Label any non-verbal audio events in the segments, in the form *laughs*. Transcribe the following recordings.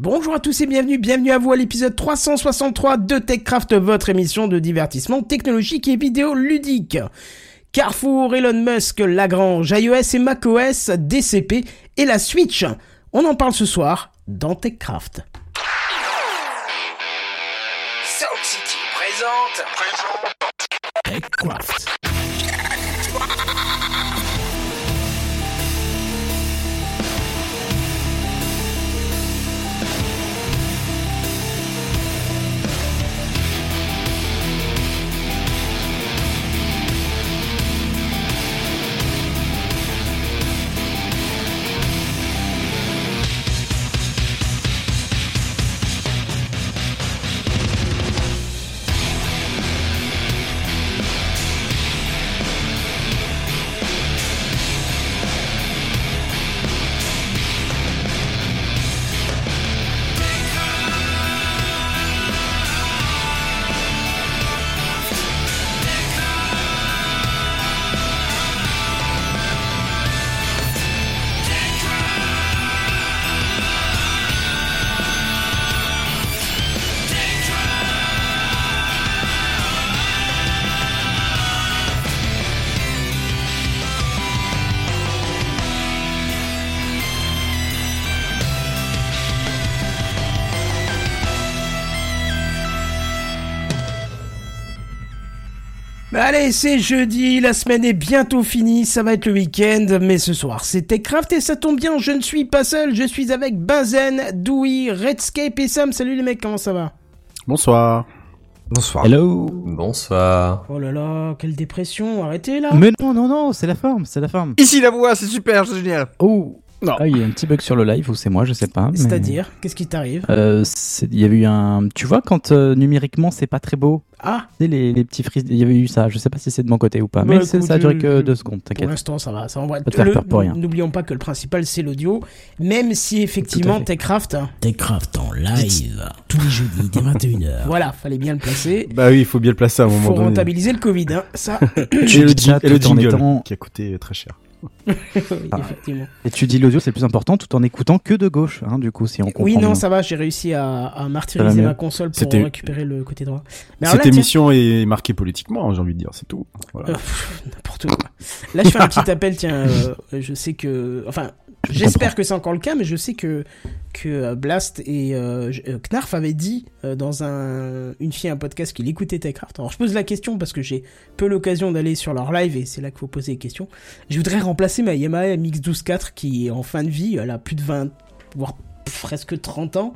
Bonjour à tous et bienvenue, bienvenue à vous à l'épisode 363 de TechCraft, votre émission de divertissement technologique et vidéo ludique. Carrefour, Elon Musk, Lagrange, iOS et macOS, DCP et la Switch. On en parle ce soir dans TechCraft. Sound City présente. TechCraft. Allez, c'est jeudi, la semaine est bientôt finie, ça va être le week-end, mais ce soir c'est TechCraft et ça tombe bien, je ne suis pas seul, je suis avec Benzen, Dewey, Redscape et Sam. Salut les mecs, comment ça va? Bonsoir. Bonsoir. Hello. Bonsoir. Oh là là, quelle dépression, arrêtez là Mais non, non, non, c'est la forme, c'est la forme. Ici la voix, c'est super, c'est génial. Oh. Non. Ah, il y a un petit bug sur le live ou c'est moi, je sais pas. mais- C'est-à-dire, qu'est-ce qui t'arrive Euh, Il y avait eu un. Tu vois, quand euh, numériquement c'est pas très beau, Ah, les, les petits frises, il y avait eu ça. Je sais pas si c'est de mon côté ou pas, Bah, mais c'est- écoute, ça a duré que deux secondes, pour t'inquiète. l'instant ça va, ça envoie. Pas te faire Le- peur pour rien. N'oublions pas que le principal c'est l'audio, même si effectivement. TechCraft, hein, Techcraft en live tous les jeudis dès 21h. *laughs* voilà, fallait bien le placer. Bah oui, il faut bien le placer à un moment Faut donné. rentabiliser le Covid, hein, ça, Et Tu le, et le jingle, étant- qui a coûté très cher. Oui, Ah. effectivement. Et tu dis l'audio c'est le plus important tout en écoutant que de gauche, hein, du coup, si on comprend. Oui, non, bien. ça va, j'ai réussi à, martyriser ma console pour récupérer le côté droit. Mais Cette là, tiens- émission est marquée politiquement, j'ai envie de dire, c'est tout. Voilà. Euh, N'importe quoi. Là, je fais un petit appel, tiens, euh, je sais que... Enfin, j'espère que c'est encore le cas, mais je sais que, que euh, Blast et euh, euh, Knarf avaient dit euh, dans un, une fille, un podcast qu'il écoutait TechCraft. Alors, je pose la question parce que j'ai peu l'occasion d'aller sur leur live et c'est là qu'il faut poser les questions. Je voudrais remplacer ma Yamaha MX-12.4 qui est en fin de vie, elle a plus de 20, voire presque 30 ans.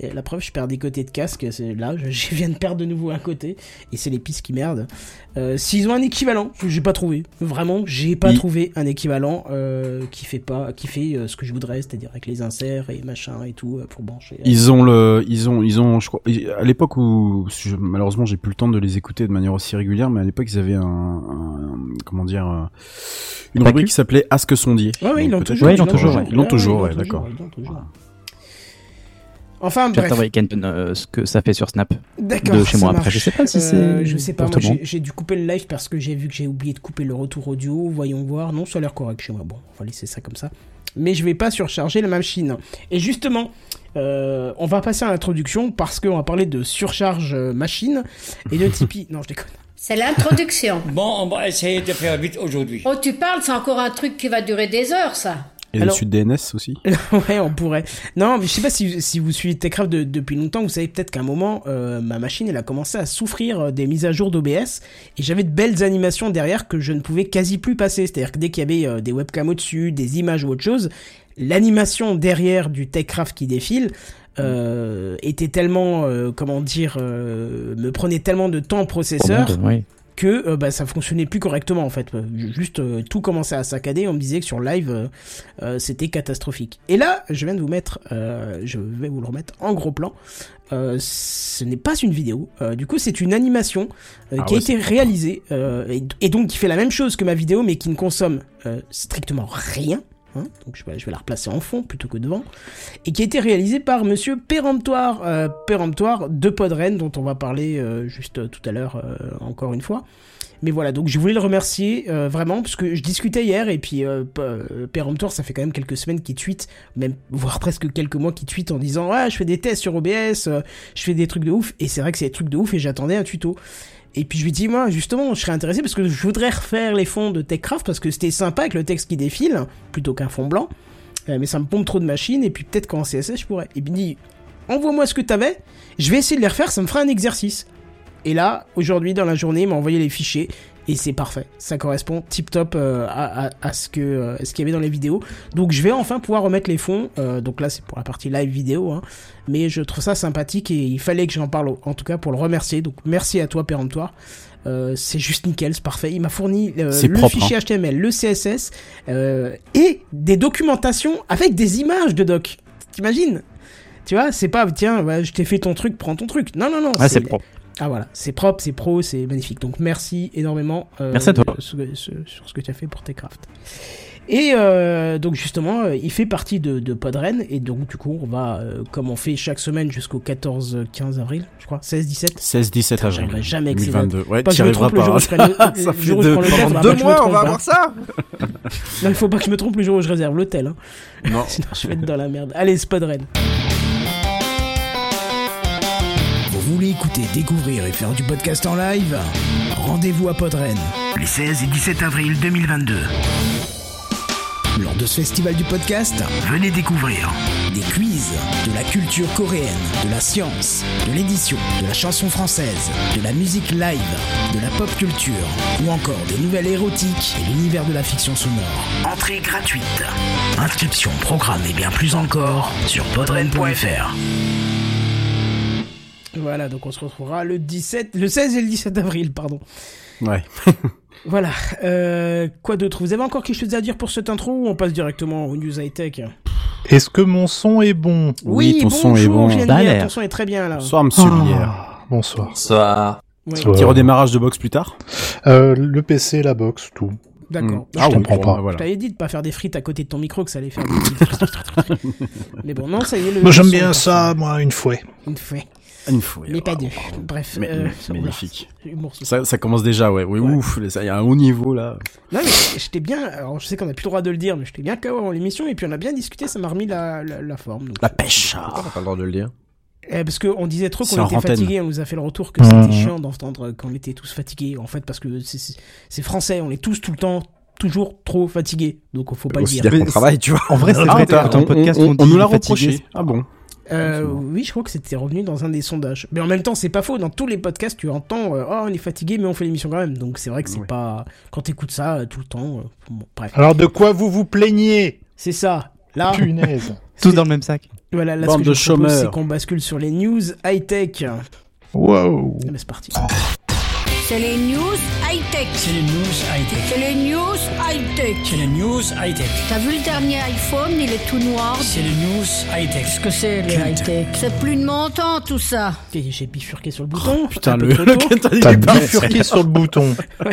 Et la preuve, je perds des côtés de casque, c'est là, je, *laughs* je viens de perdre de nouveau un côté, et c'est les pistes qui merdent. Euh, S'ils ont un équivalent, j'ai pas trouvé. Vraiment, j'ai pas trouvé un équivalent euh, qui fait pas, qui fait euh, ce que je voudrais, c'est-à-dire avec les inserts et machin et tout pour brancher. Ils ont le, ils ont, ils ont, je crois, à l'époque où, je- malheureusement, j'ai plus le temps de les écouter de manière aussi régulière, mais à l'époque, ils avaient un, un- comment dire, une rubrique que. qui s'appelait Ask Sondier. Ouais, ouais, ils l'ont toujours. Ouais, ils l'ont toujours. Ils l'ont toujours, ouais, d'accord. Enfin Je vais bref, Kenton, euh, ce que ça fait sur Snap d'accord. de chez moi après. Je sais pas si Euh, c'est. je sais pas, pour moi j'ai dû couper le live parce que j'ai vu que j'ai oublié de couper le retour audio. Voyons voir. Non, ça a l'air correct chez moi. Bon, on va laisser ça comme ça. Mais je vais pas surcharger la machine. Et justement, euh, on va passer à l'introduction parce qu'on va parler de surcharge euh, machine et de *laughs* Tipeee. non, je déconne. C'est l'introduction. Bon, on va essayer de faire vite aujourd'hui. Oh, tu parles, c'est encore un truc qui va durer des heures, ça. Et Alors- le Sud DNS aussi? *laughs* ouais, on pourrait. Non, mais je sais pas si, si vous suivez Techcraft de- depuis longtemps, vous savez peut-être qu'à un moment, euh, ma machine, elle a commencé à souffrir euh, des mises à jour d'OBS et j'avais de belles animations derrière que je ne pouvais quasi plus passer. C'est-à-dire que dès qu'il y avait euh, des webcams au-dessus, des images ou autre chose, l'animation derrière du Techcraft qui défile euh, était tellement, euh, comment dire, euh, me prenait tellement de temps au processeur Pour monde, oui. Que euh, bah, ça fonctionnait plus correctement en fait. Euh, Juste euh, tout commençait à saccader. On me disait que sur live c'était catastrophique. Et là, je viens de vous mettre, je vais vous le remettre en gros plan. Euh, ce n'est pas une vidéo. Euh, du coup, c'est une animation euh, Ah qui a été réalisée et, et donc qui fait la même chose que ma vidéo, mais qui ne consomme strictement rien. Hein, donc je vais, la replacer en fond plutôt que devant, et qui a été réalisée par Monsieur Péremptoire, euh, Péremptoire de Podren, dont on va parler euh, juste tout à l'heure euh, encore une fois. Mais voilà, donc je voulais le remercier vraiment, parce que je discutais hier, et puis Péremptoire, ça fait quand même quelques semaines qu'il tweet, même voire presque quelques mois qu'il tweet en disant Ah, je fais des tests sur OBS, je fais des trucs de ouf, et c'est vrai que c'est des trucs de ouf, et j'attendais un tuto. Et puis je lui dis, moi, justement, je serais intéressé parce que je voudrais refaire les fonds de TechCraft parce que c'était sympa avec le texte qui défile, plutôt qu'un fond blanc. Euh, mais ça me pompe trop de machines, et puis peut-être qu'en CSS, je pourrais. Et puis il me dit, envoie-moi ce que t'avais, je vais essayer de les refaire, ça me fera un exercice. Et là, aujourd'hui, dans la journée, il m'a envoyé les fichiers. Et c'est parfait. Ça correspond tip top euh, à, à, à ce que euh, ce qu'il y avait dans les vidéos. Donc je vais enfin pouvoir remettre les fonds. Euh, donc là c'est pour la partie live vidéo. Hein. Mais je trouve ça sympathique et il fallait que j'en parle en tout cas pour le remercier. Donc merci à toi péremptoire. C'est juste nickel, c'est parfait. Il m'a fourni le propre, fichier HTML, le CSS et des documentations avec des images de doc. T'imagines? Tu vois, c'est pas tiens, ouais, je t'ai fait ton truc, prends ton truc. Non non non. Ah, c'est propre. Ah voilà, c'est propre, c'est pro, c'est magnifique. Donc merci énormément euh, Merci à toi. sur, sur- ce que tu as fait pour Techcraft. Et euh, donc justement, euh, il fait partie de, de Podren et donc du coup, on va, euh, comme on fait chaque semaine jusqu'au 14-15 avril, je crois, 16-17. 16-17 avril. J'arriverai jamais avec ces 2022. Ouais, Pas me arriveras trompe le jour pas. le, *laughs* Ça fait deux- pendant deux pas mois, on va avoir ça. *laughs* Non, il faut pas que je me trompe le jour où je réserve l'hôtel. Hein. Non. *laughs* Sinon, je vais être dans la merde. Allez, Spodren. Vous voulez écouter, découvrir et faire du podcast en live Rendez-vous à Podren les 16 et 17 avril 2022. Lors de ce festival du podcast, venez découvrir des quiz, de la culture coréenne, de la science, de l'édition, de la chanson française, de la musique live, de la pop culture ou encore des nouvelles érotiques et l'univers de la fiction sonore. Entrée gratuite. Inscription, programme et bien plus encore sur podren.fr. Voilà, donc on se retrouvera le 17, le 16 et le 17 avril, pardon. Ouais. *laughs* Voilà. Euh, quoi d'autre? Vous avez encore quelque chose à dire pour cette intro ou on passe directement aux news high-tech? Est-ce que mon son est bon? Oui, ton bonjour, son est bon. Ton son est très bien là. Bonsoir, monsieur. Ah, Bonsoir. Bonsoir. Ouais. Petit redémarrage de box plus tard? Euh, le PC, la box, tout. D'accord. Hmm. Je Ah, t'avais- on comprend bon, pas. bah, Je voilà. t'avais dit de pas faire des frites à côté de ton micro que ça allait faire des *laughs* Mais bon, non, ça y est. Le Moi, j'aime bien ça, moi, une fouet. Une fois. Une fois. Mais pas deux. Bref. Mais- euh, oula, magnifique. Ça, ça commence déjà, ouais. Oui, Ouais. ouf. Ça, il y a un haut niveau là. Non mais j'étais bien, alors je sais qu'on a plus le droit de le dire, mais j'étais bien KO avant l'émission et puis on a bien discuté, ça m'a remis la, la, la forme. Donc, La pêche. Pourquoi t'as pas le droit de le dire? Eh, parce qu'on disait trop qu'on était antenne. fatigué, on nous a fait le retour que c'était Mhm. chiant d'entendre qu'on était tous fatigués, en fait parce que c'est- français, on est tous tout le temps toujours trop fatigués, donc faut pas le dire. dire qu'on travaille, tu vois. En vrai, c'est Ah, vrai, on, podcast, on- on, on dit nous l'a fatigué, reproché. Ah bon? Euh, Absolument. oui, je crois que c'était revenu dans un des sondages. Mais en même temps, c'est pas faux. Dans tous les podcasts, tu entends euh, Oh, on est fatigué, mais on fait l'émission quand même. Donc c'est vrai que c'est Ouais. pas. Quand t'écoutes ça euh, tout le temps. euh, bon, bref. Alors, de quoi vous vous plaignez? C'est ça. Là, Punaise. *laughs* Tous dans le même sac. voilà, là Bande ce que de je propose, chômeurs. c'est qu'on bascule sur les news high-tech. Wow. Eh ben, c'est parti. C'est les news high-tech. C'est les news high-tech. C'est les news high-tech. C'est les news high-tech. T'as vu le dernier iPhone, il est tout noir. C'est les news high-tech. Qu'est-ce que c'est les high-tech C'est plus de mon temps tout ça. J'ai bifurqué sur le bouton. Putain, le. Kenton, il T'as est bifurqué sur le bouton. *laughs*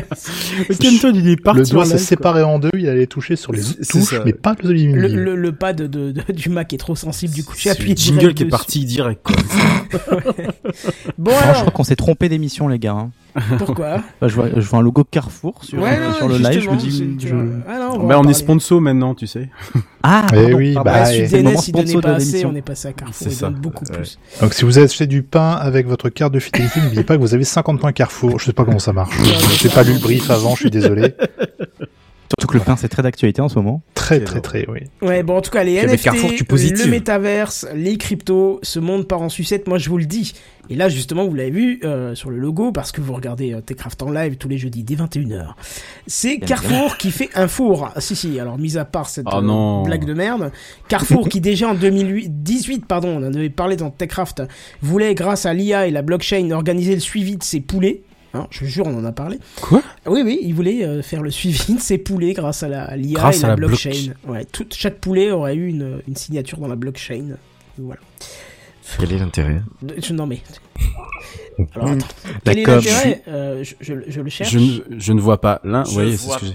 Le Kenton, il est parti. Le doigt s'est séparé en deux, il allait toucher sur les touches, ça. mais pas le. Le, le, le pad de, de- du Mac est trop sensible, du coup j'ai appuyé le jingle qui est parti direct, quoi. *laughs* Bon Alors, je crois qu'on s'est trompé d'émission, les gars. *laughs* pourquoi Bah, je, vois, je vois un logo Carrefour sur, Ouais, euh, non, sur le live. Je me dis. je-. Ah non, on Bah, on est sponsor maintenant, tu sais. *laughs* Ah, Eh pardon, oui, pardon. bah, Ah, et- c'est le moment Sud DNS, il donnait sponsor de pas assez, l'émission. on est passé à Carrefour, beaucoup Ouais. plus. Donc, si vous achetez du pain avec votre carte de fidélité, n'oubliez pas que vous avez 50 points Carrefour. Je sais pas comment ça marche. J'ai pas lu le brief avant, je suis désolé. *laughs* Le pain, c'est très d'actualité en ce moment. Très, très, très, oui. Ouais, bon, en tout cas, les NFT, Carrefour, tu le métaverse, les cryptos, ce monde part en sucette, moi je vous le dis. Et là, justement, vous l'avez vu euh, sur le logo, parce que vous regardez euh, Techcraft en live tous les jeudis dès 21h. C'est Carrefour qui fait un four. Ah, si, si, alors, mis à part cette Oh euh, non. blague de merde, Carrefour qui déjà en 2018, pardon, on en avait parlé dans Techcraft, voulait, grâce à l'IA et la blockchain, organiser le suivi de ses poulets. Hein, je vous jure, on en a parlé. Quoi? Oui, oui, il voulait euh, faire le suivi de ses poulets grâce à la l'IA et à la, la blockchain. blockchain. Ouais, tout, chaque poulet aurait eu une, une signature dans la blockchain. Voilà. Quel est l'intérêt? Non mais. *laughs* Alors attends, quel est l'intérêt? Euh, je, je, je le cherche. Je ne, je ne vois pas l'un. Oui, c'est ce que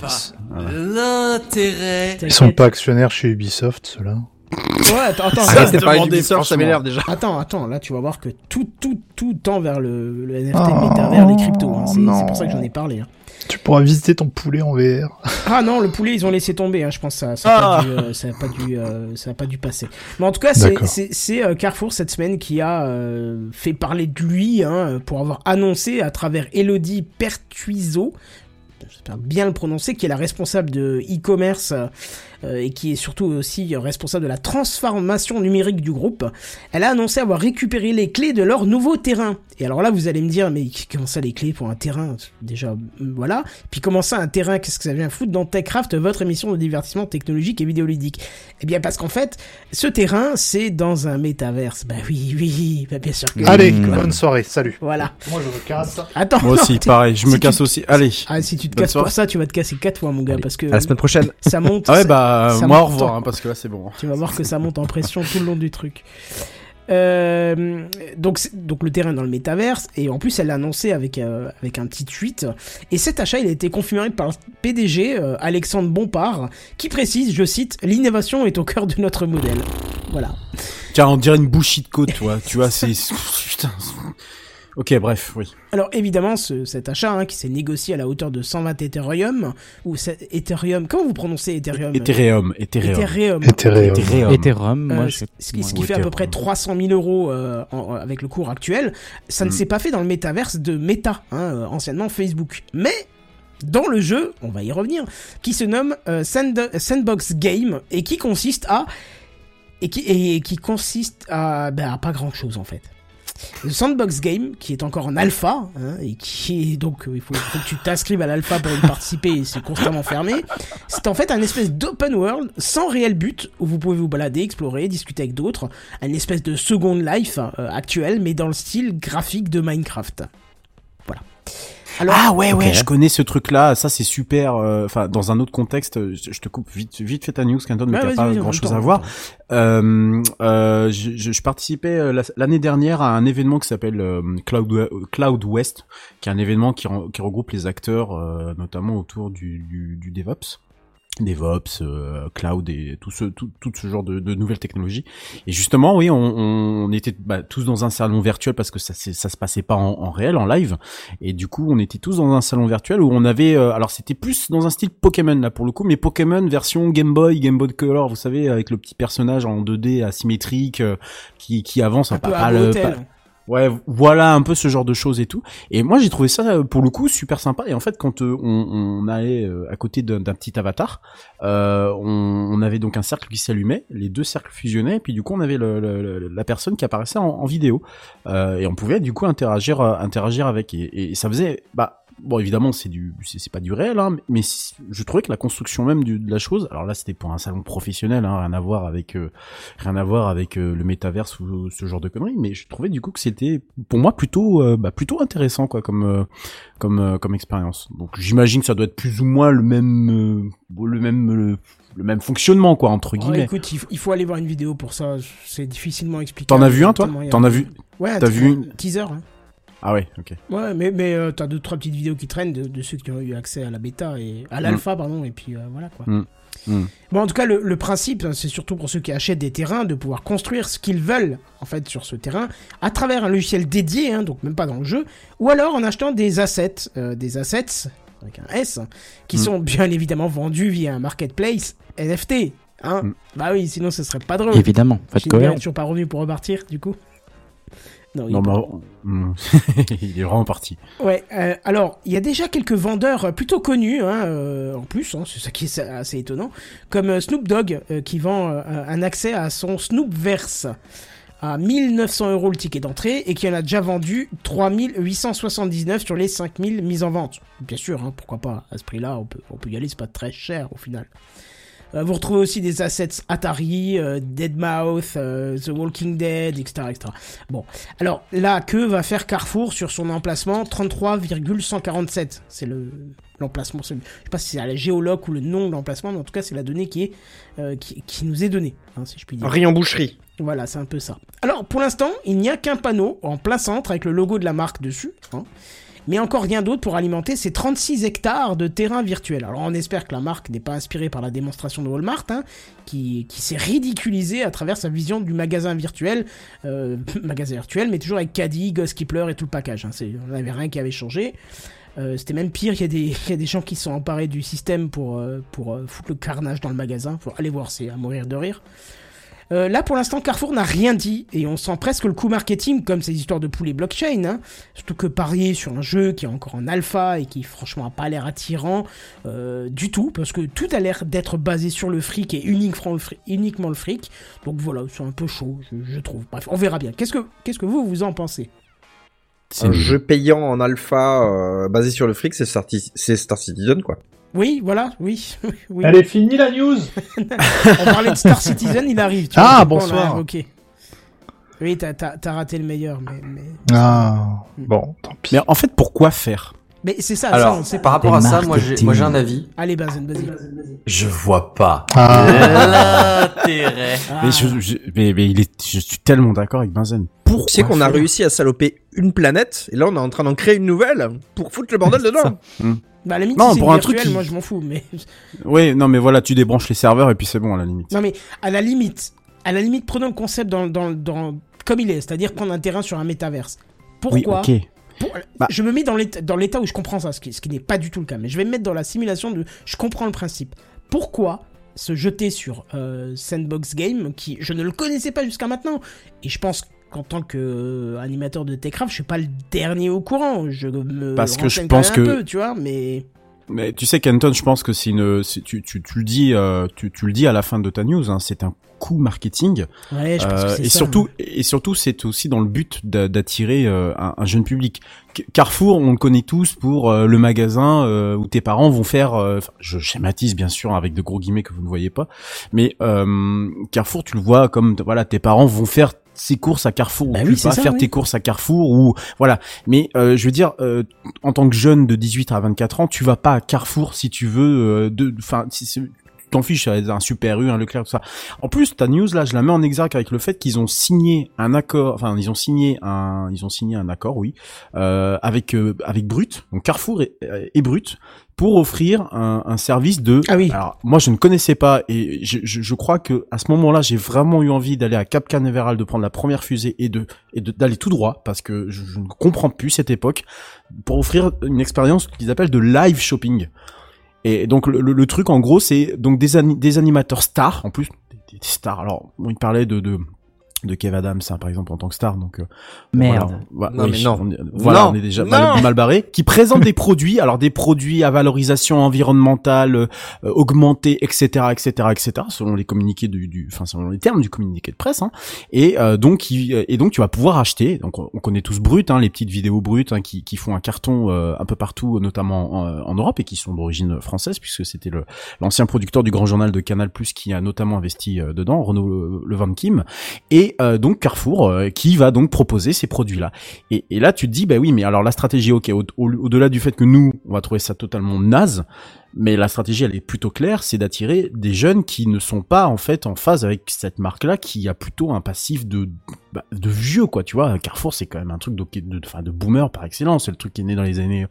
l'intérêt. Ils sont pas actionnaires chez Ubisoft, ceux-là. Ouais, attends, attends, Ça, attends, c'était pas demander, Ubisoft, ça m'énerve déjà. attends, attends, là tu vas voir que tout, tout, tout tend vers le, le NFT, Oh, métavers, les cryptos. hein. C'est pour ça que j'en ai parlé. hein. Tu pourras visiter ton poulet en VR. Ah non, le poulet ils ont laissé tomber. Hein, je pense que ça, ça Ah. a pas dû, euh, ça a pas dû, euh, ça a pas dû passer. Mais en tout cas, c'est euh, Carrefour cette semaine qui a euh, fait parler de lui hein, pour avoir annoncé à travers Elodie Pertuiso. J'espère bien le prononcer, qui est la responsable de e-commerce euh, et qui est surtout aussi responsable de la transformation numérique du groupe. Elle a annoncé avoir récupéré les clés de leur nouveau terrain. Et alors là, vous allez me dire, mais comment ça les clés pour un terrain? Déjà, euh, voilà. Puis comment ça un terrain? Qu'est-ce que ça vient foutre dans TechCraft, votre émission de divertissement technologique et vidéoludique? Eh bien, parce qu'en fait, ce terrain, c'est dans un métaverse. Bah oui, oui, bah bien sûr que Allez, oui, bonne soirée, salut. Voilà. Moi, je me casse. Attends. Moi aussi, *laughs* pareil. Je si me tu- casse aussi. Allez. Ah, si tu te Bonne casses pour ça, tu vas te casser quatre fois, mon gars, Allez, parce que À la semaine prochaine. ça monte. Ah ouais, ça- bah, ça moi, au revoir, hein, parce que là, c'est bon. Tu vas voir que ça monte en pression tout le long du truc. Euh, donc, donc le terrain dans le métaverse et en plus elle l'a annoncé avec euh, avec un petit tweet et cet achat il a été confirmé par le PDG euh, Alexandre Bompard qui précise je cite l'innovation est au cœur de notre modèle voilà Tiens, on dirait une bouchie de côte, toi. tu vois, c'est. *laughs* Putain. Ok, bref, oui. alors évidemment ce, cet achat hein, qui s'est négocié à la hauteur de 120 Ethereum ou c'est- Ethereum comment vous prononcez Ethereum? Ethereum, Ethereum. Ethereum Ethereum. Ethereum. Ethereum, Euh, moi, ce, je... ce qui, ce qui fait à peu Ethereum. près 300 000 euros euh, en- avec le cours actuel. Ça ne Mm. s'est pas fait dans le métaverse de Meta, hein, euh, anciennement Facebook. Mais dans le jeu, on va y revenir, qui se nomme euh, Sand- Sandbox Game et qui consiste à et qui, et qui consiste à, ben, à pas grand chose en fait. Le Sandbox Game, qui est encore en alpha, hein, et qui est donc, euh, il faut, que tu t'inscrives à l'alpha pour y participer, et c'est constamment fermé. C'est en fait un espèce d'open world sans réel but, où vous pouvez vous balader, explorer, discuter avec d'autres, une espèce de second life euh, actuel, mais dans le style graphique de Minecraft. Voilà. Alors, Ah ouais, ouais, je connais ce truc-là. Ça, c'est super. euh, Enfin, dans un autre contexte, je je te coupe vite, vite fait ta news, Canton, mais Ouais, t'as pas grand-chose à voir. Euh, euh, je, je- je participais euh, la- l'année dernière à un événement qui s'appelle euh, Cloud, Cloud West, qui est un événement qui, re- qui regroupe les acteurs, euh, notamment autour du, du, du DevOps. DevOps, euh, cloud et tout ce tout, tout ce genre de, de nouvelles technologies. Et justement, oui, on, on était bah, tous dans un salon virtuel parce que ça ça se passait pas en, en réel, en live. Et du coup, on était tous dans un salon virtuel où on avait, euh, alors c'était plus dans un style Pokémon là pour le coup, mais Pokémon version Game Boy, Game Boy Color, vous savez, avec le petit personnage en 2D asymétrique euh, qui qui avance, un pas, peu pas à le- pas- Ouais, voilà un peu ce genre de choses et tout. Et moi j'ai trouvé ça euh, pour le coup super sympa. Et en fait quand euh, on, allait euh, à côté d'un petit avatar, on, avait donc un cercle qui s'allumait, les deux cercles fusionnaient, et puis du coup on avait la personne qui apparaissait en, vidéo et on pouvait du coup interagir interagir avec. Et, et ça faisait bah bon évidemment c'est du c'est pas du réel hein, mais je trouvais que la construction même du, de la chose alors là c'était pour un salon professionnel hein, rien à voir avec euh, rien à voir avec euh, le métaverse ou ce genre de conneries mais je trouvais du coup que c'était pour moi plutôt euh, bah, plutôt intéressant quoi comme euh, comme euh, comme expérience donc j'imagine que ça doit être plus ou moins le même euh, le même le, le même fonctionnement quoi entre Oh, guillemets écoute, il faut, aller voir une vidéo pour ça. C'est difficilement expliqué. t'en as vu un toi t'en as vu Ouais, t'as vu un teaser. Hein. Ah ouais ok Ouais, mais, mais euh, t'as deux, trois petites vidéos qui traînent de, de ceux qui ont eu accès à la bêta et à l'alpha, pardon, et puis euh, voilà quoi. Mm. Mm. Bon, en tout cas, le, le principe, hein, c'est surtout pour ceux qui achètent des terrains de pouvoir construire ce qu'ils veulent, en fait, sur ce terrain, à travers un logiciel dédié, hein, donc même pas dans le jeu, ou alors en achetant des assets, euh, des assets, avec un S, qui Mm. sont bien évidemment vendus via un marketplace NFT. Hein Mm. Bah oui, sinon ce serait pas drôle. Évidemment, faites Gilbert est cohérent. toujours pas revenu pour repartir, du coup Non, il est non pas- mais mm. *laughs* il est vraiment parti Ouais, euh, alors, il y a déjà quelques vendeurs euh, plutôt connus, hein, euh, en plus, hein, c'est ça qui est assez- étonnant, comme Snoop Dogg, euh, qui vend un accès à son Snoopverse à 1900 euros le ticket d'entrée, et qui en a déjà vendu 3879 sur les 5000 mises en vente. Bien sûr, hein, pourquoi pas, à ce prix-là, on peut, on peut y aller, c'est pas très cher au final. Euh, vous retrouvez aussi des assets Atari, euh, Deadmau5, euh, The Walking Dead, etc., etc. Bon, alors là, que va faire Carrefour sur son emplacement 33,147 C'est le l'emplacement. Je sais pas si c'est à la géologue ou le nom de l'emplacement, mais en tout cas, c'est la donnée qui est euh, qui, qui nous est donnée, hein, si je puis dire. Rayon boucherie. Voilà, c'est un peu ça. Alors, pour l'instant, il n'y a qu'un panneau en plein centre avec le logo de la marque dessus. hein. Mais encore rien d'autre pour alimenter ces 36 hectares de terrain virtuel. Alors, on espère que la marque n'est pas inspirée par la démonstration de Walmart, hein, qui, s'est ridiculisée à travers sa vision du magasin virtuel. euh, *laughs* magasin virtuel, mais toujours avec gosse qui pleure et tout le package. Hein. On n'avait rien qui avait changé. Euh, C'était même pire, il y, a des- gens qui sont emparés du système pour, euh, pour foutre le carnage dans le magasin. Faut aller voir, c'est à mourir de rire. Euh, là, pour l'instant, Carrefour n'a rien dit et on sent presque le coup marketing, comme ces histoires de poulet blockchain. Hein. Surtout que parier sur un jeu qui est encore en alpha et qui, franchement, a pas l'air attirant euh, du tout, parce que tout a l'air d'être basé sur le fric et uniquement le fric. Uniquement le fric. Donc voilà, c'est un peu chaud, je, je trouve. Bref, on verra bien. Qu'est-ce que, qu'est-ce que vous, vous en pensez? C'est Un jeu payant en alpha euh, basé sur le fric, c'est Star, c'est Star Citizen, quoi. Oui, voilà, *laughs* oui. oui. Elle est finie la news *laughs* On parlait de Star Citizen, il arrive. Tu Ah, vois, bonsoir. évoqué. Oui, t'as, t'as, t'as raté le meilleur, mais... mais... Ah, bon, tant pis. Mais en fait, pourquoi faire? Mais c'est ça, ça, Alors, on sait par rapport à ça, moi j'ai, marketing. moi j'ai un avis. Allez, Benzen, vas-y. Je vois pas Ah. l'intérêt. Ah. mais, je, je- mais, mais il est, je suis tellement d'accord avec Benzen. Pourquoi Tu sais qu'on a réussi à saloper une planète, et là on est en train d'en créer une nouvelle pour foutre le bordel *laughs* dedans. Bah, à la limite, Non, si c'est pour un virtuel, truc qui- moi je m'en fous, mais... *laughs* Oui, non, mais voilà, tu débranches les serveurs et puis c'est bon à la limite. Non, mais à la limite, à la limite, prenons le concept dans, dans, dans... comme il est, c'est-à-dire prendre un terrain sur un métaverse. oui, Pourquoi ok. Pour- Bah. Je me mets dans l'état, dans l'état où je comprends ça, ce qui, ce qui n'est pas du tout le cas, mais je vais me mettre dans la simulation de... Je comprends le principe. Pourquoi se jeter sur euh, Sandbox Game, qui je ne le connaissais pas jusqu'à maintenant, et je pense qu'en tant que euh, de Techcraft, je suis pas le dernier au courant. Je me Parce que je pense que- peu, tu vois, mais Mais tu sais, Kenton, je pense que c'est une, tu, tu, tu le dis, euh, tu, tu le dis à la fin de ta news, hein, c'est un coup marketing. ouais, je pense Euh, que c'est et ça. surtout, et surtout, c'est aussi dans le but d'a- d'attirer euh, un, un jeune public. Ca- Carrefour, on le connaît tous pour euh, le magasin euh, où tes parents vont faire. euh, je schématise bien sûr avec de gros guillemets que vous ne voyez pas, mais euh, Carrefour, tu le vois comme voilà, tes parents vont faire ses courses à Carrefour ou Bah tu oui, vas faire oui. tes courses à Carrefour ou voilà. Mais euh, je veux dire, euh, en tant que jeune de 18 à 24 ans, tu vas pas à Carrefour si tu veux. euh, de, enfin, si t'en fiches, un Super U, un Leclerc, tout ça. En plus, ta news là, je la mets en exergue avec le fait qu'ils ont signé un accord, enfin ils ont signé un, ils ont signé un accord, oui, euh, avec euh, avec Brut, donc Carrefour et, et Brut, pour offrir un, un service de. Ah oui. Alors moi je ne connaissais pas et je, je, je crois que à ce moment-là j'ai vraiment eu envie d'aller à Cap Canaveral, de prendre la première fusée et de et de- d'aller tout droit parce que je, je ne comprends plus cette époque pour offrir une expérience qu'ils appellent de live shopping. Et donc le, truc en gros c'est donc des, ani- des animateurs stars en plus des, stars. Alors on il parlait de de Kev Adams hein, par exemple en tant que star donc euh, Merde. voilà, Non, oui, mais non. on est- voilà Non. on est déjà mal, mal barré qui présentent des produits alors des produits à valorisation environnementale euh, euh, augmentée etc etc etc selon les communiqués du du enfin selon les termes du communiqué de presse hein. et euh, donc il- et donc tu vas pouvoir acheter donc on on connaît tous Brut hein, les petites vidéos brutes hein, qui qui font un carton euh, un peu partout notamment en, en Europe et qui sont d'origine française puisque c'était le l'ancien producteur du Grand Journal de Canal+ qui a notamment investi euh, dedans Renaud Le, Le Van Kim et euh, donc Carrefour euh, qui va donc proposer ces produits-là. Et, et là tu te dis bah oui mais alors la stratégie ok au- au- au-delà du fait que nous on va trouver ça totalement naze, mais la stratégie elle est plutôt claire, c'est d'attirer des jeunes qui ne sont pas en fait en phase avec cette marque-là qui a plutôt un passif de bah, vieux quoi tu vois. Carrefour c'est quand même un truc de boomer par excellence, c'est le truc qui est né dans les années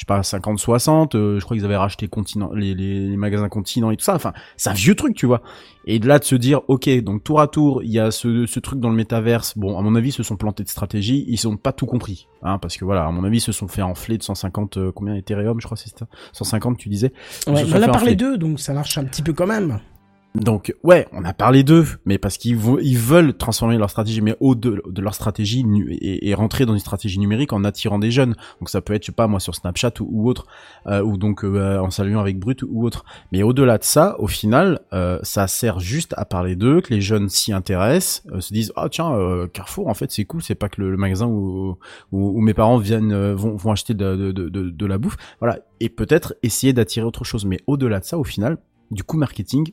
je sais pas 50 60 euh, je crois qu'ils avaient racheté continent les, les, les magasins continent et tout ça. Enfin c'est un vieux truc tu vois. Et de là de se dire ok donc tour à tour il y a ce, ce truc dans le métaverse. Bon à mon avis ils se sont plantés de stratégie. Ils ont pas tout compris hein parce que voilà à mon avis ils se sont fait enfler de 150 euh, combien Ethereum je crois c'est ça? 150 tu disais. Ouais, on a fait parlé d'eux, donc ça marche un petit peu quand même. Donc ouais, on a parlé d'eux, mais parce qu'ils veulent transformer leur stratégie, mais au de, leur stratégie et, rentrer dans une stratégie numérique en attirant des jeunes. Donc ça peut être, je sais pas moi, sur Snapchat ou, autre, euh, ou donc euh, en saluant avec Brut ou autre. Mais au-delà de ça, au final, euh, ça sert juste à parler d'eux, que les jeunes s'y intéressent, euh, se disent ah tiens euh, Carrefour en fait c'est cool, c'est pas que le, magasin où, où, mes parents viennent euh, vont, vont acheter de, de, de, de, de la bouffe, voilà, et peut-être essayer d'attirer autre chose. Mais au-delà de ça, au final, du coup marketing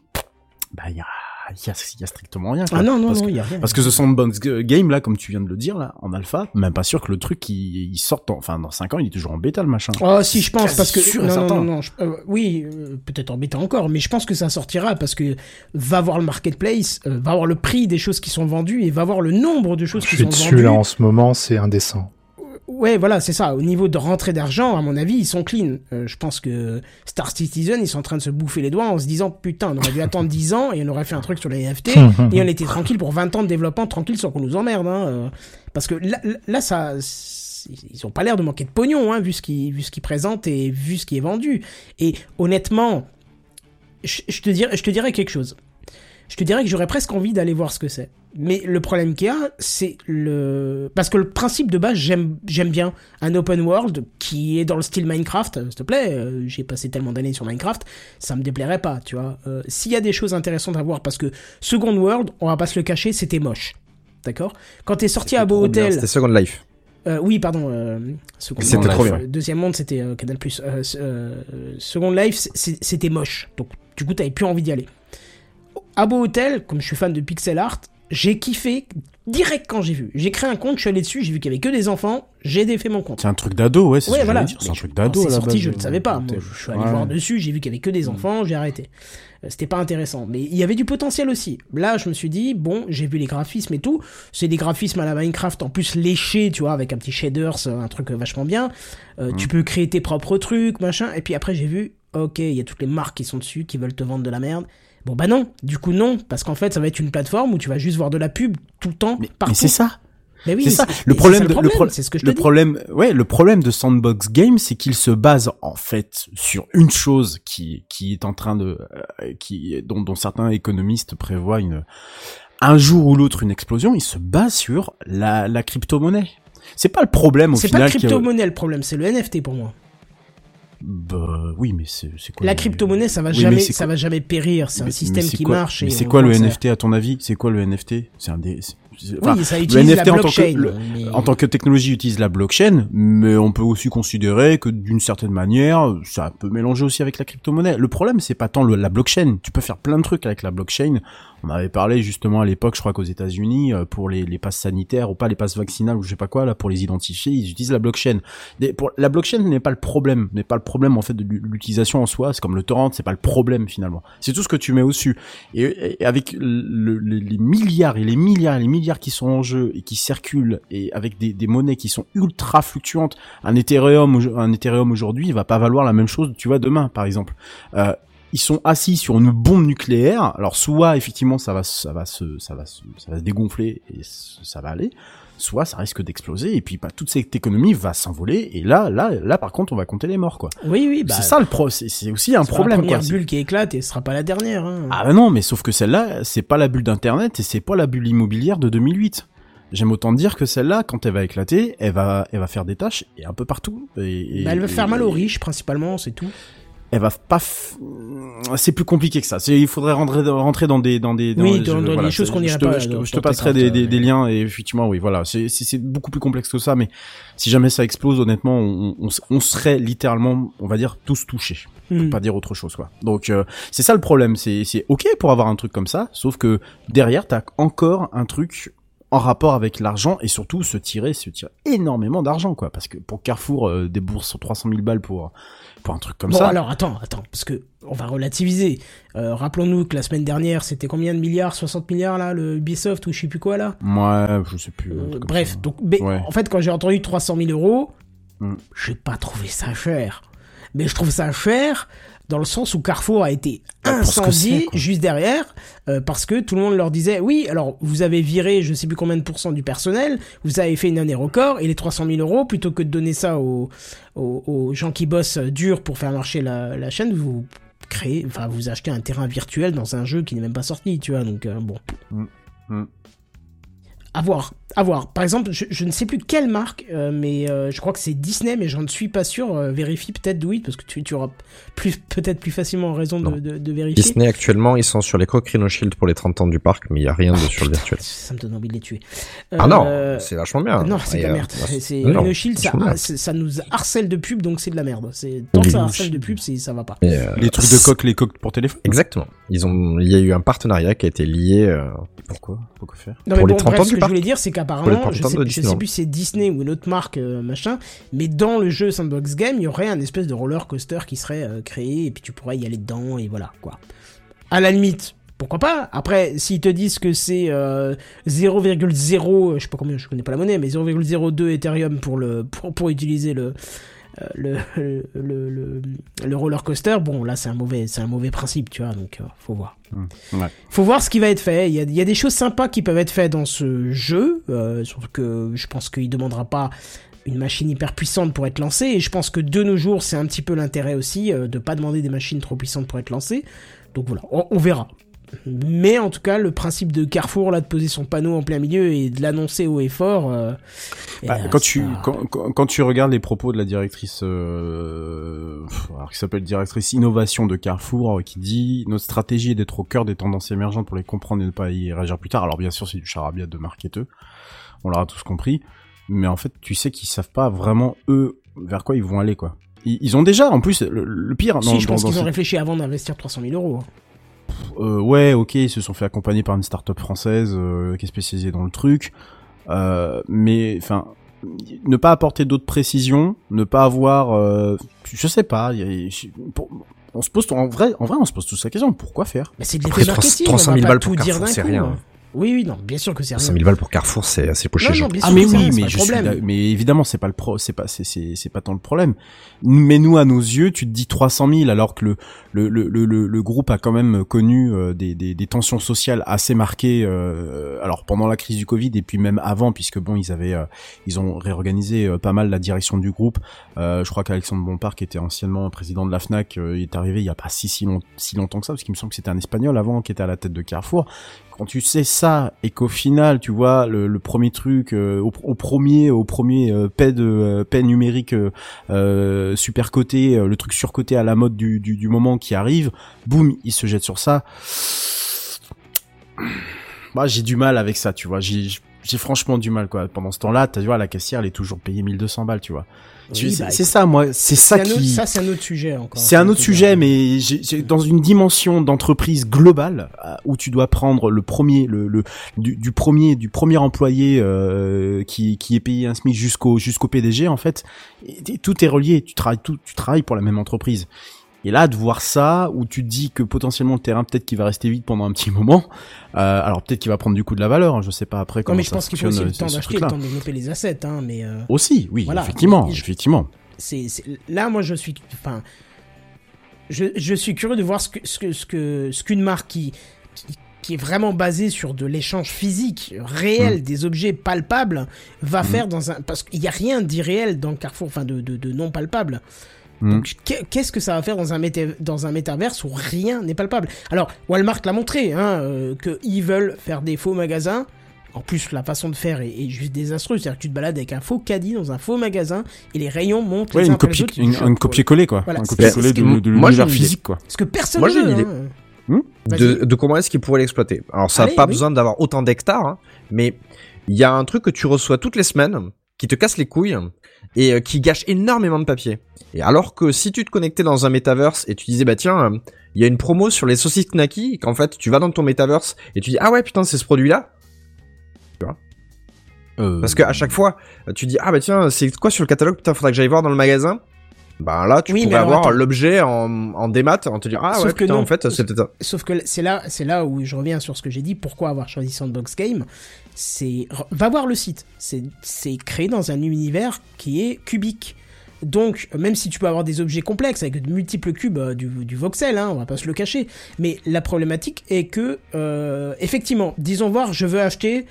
bah il y a, y, a, y a strictement rien. Quoi. Ah non, non, parce non, que, y a rien. Parce que ce Sandbox Game là, comme tu viens de le dire là, en alpha, même pas sûr que le truc il, il sorte, en- enfin dans 5 ans, il est toujours en bêta le machin. Oh si je pense parce que sûr non, non non non je- euh, oui euh, peut-être embêtant encore mais je pense que ça sortira parce que va voir le marketplace euh, va voir le prix des choses qui sont vendues et va voir le nombre de choses Je qui suis sont dessus vendues là en ce moment, c'est indécent. Ouais voilà c'est ça. Au niveau de rentrée d'argent à mon avis ils sont clean. Euh, je pense que Star Citizen ils sont en train de se bouffer les doigts en se disant putain on aurait dû attendre 10 ans et on aurait fait un truc sur les NFT *laughs* et on était tranquille pour 20 ans de développement tranquille sans qu'on nous emmerde hein, euh, parce que là, là- ça ils ont pas l'air de manquer de pognon hein, vu ce qu'ils vu ce qu'ils présentent et vu ce qui est vendu. Et honnêtement je, je te dirais je te dirais quelque chose je te dirais que j'aurais presque envie d'aller voir ce que c'est mais le problème qu'il y a c'est le parce que le principe de base j'aime j'aime bien un open world qui est dans le style Minecraft euh, s'il te plaît euh, j'ai passé tellement d'années sur Minecraft ça me déplairait pas tu vois Euh, s'il y a des choses intéressantes à voir parce que Second World on va pas se le cacher c'était moche d'accord? Quand t'es sorti à Beau Hôtel C'était Second Life. euh, oui, pardon. Euh, C'était trop bien. Deuxième monde, c'était euh, Canal+. Euh, Second Life, c'était moche. Donc, du coup, t'avais plus envie d'y aller. À Beau Hôtel, comme je suis fan de pixel art, j'ai kiffé direct quand j'ai vu. J'ai créé un compte, je suis allé dessus, j'ai vu qu'il y avait que des enfants, j'ai défait mon compte. C'est un truc d'ado, ouais, c'est Ouais, ce voilà. c'est un truc d'ado C'est sorti, base, je ne savais pas. Moi, Hôtel. je suis allé Ouais. voir dessus, j'ai vu qu'il y avait que des enfants, j'ai arrêté. Euh, C'était pas intéressant. Mais il y avait du potentiel aussi. Là, je me suis dit, bon, j'ai vu les graphismes et tout. C'est des graphismes à la Minecraft, en plus léchés, tu vois, avec un petit shaders, euh, un truc euh, vachement bien. Euh, Tu peux créer tes propres trucs, machin. Et puis après, j'ai vu, ok, il y a toutes les marques qui sont dessus, qui veulent te vendre de la merde. Bon bah non, du coup non, parce qu'en fait ça va être une plateforme où tu vas juste voir de la pub tout le temps, Mais, mais c'est ça. Mais oui, c'est ça. c'est- Le problème, c'est de- le, pro- c'est ce que je le problème, ouais, le problème de Sandbox Game, c'est qu'il se base en fait sur une chose qui qui est en train de, euh, qui dont, dont certains économistes prévoient une un jour ou l'autre une explosion. Il se base sur la la crypto-monnaie. C'est pas le problème au C'est final. pas qui- crypto-monnaie le problème, c'est le NFT pour moi. Bah, oui, mais c'est quoi La crypto-monnaie, ça va Oui, jamais, ça va jamais périr. C'est un système qui quoi- marche. Mais c'est quoi le NFT à ton avis? C'est quoi le NFT C'est un des. enfin, Oui, ça le NFT la en tant que blockchain. le- mais- en tant que technologie utilise la blockchain, mais on peut aussi considérer que d'une certaine manière, ça peut mélanger aussi avec la crypto-monnaie. Le problème, c'est pas tant le- la blockchain. Tu peux faire plein de trucs avec la blockchain. On avait parlé justement à l'époque, je crois qu'aux États-Unis, euh, pour les, les passes sanitaires ou pas les passes vaccinales ou je sais pas quoi là, pour les identifier, ils utilisent la blockchain. Des- pour, la blockchain n'est pas le problème, n'est pas le problème en fait de l'u- l'utilisation en soi. C'est comme le torrent, c'est pas le problème finalement. C'est tout ce que tu mets au-dessus. Et, et avec le- le- les milliards et les milliards et les milliards qui sont en jeu et qui circulent et avec des, des monnaies qui sont ultra fluctuantes, un Ethereum, un Ethereum aujourd'hui, il va pas valoir la même chose, tu vois, demain, par exemple. Euh, ils sont assis sur une bombe nucléaire. Alors soit effectivement ça va, ça va se, ça va se, ça va se dégonfler et ça va aller. Soit ça risque d'exploser et puis bah, toute cette économie va s'envoler et là, là, là par contre on va compter les morts quoi. Oui, oui, bah. c'est ça le pro, c'est aussi un problème La quoi. première bulle qui éclate et ce sera pas la dernière. Hein. Ah bah non, mais sauf que celle-là, c'est pas la bulle d'internet et c'est pas la bulle immobilière de 2008. J'aime autant dire que celle-là, quand elle va éclater, elle va, elle va faire des tâches et un peu partout. Et, et- Bah, elle va faire mal aux riches principalement, c'est tout. Elle va pas. f- C'est plus compliqué que ça. C'est, il faudrait rentrer, rentrer dans des, dans des. Oui, je- dans- dans des choses qu'on je n'irait pas Je te, dans- je te dans passerai des, des, des liens et effectivement, oui, voilà. C'est, beaucoup plus complexe que ça, mais si jamais ça explose, honnêtement, on, on, on serait littéralement, on va dire, tous touchés Hmm. pour pas dire autre chose quoi. Donc euh, c'est ça le problème, c'est c'est OK pour avoir un truc comme ça, sauf que derrière t'as encore un truc en rapport avec l'argent et surtout se tirer se tirer énormément d'argent quoi parce que pour Carrefour euh, débourse 300 000 balles pour pour un truc comme bon, ça. alors attends, attends, parce que on va relativiser. Euh, Rappelons-nous que la semaine dernière, c'était combien de milliards 60 milliards là, le Ubisoft ou je sais plus quoi là? Moi, je sais plus. Euh, Bref, ça. donc, mais Ouais. en fait, quand j'ai entendu 300 000 euros, Hmm. j'ai pas trouvé ça cher. Mais je trouve ça cher dans le sens où Carrefour a été c'est, incendié juste derrière euh, parce que tout le monde leur disait oui alors vous avez viré je sais plus combien de pourcents du personnel vous avez fait une année record et les 300 000 euros plutôt que de donner ça aux, aux, aux gens qui bossent dur pour faire marcher la, la chaîne vous créez enfin vous achetez un terrain virtuel dans un jeu qui n'est même pas sorti tu vois donc euh, bon Mm. Mm. à voir À voir. Par exemple, je, je ne sais plus quelle marque, euh, mais euh, je crois que c'est Disney, mais j'en suis pas sûr. Euh, vérifie peut-être, oui, parce que tu, tu auras plus peut-être plus facilement raison de, Non. de, de vérifier. Disney actuellement, ils sont sur les Rhino Shield pour les 30 ans du parc, mais il y a rien de sur le virtuel. Ça me donne envie de les tuer. Ah non, c'est vachement bien. Non, c'est de la euh, merde. C'est- C'est non, Rhino Shield, ça, nous harcèle de pub, donc c'est de la merde. C'est tant que ça harcèle de pub, c'est ça va pas. Euh, Les trucs de coque, les coques pour téléphone. Exactement. Ils ont, il y a eu un partenariat qui a été lié. euh, Pourquoi? Pourquoi faire? Non, Pour mais les bon, 30 bref, ans ce du que je parc. voulais dire, c'est qu'apparemment, 30 je sais, je sais plus si c'est Disney ou une autre marque, euh, machin, mais dans le jeu Sandbox Game, il y aurait un espèce de roller coaster qui serait euh, créé, et puis tu pourrais y aller dedans, et voilà, quoi. À la limite, pourquoi pas? Après, s'ils te disent que c'est euh, 0,0, je sais pas combien, je connais pas la monnaie, mais 0,02 Ethereum pour, le, pour, pour utiliser le, euh, le, le, le, le, le roller coaster, bon, là, c'est un mauvais, c'est un mauvais principe, tu vois, donc euh, faut voir. Ouais. Faut voir ce qui va être fait. Il y a, il y a des choses sympas qui peuvent être faites dans ce jeu, euh, surtout que je pense qu'il demandera pas une machine hyper puissante pour être lancée, et je pense que de nos jours, c'est un petit peu l'intérêt aussi euh, de pas demander des machines trop puissantes pour être lancées. Donc voilà, on, on verra. Mais en tout cas, le principe de Carrefour, là, de poser son panneau en plein milieu et de l'annoncer haut et fort. euh, Bah, eh, quand tu quand, quand, quand tu regardes les propos de la directrice euh, alors qui s'appelle directrice innovation de Carrefour euh, qui dit notre stratégie est d'être au cœur des tendances émergentes pour les comprendre et ne pas y réagir plus tard. Alors bien sûr c'est du charabia de marketeux, on l'aura tous compris, mais en fait tu sais qu'ils savent pas vraiment eux vers quoi ils vont aller quoi. Ils, ils ont déjà en plus le, le pire dans, si, je dans- pense dans qu'ils ont cette- réfléchi avant d'investir 300 000 euros. Euh, ouais, ok, ils se sont fait accompagner par une start-up française euh, qui est spécialisée dans le truc, euh, mais enfin, ne pas apporter d'autres précisions, ne pas avoir, euh, je sais pas, il y a- pour- on se pose, en vrai, en vrai, on se pose tous la question, pourquoi faire? Mais c'est de l'effet marketing, 300 on 000 va balles pour tout dire d'un c'est coup. rien. Oui, oui, non, bien sûr que c'est rien. 100 000 balles pour Carrefour, c'est assez peu Non, chez non, gens. bien sûr Ah mais oui, mais je suis là- mais évidemment c'est pas le pro, c'est pas c'est c'est c'est pas tant le problème. Mais nous à nos yeux, tu te dis 300 000 alors que le le le le, le- groupe a quand même connu euh, des, des des tensions sociales assez marquées. euh, alors pendant la crise du Covid et puis même avant puisque bon ils avaient euh, ils ont réorganisé euh, pas mal la direction du groupe. Euh, je crois qu'Alexandre Bompard qui était anciennement président de la Fnac euh, il est arrivé il y a pas si si, long- si longtemps que ça parce qu'il me semble que c'était un espagnol avant qui était à la tête de Carrefour quand tu sais ça et qu'au final tu vois le, premier truc euh, au, premier au premier euh, paix de euh, paix numérique euh, super coté le truc surcoté à la mode du, moment qui arrive boum il se jette sur ça. Bah j'ai du mal avec ça tu vois. J'ai franchement du mal quoi. Pendant ce temps-là tu vois la caissière elle est toujours payée 1200 balles tu vois Oui, bah, c'est ça moi c'est ça autre- qui ça, c'est un autre sujet encore. c'est un autre sujet, mais j'ai- j'ai- dans une dimension d'entreprise globale euh, où tu dois prendre le premier, le, le du, du premier, du premier employé euh, qui, qui est payé un SMIC jusqu'au jusqu'au PDG en fait, et- et tout est relié. Tu travailles tout, tu travailles pour la même entreprise. Et là, de voir ça, où tu te dis que potentiellement le terrain peut-être qu'il va rester vide pendant un petit moment, euh, alors peut-être qu'il va prendre du coup de la valeur. hein, je sais pas après Non, comment mais je ça pense qu'il faut aussi le temps euh, ce d'acheter, le temps de développer les assets, hein, mais. euh, Aussi, oui, Voilà. effectivement, je- effectivement. c'est là moi je suis enfin je, je suis curieux de voir ce que ce que ce que ce qu'une marque qui, qui qui est vraiment basée sur de l'échange physique réel des objets palpables va faire dans un parce qu'il y a rien d'irréel dans Carrefour enfin de de, de non palpable Mm. donc qu'est- qu'est-ce que ça va faire dans un méta dans un métaverse où rien n'est palpable? Alors Walmart l'a montré hein euh, que ils veulent faire des faux magasins en plus, la façon de faire est, est juste désastreuse. C'est-à-dire que tu te balades avec un faux caddie dans un faux magasin et les rayons montent Ouais, les une copier-coller quoi, Voilà, un c'est- copier-coller de, de moi, j'ai l'univers une idée. physique quoi. Ce que personne Moi, ne j'ai une veut, idée. hein. de, Vas-y. de comment est-ce qu'ils pourraient l'exploiter? Alors ça n'a pas oui. besoin d'avoir autant d'hectares, hein, mais il y a un truc que tu reçois toutes les semaines qui te casse les couilles et euh, qui gâche énormément de papier. Et alors que si tu te connectais dans un metaverse et tu disais bah tiens, il y a une promo sur les saucisses Knacky, et qu'en fait tu vas dans ton metaverse et tu dis ah ouais putain c'est ce produit là. Euh, Parce qu'à chaque fois tu dis ah bah tiens c'est quoi sur le catalogue? Putain faudrait que j'aille voir dans le magasin. Bah là tu Oui, pourrais alors, avoir l'objet en, en démat en te dire ah Sauf ouais que putain non. en fait c'était ça. Sauf que c'est là, c'est là où je reviens sur ce que j'ai dit. Pourquoi avoir choisi Sandbox Game? C'est va voir le site. C'est c'est créé dans un univers qui est cubique. Donc, même si tu peux avoir des objets complexes avec de multiples cubes euh, du, du voxel, hein, on va pas se le cacher, mais la problématique est que, euh, effectivement, disons voir, je veux acheter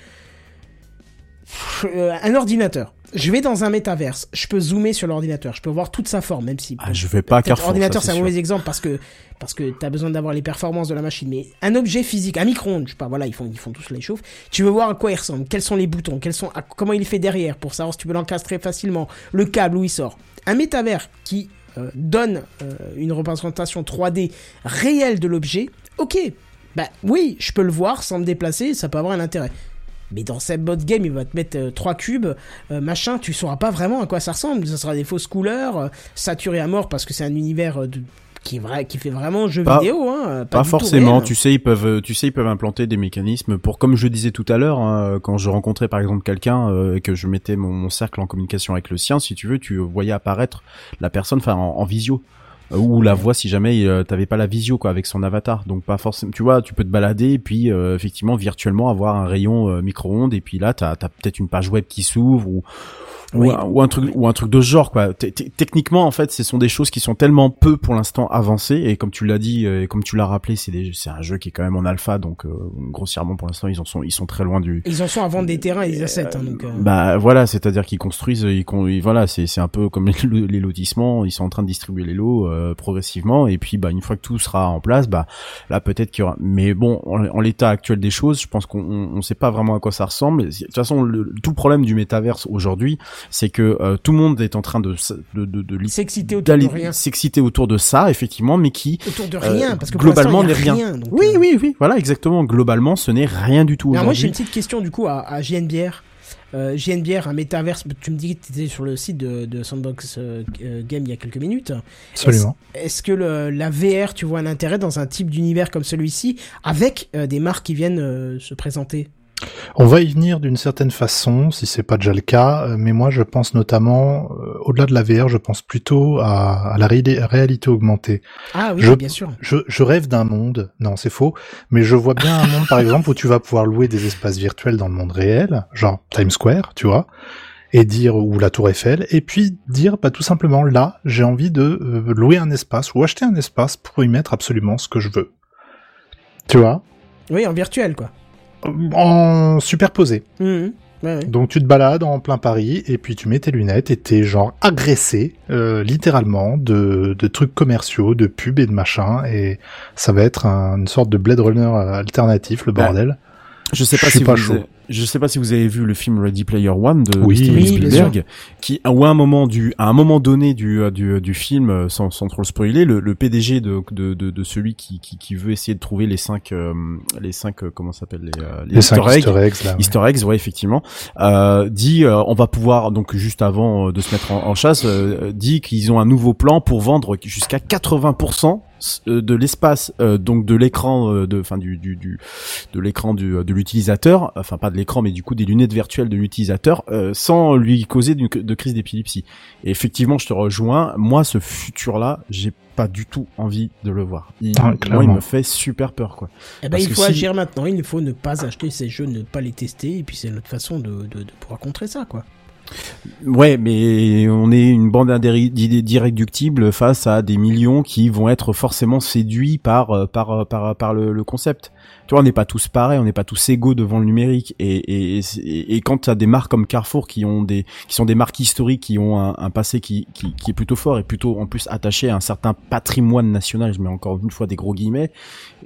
euh, un ordinateur. Je vais dans un métaverse, je peux zoomer sur l'ordinateur, je peux voir toute sa forme, même si. Ah, je vais pas à peut-être Carrefour. Ordinateur, ça, c'est un sûr. mauvais exemple parce que parce que t'as besoin d'avoir les performances de la machine. Mais un objet physique, un micro-ondes, je sais pas, voilà, ils font ils font tous les chauffes. Tu veux voir à quoi il ressemble, quels sont les boutons, quels sont à- comment il est fait derrière pour savoir si tu peux l'encastrer facilement, le câble où il sort? Un métavers qui euh, donne euh, une représentation 3D réelle de l'objet. Ok, bah oui, je peux le voir sans me déplacer, ça peut avoir un intérêt. Mais dans cette mode game, il va te mettre euh, trois cubes, euh, machin, tu sauras pas vraiment à quoi ça ressemble. Ça sera des fausses couleurs, euh, saturé à mort parce que c'est un univers de- qui est vrai, qui fait vraiment jeu Pas- vidéo, hein. Pas, forcément, tu sais, ils peuvent, tu sais, ils peuvent implanter des mécanismes pour, comme je disais tout à l'heure, hein, quand je rencontrais par exemple quelqu'un euh, et que je mettais mon, mon cercle en communication avec le sien, si tu veux, tu voyais apparaître la personne, enfin, en, en visio ou la voix si jamais euh, t'avais pas la visio quoi avec son avatar. Donc pas forcément tu vois tu peux te balader et puis euh, effectivement virtuellement avoir un rayon euh, micro-ondes et puis là t'as as, peut-être une page web qui s'ouvre ou ou, un, ou un truc ou un truc de ce genre quoi T- t- techniquement en fait ce sont des choses qui sont tellement peu pour l'instant avancées et comme tu l'as dit euh, et comme tu l'as rappelé c'est c'est un jeu qui est quand même en alpha donc euh, grossièrement pour l'instant ils en sont ils sont très loin du Ils en sont à vendre des terrains et des assets, hein, donc. euh, bah voilà, c'est-à-dire qu'ils construisent, ils, con- ils- voilà, c'est c'est un peu comme les, les lotissements, ils sont en train de distribuer les lots euh, progressivement, et puis bah une fois que tout sera en place, bah là peut-être qu'il y aura. Mais bon, en, en l'état actuel des choses, je pense qu'on on, on sait pas vraiment à quoi ça ressemble. De toute façon, le, tout problème du métaverse aujourd'hui, c'est que euh, tout le monde est en train de s- de de, de, li- S'exciter autour de d'aller rien. s'exciter autour de ça, effectivement, mais qui Autour de euh, rien, parce que globalement n'est rien. donc, oui, euh, oui, oui, voilà, exactement. Globalement, ce n'est rien du tout Alors moi j'ai une petite question du coup à, à JNBR. Euh, JNBR, un métaverse, tu me dis que tu étais sur le site de, de Sandbox euh, Game il y a quelques minutes. Absolument. Est-ce que le, la VR, tu vois un intérêt dans un type d'univers comme celui-ci, avec euh, des marques qui viennent euh, se présenter? On va y venir d'une certaine façon, si c'est pas déjà le cas, euh, mais moi je pense notamment, euh, au-delà de la VR, je pense plutôt à, à la ré- réalité augmentée. Ah oui, Je- bien sûr. Je, je rêve d'un monde, non c'est faux, mais je vois bien un monde par exemple où tu vas pouvoir louer des espaces virtuels dans le monde réel, genre Times Square, tu vois, et dire ou la Tour Eiffel, et puis dire bah tout simplement là j'ai envie de euh, louer un espace ou acheter un espace pour y mettre absolument ce que je veux. Tu vois, Oui, en virtuel quoi. En superposé. Ouais, ouais. Donc tu te balades en plein Paris et puis tu mets tes lunettes et t'es genre agressé euh, littéralement de, de trucs commerciaux, de pubs et de machins et ça va être un- une sorte de Blade Runner euh, alternatif le Bah, bordel. Je sais pas Je si pas vous chaud. je sais pas si vous avez vu le film Ready Player One de, Oui. Spielberg, qui à un moment du à un moment donné du euh, du, du film euh, sans, sans trop le spoiler, le, le PDG de, de, de, de celui qui, qui qui veut essayer de trouver les cinq euh, les cinq euh, comment s'appelle les, euh, Les cinq Easter eggs, Easter eggs là. ouais. Easter eggs, ouais, effectivement, euh, dit euh, on va pouvoir donc juste avant euh, de se mettre en, en chasse, euh, dit qu'ils ont un nouveau plan pour vendre jusqu'à 80% euh, de l'espace euh, donc de l'écran euh, de enfin du, du, du de l'écran du de l'utilisateur enfin pas de l'écran mais du coup des lunettes virtuelles de l'utilisateur euh, sans lui causer d'une- de crise d'épilepsie. Et effectivement je te rejoins. Moi ce futur là j'ai pas du tout envie de le voir. Il, Ah, moi il me fait super peur quoi. Eh ben, Parce il que faut si- agir maintenant, il faut ne pas acheter ces jeux, ne pas les tester, et puis c'est notre façon de, de, de pouvoir contrer ça, quoi. Ouais, mais on est une bande d'irréductibles face à des millions qui vont être forcément séduits par euh, par euh, par par le concept. Tu vois, on n'est pas tous pareils, on n'est pas tous égaux devant le numérique. Et et et, et quand tu as des marques comme Carrefour qui ont des qui sont des marques historiques qui ont un, un passé qui, qui qui est plutôt fort et plutôt en plus attaché à un certain patrimoine national, je mets encore une fois des gros guillemets,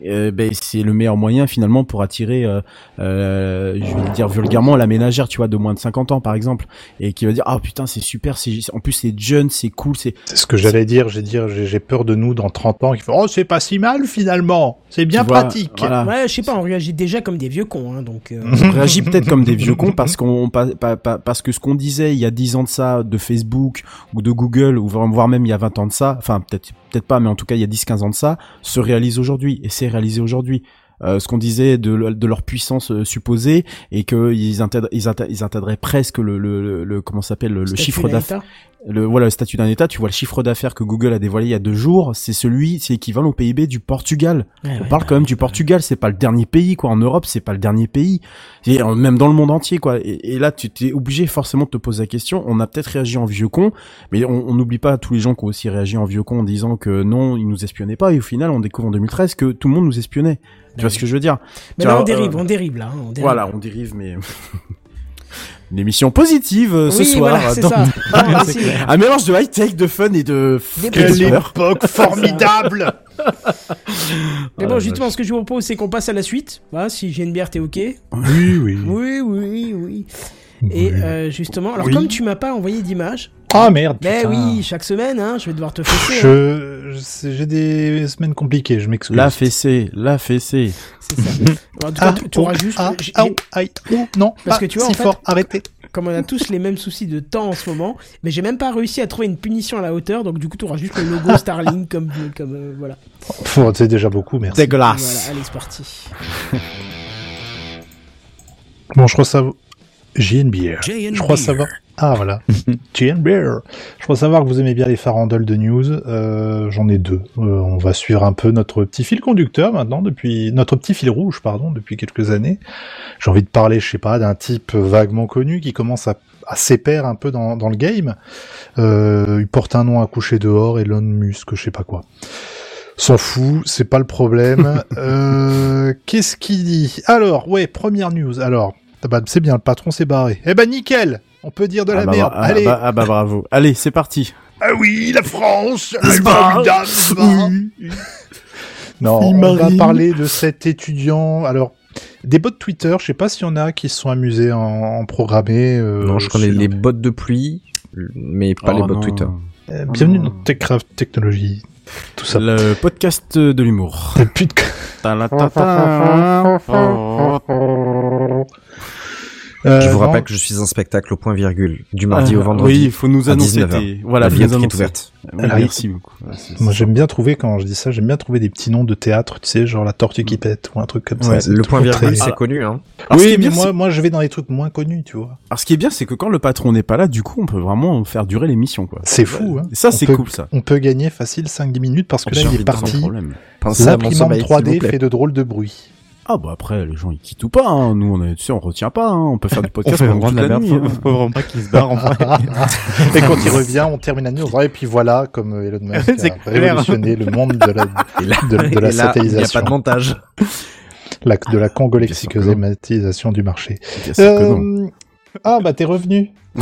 euh, ben c'est le meilleur moyen finalement pour attirer, euh, euh, je vais dire vulgairement, la ménagère, tu vois, de moins de 50 ans par exemple et qui va dire ah putain c'est super c'est en plus c'est jeune c'est cool c'est C'est ce que j'allais dire, j'ai dire j'ai j'ai peur de nous dans 30 ans qui font oh c'est pas si mal finalement, c'est bien Tu vois, pratique. voilà. Ouais, je sais pas, on réagit déjà comme des vieux cons, hein, donc. euh, on réagit peut-être comme des vieux cons parce qu'on pa- pa- pa- parce que ce qu'on disait il y a 10 ans de ça de Facebook ou de Google ou voire même il y a 20 ans de ça enfin peut-être peut-être pas mais en tout cas il y a 10 15 ans de ça se réalise aujourd'hui et c'est réalisé aujourd'hui ce qu'on disait de, de leur puissance euh, supposée et que ils intègrent ils, inté- ils intégreraient presque le, le, le, comment s'appelle le, le chiffre d'affaires le voilà le statut d'un état tu vois le chiffre d'affaires que Google a dévoilé il y a deux jours c'est celui c'est équivalent au PIB du Portugal Ouais, on ouais, parle bah, quand même du Portugal, c'est pas le dernier pays quoi. En Europe, c'est pas le dernier pays. Et euh, même dans le monde entier quoi. Et, et là, tu t'es obligé forcément de te poser la question. On a peut-être réagi en vieux con, mais on on n'oublie pas tous les gens qui ont aussi réagi en vieux con en disant que non, ils nous espionnaient pas. Et au final, on découvre en 2013 que tout le monde nous espionnait. Tu vois ce que je veux dire Mais là, vois, on dérive, euh, on dérive, là. hein, on dérive. Voilà, on dérive, mais *laughs* Une émission positive euh, ce Oui, soir. voilà, c'est dans- ça. Non, mais c'est- Un mélange de high-tech, de fun et de... quelle époque *laughs* formidable *laughs* Mais Ah, bon, la justement, ce que je vous propose, c'est qu'on passe à la suite. Voilà, si j'ai une bière, t'es ok. Oui, oui. Oui, oui, oui. Et euh, justement, alors Oui. comme tu m'as pas envoyé d'image, Ah merde mais putain. oui, chaque semaine, hein, je vais devoir te fesser. hein. Je, sais, j'ai des semaines compliquées, je m'excuse. La fessée, la fessée. C'est ça. *laughs* Cas, tu- auras juste. ah, ah, aïe, oh, non, Parce que tu vois, si en fait- fort, arrêtez. comme on a tous les mêmes soucis de temps en ce moment, mais j'ai même pas réussi à trouver une punition à la hauteur, donc du coup, tu auras juste le logo *laughs* Starlink comme, comme euh, voilà. C'est déjà beaucoup, merci. Dégueulasse. Voilà, allez, c'est parti. Bon, je crois savoir. JNBR. JNBR. Je crois savoir. Ah voilà. *laughs* JNBR. Je crois savoir que vous aimez bien les farandoles de news. Euh, J'en ai deux. Euh, on va suivre un peu notre petit fil conducteur maintenant depuis notre petit fil rouge, pardon, depuis quelques années. J'ai envie de parler, je sais pas, d'un type vaguement connu qui commence à, à s'épaire un peu dans, dans le game. Euh, il porte un nom à coucher dehors, Elon Musk, je sais pas quoi. S'en fout, c'est pas le problème. *laughs* euh, Qu'est-ce qu'il dit? Alors, ouais, première news. Alors, bah, c'est bien, le patron s'est barré. Eh ben nickel On peut dire de la ah, bah, merde. ah, Allez bah, ah bah bravo. Allez, c'est parti. Ah oui, la France. *laughs* Non, on va parler de cet étudiant. Alors, des bots Twitter, je sais pas s'il y en a qui se sont amusés en, en programmer. euh, non, je connais sur- les bots de pluie, mais pas Oh, les bots non. Twitter. Euh, bienvenue Oh, dans Techcraft Technologie. Tout ça. Le podcast de l'humour. T'as plus de- Ta-la-ta-ta. Euh, je vous non, rappelle que je suis un spectacle au point virgule du mardi Ah, au vendredi. Oui, il faut nous à annoncer 19 heures. tes... Voilà, La billetterie est ouverte. Oui, Alors, Merci beaucoup. Ouais, Moi j'aime bien trouver, quand je dis ça, j'aime bien trouver des petits noms de théâtre, tu sais, genre la tortue qui pète ou un truc comme ça. Ouais, Le point virgule, très- c'est connu, hein. Alors, Oui, mais bien, moi, moi je vais dans les trucs moins connus, tu vois. Alors, ce qui est bien, c'est que quand le patron n'est pas là, du coup, on peut vraiment faire durer l'émission, quoi. C'est fou, hein. Et ça, c'est cool, ça. On peut gagner facile 5-10 minutes parce que là il est parti. L'imprimante sommeil, s'il vous 3D plaît. fait de drôles de bruits. Ah bah après, les gens ils quittent ou pas. Hein. Nous, on est, tu sais, on retient pas. Hein. On peut faire du *laughs* On podcast fait pendant vraiment toute de la la merde. nuit. Hein. *laughs* faut vraiment pas qu'il se barre en vrai. *laughs* Et quand il revient, on termine la news. Et puis voilà, comme Elon Musk a révolutionné le monde de la, Et là, de, de la et là, il n'y a satellisation, pas de montage. la- de la congolexicosématisation du marché. Bien sûr que non. Euh, Ah bah t'es revenu. *laughs*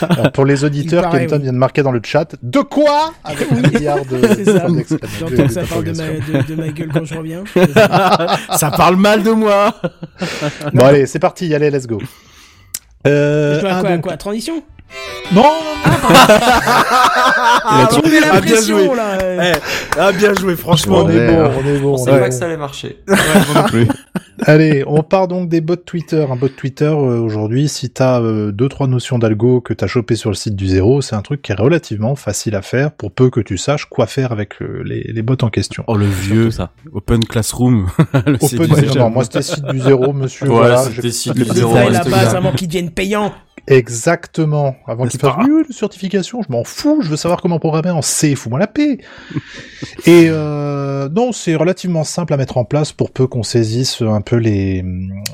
Alors, pour les auditeurs, Kenton oui. vient de marquer dans le chat. De quoi? Avec un milliard de. *laughs* C'est ça. points d'exclamation. J'entends que ça parle de ma, de, de ma gueule quand je reviens. *laughs* Ça parle mal de moi. Bon allez, c'est parti. Allez, let's go. Euh, ah, quoi, donc- quoi Transition? Non, Ah, Ah, bien joué. là Eh, ah bien joué, franchement. on est bon, on est bon. On savait pas que ça allait marcher. Allez, on part donc des bots Twitter. Un bot Twitter euh, aujourd'hui, si t'as euh, deux trois notions d'algo que t'as chopé sur le site du zéro, c'est un truc qui est relativement facile à faire pour peu que tu saches quoi faire avec euh, les, les bots en question. Oh le vieux ça. Open Classroom. *laughs* Le Open- site du non, zéro. non, moi c'était site du zéro, monsieur. Ouais, voilà, c'était site du zéro, la base avant qu'ils deviennent payants. Exactement. Avant qu'il fasse oui, de certification, je m'en fous, je veux savoir comment programmer en C, fous-moi la paix. *laughs* Et euh, non, c'est relativement simple à mettre en place pour peu qu'on saisisse un peu les,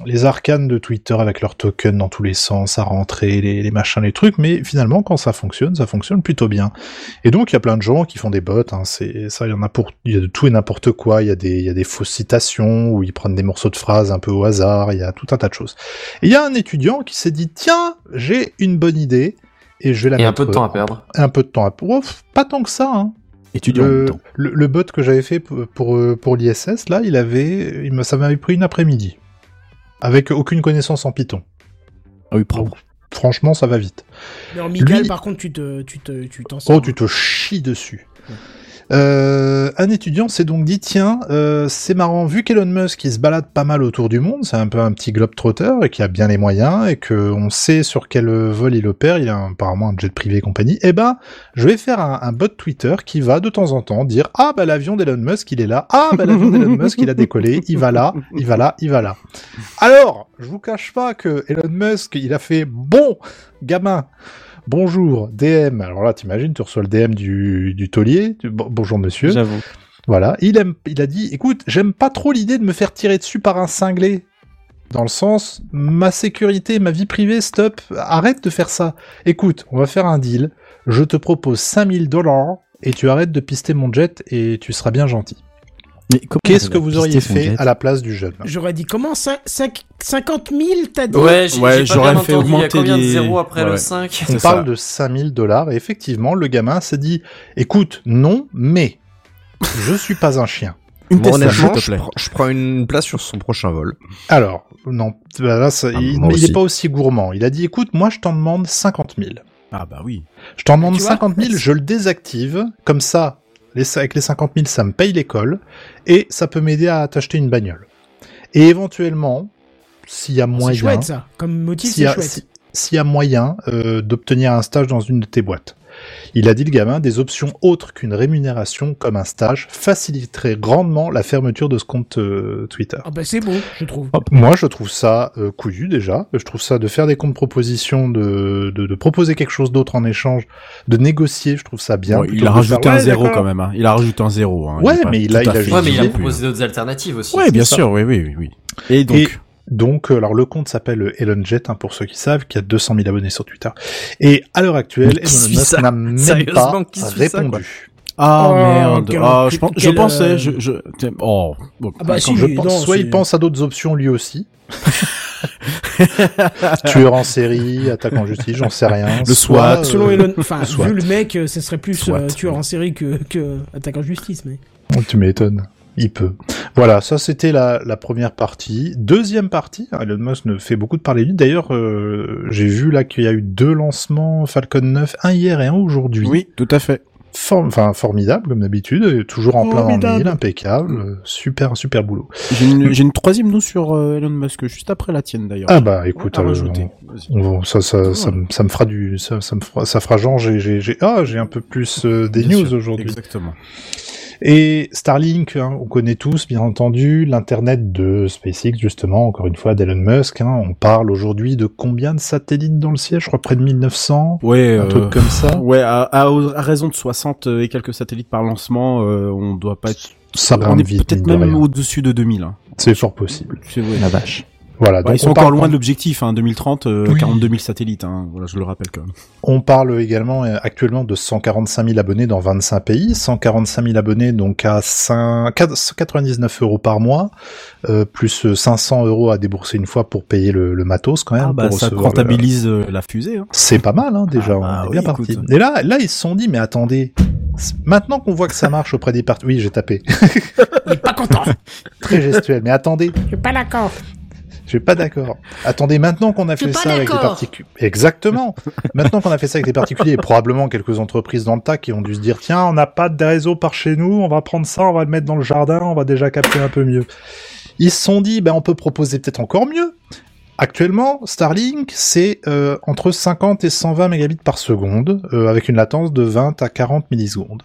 les arcanes de Twitter avec leurs tokens dans tous les sens, à rentrer, les, les machins, les trucs, mais finalement, quand ça fonctionne, ça fonctionne plutôt bien. Et donc, il y a plein de gens qui font des bots, hein, c'est, ça, il y en a pour, il y a de tout et n'importe quoi, il y a des, il y a des fausses citations, où ils prennent des morceaux de phrases un peu au hasard, il y a tout un tas de choses. Et il y a un étudiant qui s'est dit, tiens, j'ai une bonne idée, et je vais la Et mettre... un peu de temps à perdre. Un peu de temps à perdre. Pas tant que ça, hein. Étudiant en Le, le, le bot que j'avais fait pour, pour, euh, pour l'ISS, là, il avait, il me, ça m'avait pris une après-midi. Avec aucune connaissance en Python. Ah oui. Franchement, ça va vite. Mais en Miguel, Lui- par contre, tu te, tu te, tu t'en sors. Oh, tu te chies dessus. Euh, un étudiant s'est donc dit tiens, euh, c'est marrant, vu qu'Elon Musk il se balade pas mal autour du monde, c'est un peu un petit globe-trotter et qui a bien les moyens et que on sait sur quel vol il opère, il a apparemment un jet privé et compagnie. Eh ben, je vais faire un, un bot Twitter qui va de temps en temps dire ah bah l'avion d'Elon Musk il est là, ah bah l'avion d'Elon Musk il a décollé, il va là, il va là, il va là. Alors, je vous cache pas que Elon Musk il a fait bon gamin. Bonjour, DM. Alors là, t'imagines, tu reçois le DM du, du taulier. Bon- bonjour monsieur. J'avoue. Voilà. Il aime, il a dit, écoute, j'aime pas trop l'idée de me faire tirer dessus par un cinglé. Dans le sens, ma sécurité, ma vie privée, stop, arrête de faire ça. Écoute, on va faire un deal. Je te propose 5000 dollars et tu arrêtes de pister mon jet et tu seras bien gentil. Qu'est-ce que vous auriez fait à la place du jeune? J'aurais dit comment Cin- cinq- 50 000 t'as dit? Ouais, j'aurais fait entendu. Il y a augmenter combien de les- zéros après Ouais, le ouais. 5 On parle ça. de 5000 dollars et effectivement, le gamin s'est dit, écoute, non, mais je suis pas un chien. *laughs* Une s'il honnêtement, te je, prends- je prends une place sur son prochain vol. Alors, non, bah là, ça- Ah, il, moi il aussi. est pas aussi gourmand. Il a dit, écoute, moi, je t'en demande 50 000. Ah bah oui. Je t'en demande Tu vois 50 000, je le désactive, comme ça, les, avec les 50 000, ça me paye l'école, et ça peut m'aider à t'acheter une bagnole. Et éventuellement, s'il y a C'est moyen, chouette ça. Comme motif, s'il y c'est a, chouette. si- s'il y a moyen euh, d'obtenir un stage dans une de tes boîtes. Il a dit le gamin, des options autres qu'une rémunération comme un stage faciliteraient grandement la fermeture de ce compte euh, Twitter. Ah bah c'est beau, je trouve. Moi, je trouve ça euh, couillu déjà. Je trouve ça de faire des comptes propositions, de, de, de proposer quelque chose d'autre en échange, de négocier. Je trouve ça bien. Il a rajouté faire, un ouais, zéro quand même. Hein. Il a rajouté un zéro. Hein. Ouais, mais il a- il a Ouais, mais il a proposé d'autres alternatives aussi. Ouais, bien ça. sûr, oui, oui, oui, oui. Et donc, Et donc, euh, alors le compte s'appelle Elon Jet, hein, pour ceux qui savent, qui a 200 000 abonnés sur Twitter. Et à l'heure actuelle, Elon Musk n'a même pas répondu. ah Oh, merde. quel- Ah, je, pense, je quel, pensais, euh, je, je, tiens, oh. bon. Ah bah Quand si, je pense, non, soit il pense à d'autres options lui aussi. *laughs* Tueur en série, attaque en justice, j'en sais rien. Le Soit, SWAT. euh, Selon Elon, enfin, vu le mec, euh, ce serait plus euh, tueur en série que, que attaquant de justice, mais. Tu m'étonnes. Il peut. Voilà, ça c'était la, la première partie. Deuxième partie, hein, Elon Musk ne fait beaucoup de parler de lui. D'ailleurs, euh, j'ai vu là qu'il y a eu deux lancements Falcon 9, un hier et un aujourd'hui. Oui, tout à fait. For- enfin, formidable comme d'habitude, toujours en plein en mille, impeccable, super super boulot. J'ai une, j'ai une troisième news sur euh, Elon Musk, juste après la tienne d'ailleurs. Ah bah écoute, À euh, rajouter. Vas-y. on- ça, ça, ça, me- ça me fera du, ça, ça me fera, ça fera genre j'ai, j'ai, j'ai, ah j'ai un peu plus euh, des Bien news aujourd'hui. Exactement. Et Starlink, hein, on connaît tous, bien entendu, l'internet de SpaceX, justement, encore une fois, d'Elon Musk. hein. on parle aujourd'hui de combien de satellites dans le ciel? Je crois près de 1900, Ouais, un euh, truc comme ça. ouais, à, à- à raison de 60 et quelques satellites par lancement, euh, on doit pas être. Ça on est peut-être même au-dessus de 2000. Hein. C'est fort possible. C'est vrai. La vache. Voilà, Ouais, donc ils sont on encore parle, loin de l'objectif, hein, 2030, euh, Oui. 42 000 satellites. Hein. Voilà, je le rappelle quand même. On parle également euh, actuellement de 145 000 abonnés dans 25 pays, 145 000 abonnés donc à 5, 99 euros par mois, euh, plus 500 euros à débourser une fois pour payer le, le matos quand même. Ah bah pour ça le- rentabilise euh, la fusée. Hein. C'est pas mal hein, déjà, Ah bah on est oui, bien parti. Et là, là ils se sont dit mais attendez, maintenant qu'on voit que ça marche auprès des parties, oui j'ai tapé, *laughs* Il est pas content. très gestuel, mais attendez, Je suis pas d'accord. Je suis pas d'accord. Attendez, maintenant qu'on a fait ça avec des particuliers, exactement. maintenant qu'on a fait ça avec des particuliers, et probablement quelques entreprises dans le tas qui ont dû se dire tiens, on n'a pas de réseau par chez nous, on va prendre ça, on va le mettre dans le jardin, on va déjà capter un peu mieux. Ils se sont dit ben on peut proposer peut-être encore mieux. Actuellement, Starlink, c'est euh, entre 50 et 120 mégabits par seconde, euh, avec une latence de 20 à 40 millisecondes.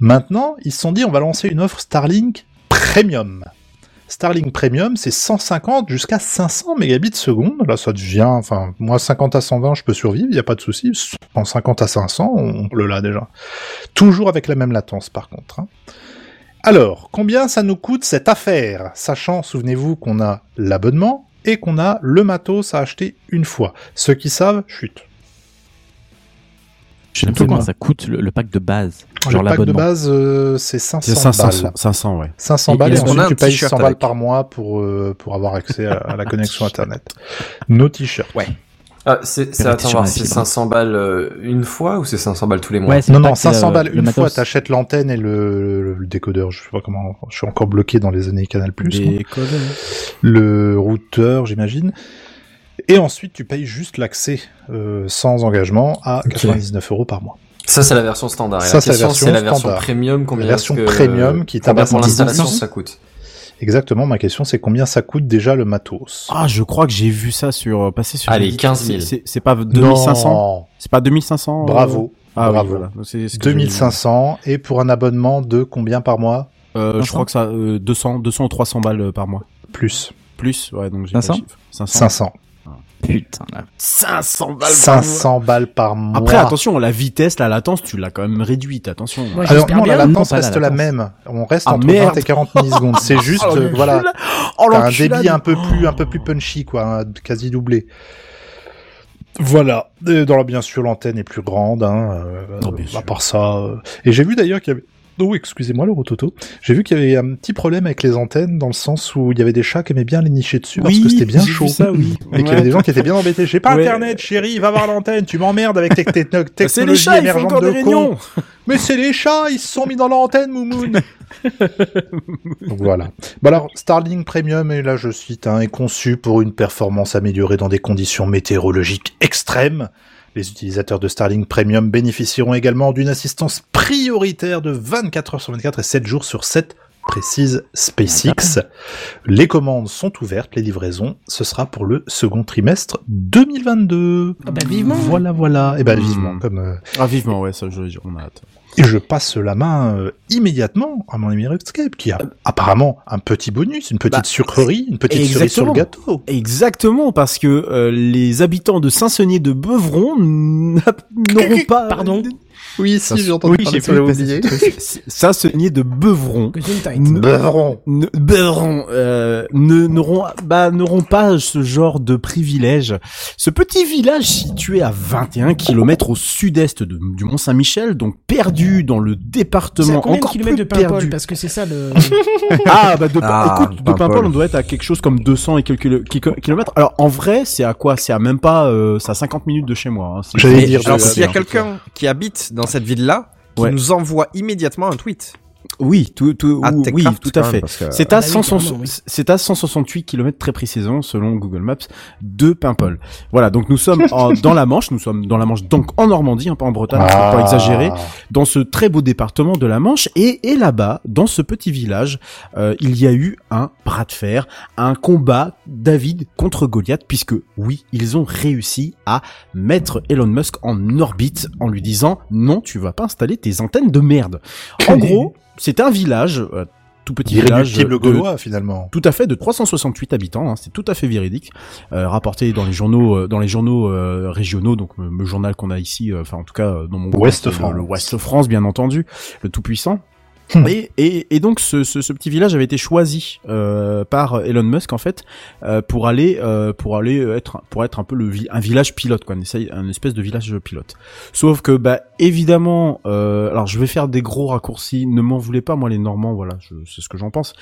Maintenant, ils se sont dit, on va lancer une offre Starlink Premium. Starlink Premium, c'est 150 jusqu'à 500 mégabits seconde. Là, ça devient, enfin, moi, 50 à 120, je peux survivre, il n'y a pas de souci. 150 à 500, on le l'a déjà. Toujours avec la même latence, par contre. hein. Alors, combien ça nous coûte cette affaire? Sachant, souvenez-vous, qu'on a l'abonnement et qu'on a le matos à acheter une fois. Ceux qui savent, chut. Je sais même pas comment ça coûte le, le pack de base. Genre le pack de base, euh, c'est 500, C'est 500, balles. 500, ouais. 500 Et- balles, et ensuite tu payes t-shirt 100 balles par mois pour, euh, pour avoir accès à, à la *laughs* connexion Internet. Nos t-shirts. Ouais. Ah, c'est, c'est, Pirater attends, sur voir, la c'est fibre. 500 balles euh, une fois ou c'est 500 balles tous les mois? Ouais, c'est Non, le non, pack, c'est 500 le- balles le une matos. fois, t'achètes l'antenne et le, le- le décodeur. Je sais pas comment, je suis encore bloqué dans les années Canal+. codes. Le routeur, j'imagine. Et ensuite, tu payes juste l'accès euh, sans engagement à 99 euros par mois. Ça, c'est la version standard. Et Ça, c'est la version c'est la version standard. premium. Combien La version que- premium qui combien tabasse pour l'installation 200. ça coûte Exactement, ma question c'est combien ça coûte déjà le matos? Ah, je crois que j'ai vu ça sur passer sur. Allez, Reddit. 15 000. C'est- pas 2500. Non. C'est pas 2500. euh Bravo. Ah Bravo. oui, voilà. C'est ce que j'ai vu. 2500 et pour un abonnement de combien par mois? Euh, je 500. crois que ça euh, 200 200 ou 300 balles euh, par mois. Plus. Plus, ouais, donc j'ai pas le 500? chiffre. 500. 500. Putain, là. 500 balles 500 balles par mois. Après, attention, la vitesse, la latence, tu l'as quand même réduite, attention. Moi, Alors non, la latence Non, pas la reste la, même. On reste Ah, entre merde. 20 et 40 millisecondes. C'est *laughs* juste, Oh, euh, voilà, Oh, t'as un débit un peu plus, un peu plus punchy, quoi, hein, quasi doublé. Voilà. Et dans la, bien sûr, l'antenne est plus grande. Hein, euh, Non, bien à part ça. euh, Et j'ai vu d'ailleurs qu'il y avait Oh, excusez-moi le rototo. J'ai vu qu'il y avait un petit problème avec les antennes dans le sens où il y avait des chats qui aimaient bien les nicher dessus parce que c'était bien chaud. ça, oui. Et qu'il y avait des gens qui étaient bien embêtés. J'ai pas Ouais. internet, chérie, va voir l'antenne, tu m'emmerdes avec tes techno- technologies C'est les chats, ils font encore de des con. Mais c'est les chats, ils se sont mis dans l'antenne, Moumoun. Donc voilà. Bon alors, Starlink Premium, et là je cite, hein, est conçu pour une performance améliorée dans des conditions météorologiques extrêmes. Les utilisateurs de Starlink Premium bénéficieront également d'une assistance prioritaire de 24 heures sur 24 et 7 jours sur 7 précise SpaceX. Les commandes sont ouvertes, les livraisons, ce sera pour le second trimestre 2022. Ah bah, vivement. Voilà, voilà. Et ben Hmm. vivement, comme euh, Ah, vivement, ouais, ça, je, je- on a hâte. Et je passe la main euh, immédiatement à mon ami Redscape, qui a apparemment un petit bonus, une petite Bah, sucrerie, une petite cerise sur le gâteau. Exactement, parce que euh, les habitants de Saint-Senier de Beuvron n'a- *laughs* n'auront *laughs* pas... Pardon Oui, oui, j'ai passer ce truc. Saint-Senier de Beuvron. Beuvron. ne- Beuvron, euh, ne- n'auront bah, n'auront pas ce genre de privilège. Ce petit village situé à 21 km au sud-est de- du Mont Saint-Michel, donc perdu dans le à département combien de encore kilomètres plus de Paimpol perdu. Parce que c'est ça le. *laughs* Ah bah de Ah, écoute, de Paimpol. On doit être à quelque chose comme 200 et quelques kilo- kilomètres. Alors en vrai, c'est à quoi? C'est à même pas euh, c'est à 50 minutes de chez moi. hein. C'est- J'allais dire, alors, je- s'il y a quelqu'un qui habite dans cette ville-là, qui Ouais. nous envoie immédiatement un tweet. Oui, tout, tout, À oui, Techcraft, tout à fait. C'est Ah à, oui, 100 carrément, oui. c'est à 168 km très précisément selon Google Maps de Paimpol. Voilà, donc nous sommes en- *laughs* dans la Manche, nous sommes dans la Manche, donc en Normandie, hein, pas en Bretagne, Ah. pas exagérer, dans ce très beau département de la Manche. Et, et là-bas, dans ce petit village, euh, il y a eu un bras de fer, un combat David contre Goliath, puisque oui, ils ont réussi à mettre Elon Musk en orbite en lui disant non, tu vas pas installer tes antennes de merde. En *laughs* gros, c'était un village, euh, tout petit village de- gaulois, finalement. tout à fait de 368 habitants, hein, c'est tout à fait véridique, euh, rapporté dans les journaux, euh, dans les journaux euh, régionaux, donc le journal qu'on a ici, euh, enfin en tout cas dans mon groupe, Ouest c'est le- France. le Ouest France bien entendu, le tout puissant. Hmm. Et, et, donc ce, ce, ce petit village avait été choisi euh, par Elon Musk en fait euh, pour aller euh, pour aller être pour être un peu le un village pilote quoi, un, espèce de village pilote. Sauf que bah évidemment, euh, alors je vais faire des gros raccourcis, ne m'en voulez pas moi les Normands, voilà, c'est ce que j'en pense.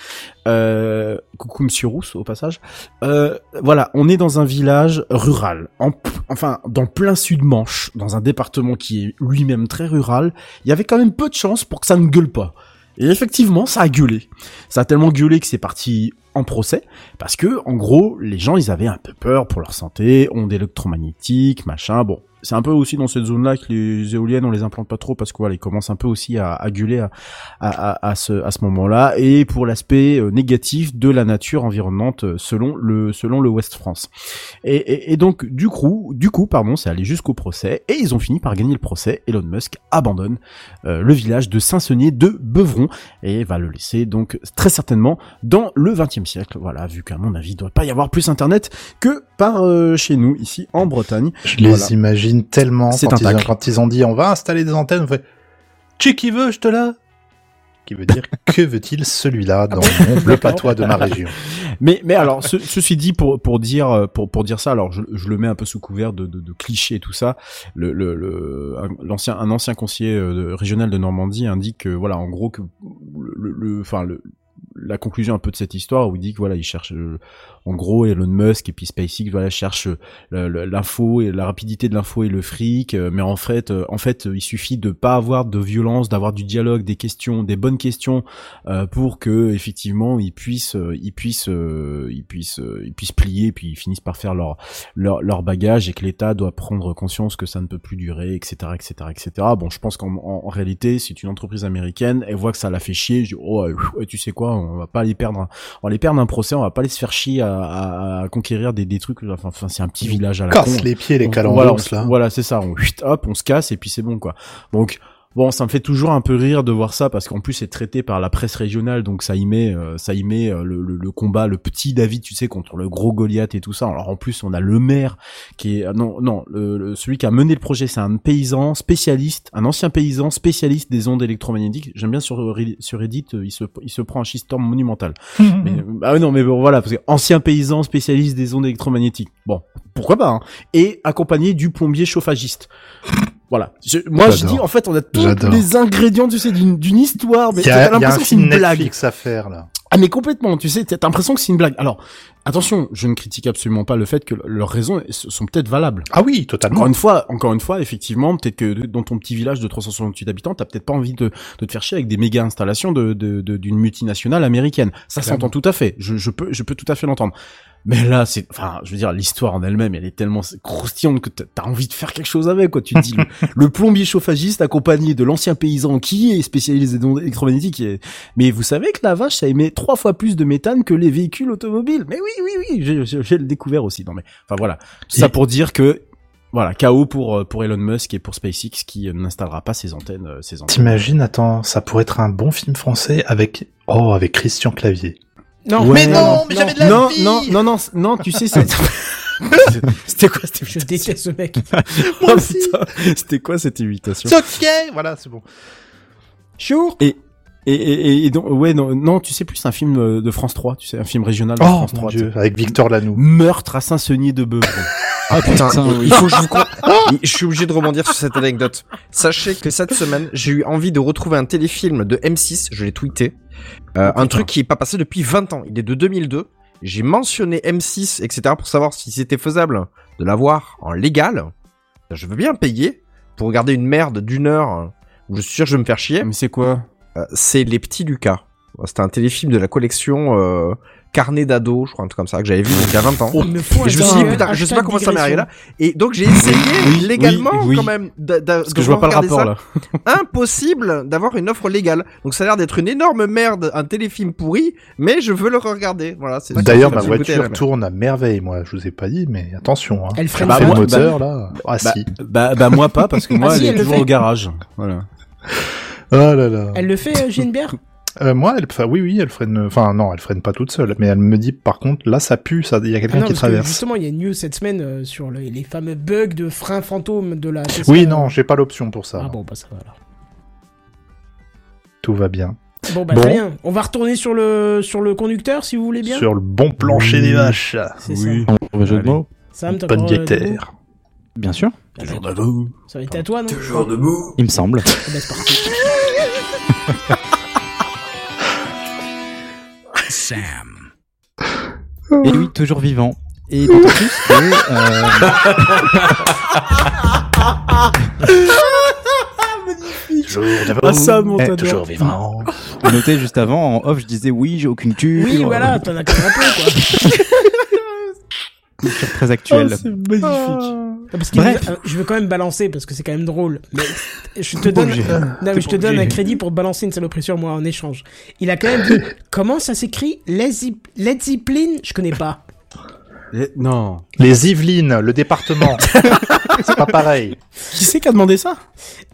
Euh, coucou Monsieur Rousse au passage. Euh, voilà, on est dans un village rural, en, enfin dans plein sud Manche, dans un département qui est lui-même très rural. Il y avait quand même peu de chances pour que ça ne gueule pas. Et effectivement, ça a gueulé. Ça a tellement gueulé que c'est parti en procès, parce que, en gros, les gens, ils avaient un peu peur pour leur santé, ondes électromagnétiques, machin, bon. C'est un peu aussi dans cette zone-là que les éoliennes, on les implante pas trop, parce que voilà, ils commencent un peu aussi à, à gueuler à, à, ce, à ce moment-là, et pour l'aspect euh, négatif de la nature environnante, euh, selon le, selon le Ouest France. Et donc, du coup, du coup, pardon, c'est allé jusqu'au procès, et ils ont fini par gagner le procès. Elon Musk abandonne euh, le village de Saint-Senier de Beuvron, et va le laisser donc très certainement dans le 20e siècle. Voilà, vu qu'à mon avis, il doit pas y avoir plus internet que par euh, chez nous, ici en Bretagne. Je les imagine tellement C'est quand un ils, ont, quand ils ont dit on va installer des antennes, on fait Tu qui veux, je te la *laughs* Qui veut dire que veut-il celui-là dans mon bleu patois de ma *laughs* région Mais mais alors ce- ceci dit pour pour dire euh, pour pour dire ça alors je, je le mets un peu sous couvert de de, de clichés et tout ça le le le- un- l'ancien un ancien conseiller euh, régional de Normandie indique que voilà en gros que le le enfin le la conclusion un peu de cette histoire où il dit que voilà il cherche euh, en gros Elon Musk et puis SpaceX voilà cherche euh, l'info et la rapidité de l'info et le fric euh, mais en fait euh, en fait il suffit de pas avoir de violence d'avoir du dialogue des questions des bonnes questions pour que effectivement ils puissent ils puissent ils puissent ils puissent plier puis ils finissent par faire leur leur, leur bagage et que l'État doit prendre conscience que ça ne peut plus durer etc etc etc bon je pense qu'en en, réalité c'est une entreprise américaine elle voit que ça la fait chier je dis oh tu sais quoi on va pas les perdre un- on va les perdre un procès on va pas les se faire chier à, à, à conquérir des, des trucs enfin, enfin c'est un petit village à la Casse con les pieds, les calendos, voilà, on- là. voilà, c'est ça. On, hop, on se casse et puis c'est bon, quoi. Donc, bon, ça me fait toujours un peu rire de voir ça parce qu'en plus c'est traité par la presse régionale, donc ça y met, euh, ça y met euh, le, le- le combat, le petit David, tu sais, contre le gros Goliath et tout ça. Alors en plus, on a le maire qui est, ah, non, non, le, le- celui qui a mené le projet, c'est un paysan spécialiste, un ancien paysan spécialiste des ondes électromagnétiques. J'aime bien sur sur Reddit, euh, il se, il se prend un shitstorm monumental. *laughs* Mais, ah non, mais bon, voilà, parce que ancien paysan spécialiste des ondes électromagnétiques. Bon, pourquoi pas, hein. Et accompagné du plombier chauffagiste. Voilà. Je- moi, je dis, en fait, on a tous les ingrédients, tu sais, d'une d'une histoire, mais t'as l'impression que c'est une blague. Netflix à faire là. Ah mais complètement, tu sais, t'as l'impression que c'est une blague. Alors, attention, je ne critique absolument pas le fait que leurs raisons sont peut-être valables. Ah oui, totalement. Encore une fois, encore une fois, effectivement, peut-être que dans ton petit village de 368 habitants, t'as peut-être pas envie de, de te faire chier avec des méga installations de de- de- d'une multinationale américaine. Ça s'entend tout à fait. Je, je peux je peux tout à fait l'entendre. Mais là, c'est, enfin, je veux dire, l'histoire en elle-même, elle est tellement croustillante que t'as- envie de faire quelque chose avec, quoi. Tu te dis, le, *laughs* le plombier chauffagiste accompagné de l'ancien paysan qui est spécialisé dans l'électromagnétique. et- Mais vous savez que la vache, ça émet trois fois plus de méthane que les véhicules automobiles. Mais oui, oui, oui, j'ai- le découvert aussi. Non mais, enfin voilà. Tout ça Et- pour dire que, voilà, KO pour euh, pour Elon Musk et pour SpaceX qui euh, n'installera pas ses antennes, euh, ses antennes. T'imagines, attends, ça pourrait être un bon film français avec oh avec Christian Clavier. Non, Ouais. mais non, mais j'avais de la non, vie non, non, non, non, tu sais, c'est- *laughs* c'était quoi cette Je imitation déteste ce mec. *laughs* Moi Oh, aussi. putain, C'était quoi cette imitation C'est ok, voilà, c'est bon. Chour et, et, et, et donc, ouais, non, non, tu sais plus, c'est un film euh, de France 3, tu sais, un film régional de Oh France mon 3. dieu, tu sais. avec Victor Lanoux. Meurtre à Saint-Senier de Beuvron. *laughs* Ah putain, Putain, oui. il faut que je vous con- Je suis obligé de rebondir sur cette anecdote. Sachez que cette semaine, j'ai eu envie de retrouver un téléfilm de M6, je l'ai tweeté. Euh, un truc qui est pas passé depuis 20 ans. Il est de 2002. J'ai mentionné M6, etc. pour savoir si c'était faisable de l'avoir en légal. Je veux bien payer pour regarder une merde d'une heure où je suis sûr que je vais me faire chier. Mais c'est quoi? Euh, c'est Les Petits Lucas. C'était un téléfilm de la collection euh, Carnet d'ado, je crois, un truc comme ça, que j'avais vu donc, il y a 20 ans. Faut Et je me suis dit, putain, je sais pas comment ça m'est arrivé là. Et donc j'ai essayé Oui, légalement oui, oui. quand même d'a- d'a- Parce de que je vois pas le rapport ça. là. *laughs* Impossible d'avoir une offre légale. Donc ça a l'air d'être une énorme merde, un téléfilm pourri, mais je veux le regarder. Voilà. c'est- D'ailleurs, ma voiture tourne à merveille, moi. Je vous ai pas dit, mais attention. Hein. Elle freine Bah, le moi, moteur là. Ah Bah, si. bah, bah, moi pas, parce que *laughs* moi, Ah, elle est toujours au garage. Voilà. Oh là là. Elle le fait, euh, Geneviève Euh, moi, elle, enfin, oui, oui, elle freine. Enfin, non, elle freine pas toute seule, mais elle me dit, par contre, là, ça pue, ça. Il y a Ah quelqu'un non, qui traverse. justement, il y a une news cette semaine euh, sur le- les fameux bugs de frein fantôme de la Tesla. Oui, non, j'ai pas l'option pour ça. Ah bon, bah ça va alors. Tout va bien. Bon, bah Bon. très bien. On va retourner sur le, sur le conducteur si vous voulez bien. Sur le bon plancher des vaches. C'est Oui. Mauvais jeu de Allez. mots. ça. Sam, t'as Bonne guetteur. Bien sûr, debout Ça va être à toi, non? Toujours debout. il me semble. Ah bah, c'est parti. *laughs* Sam. Et oui, toujours vivant. Et d'autant plus que... *laughs* euh. Ah, ça, mon Eh, t'adore. Toujours vivant. noté juste avant, en off, je disais oui, j'ai aucune culture. Oui, voilà, t'en as quand même un peu, quoi. *laughs* Très actuelle. Oh, c'est magnifique. Non, parce qu'il Bref. nous a- euh, je veux quand même balancer parce que c'est quand même drôle. Mais je te donne, obligé. non, mais je te donne un crédit pour balancer une saloperie sur moi en échange. Il a quand même dit *laughs* comment ça s'écrit? Led Zeppelin Je connais pas. Non. Les Yvelines, le département. *laughs* c'est pas pareil. Qui c'est qui a demandé ça?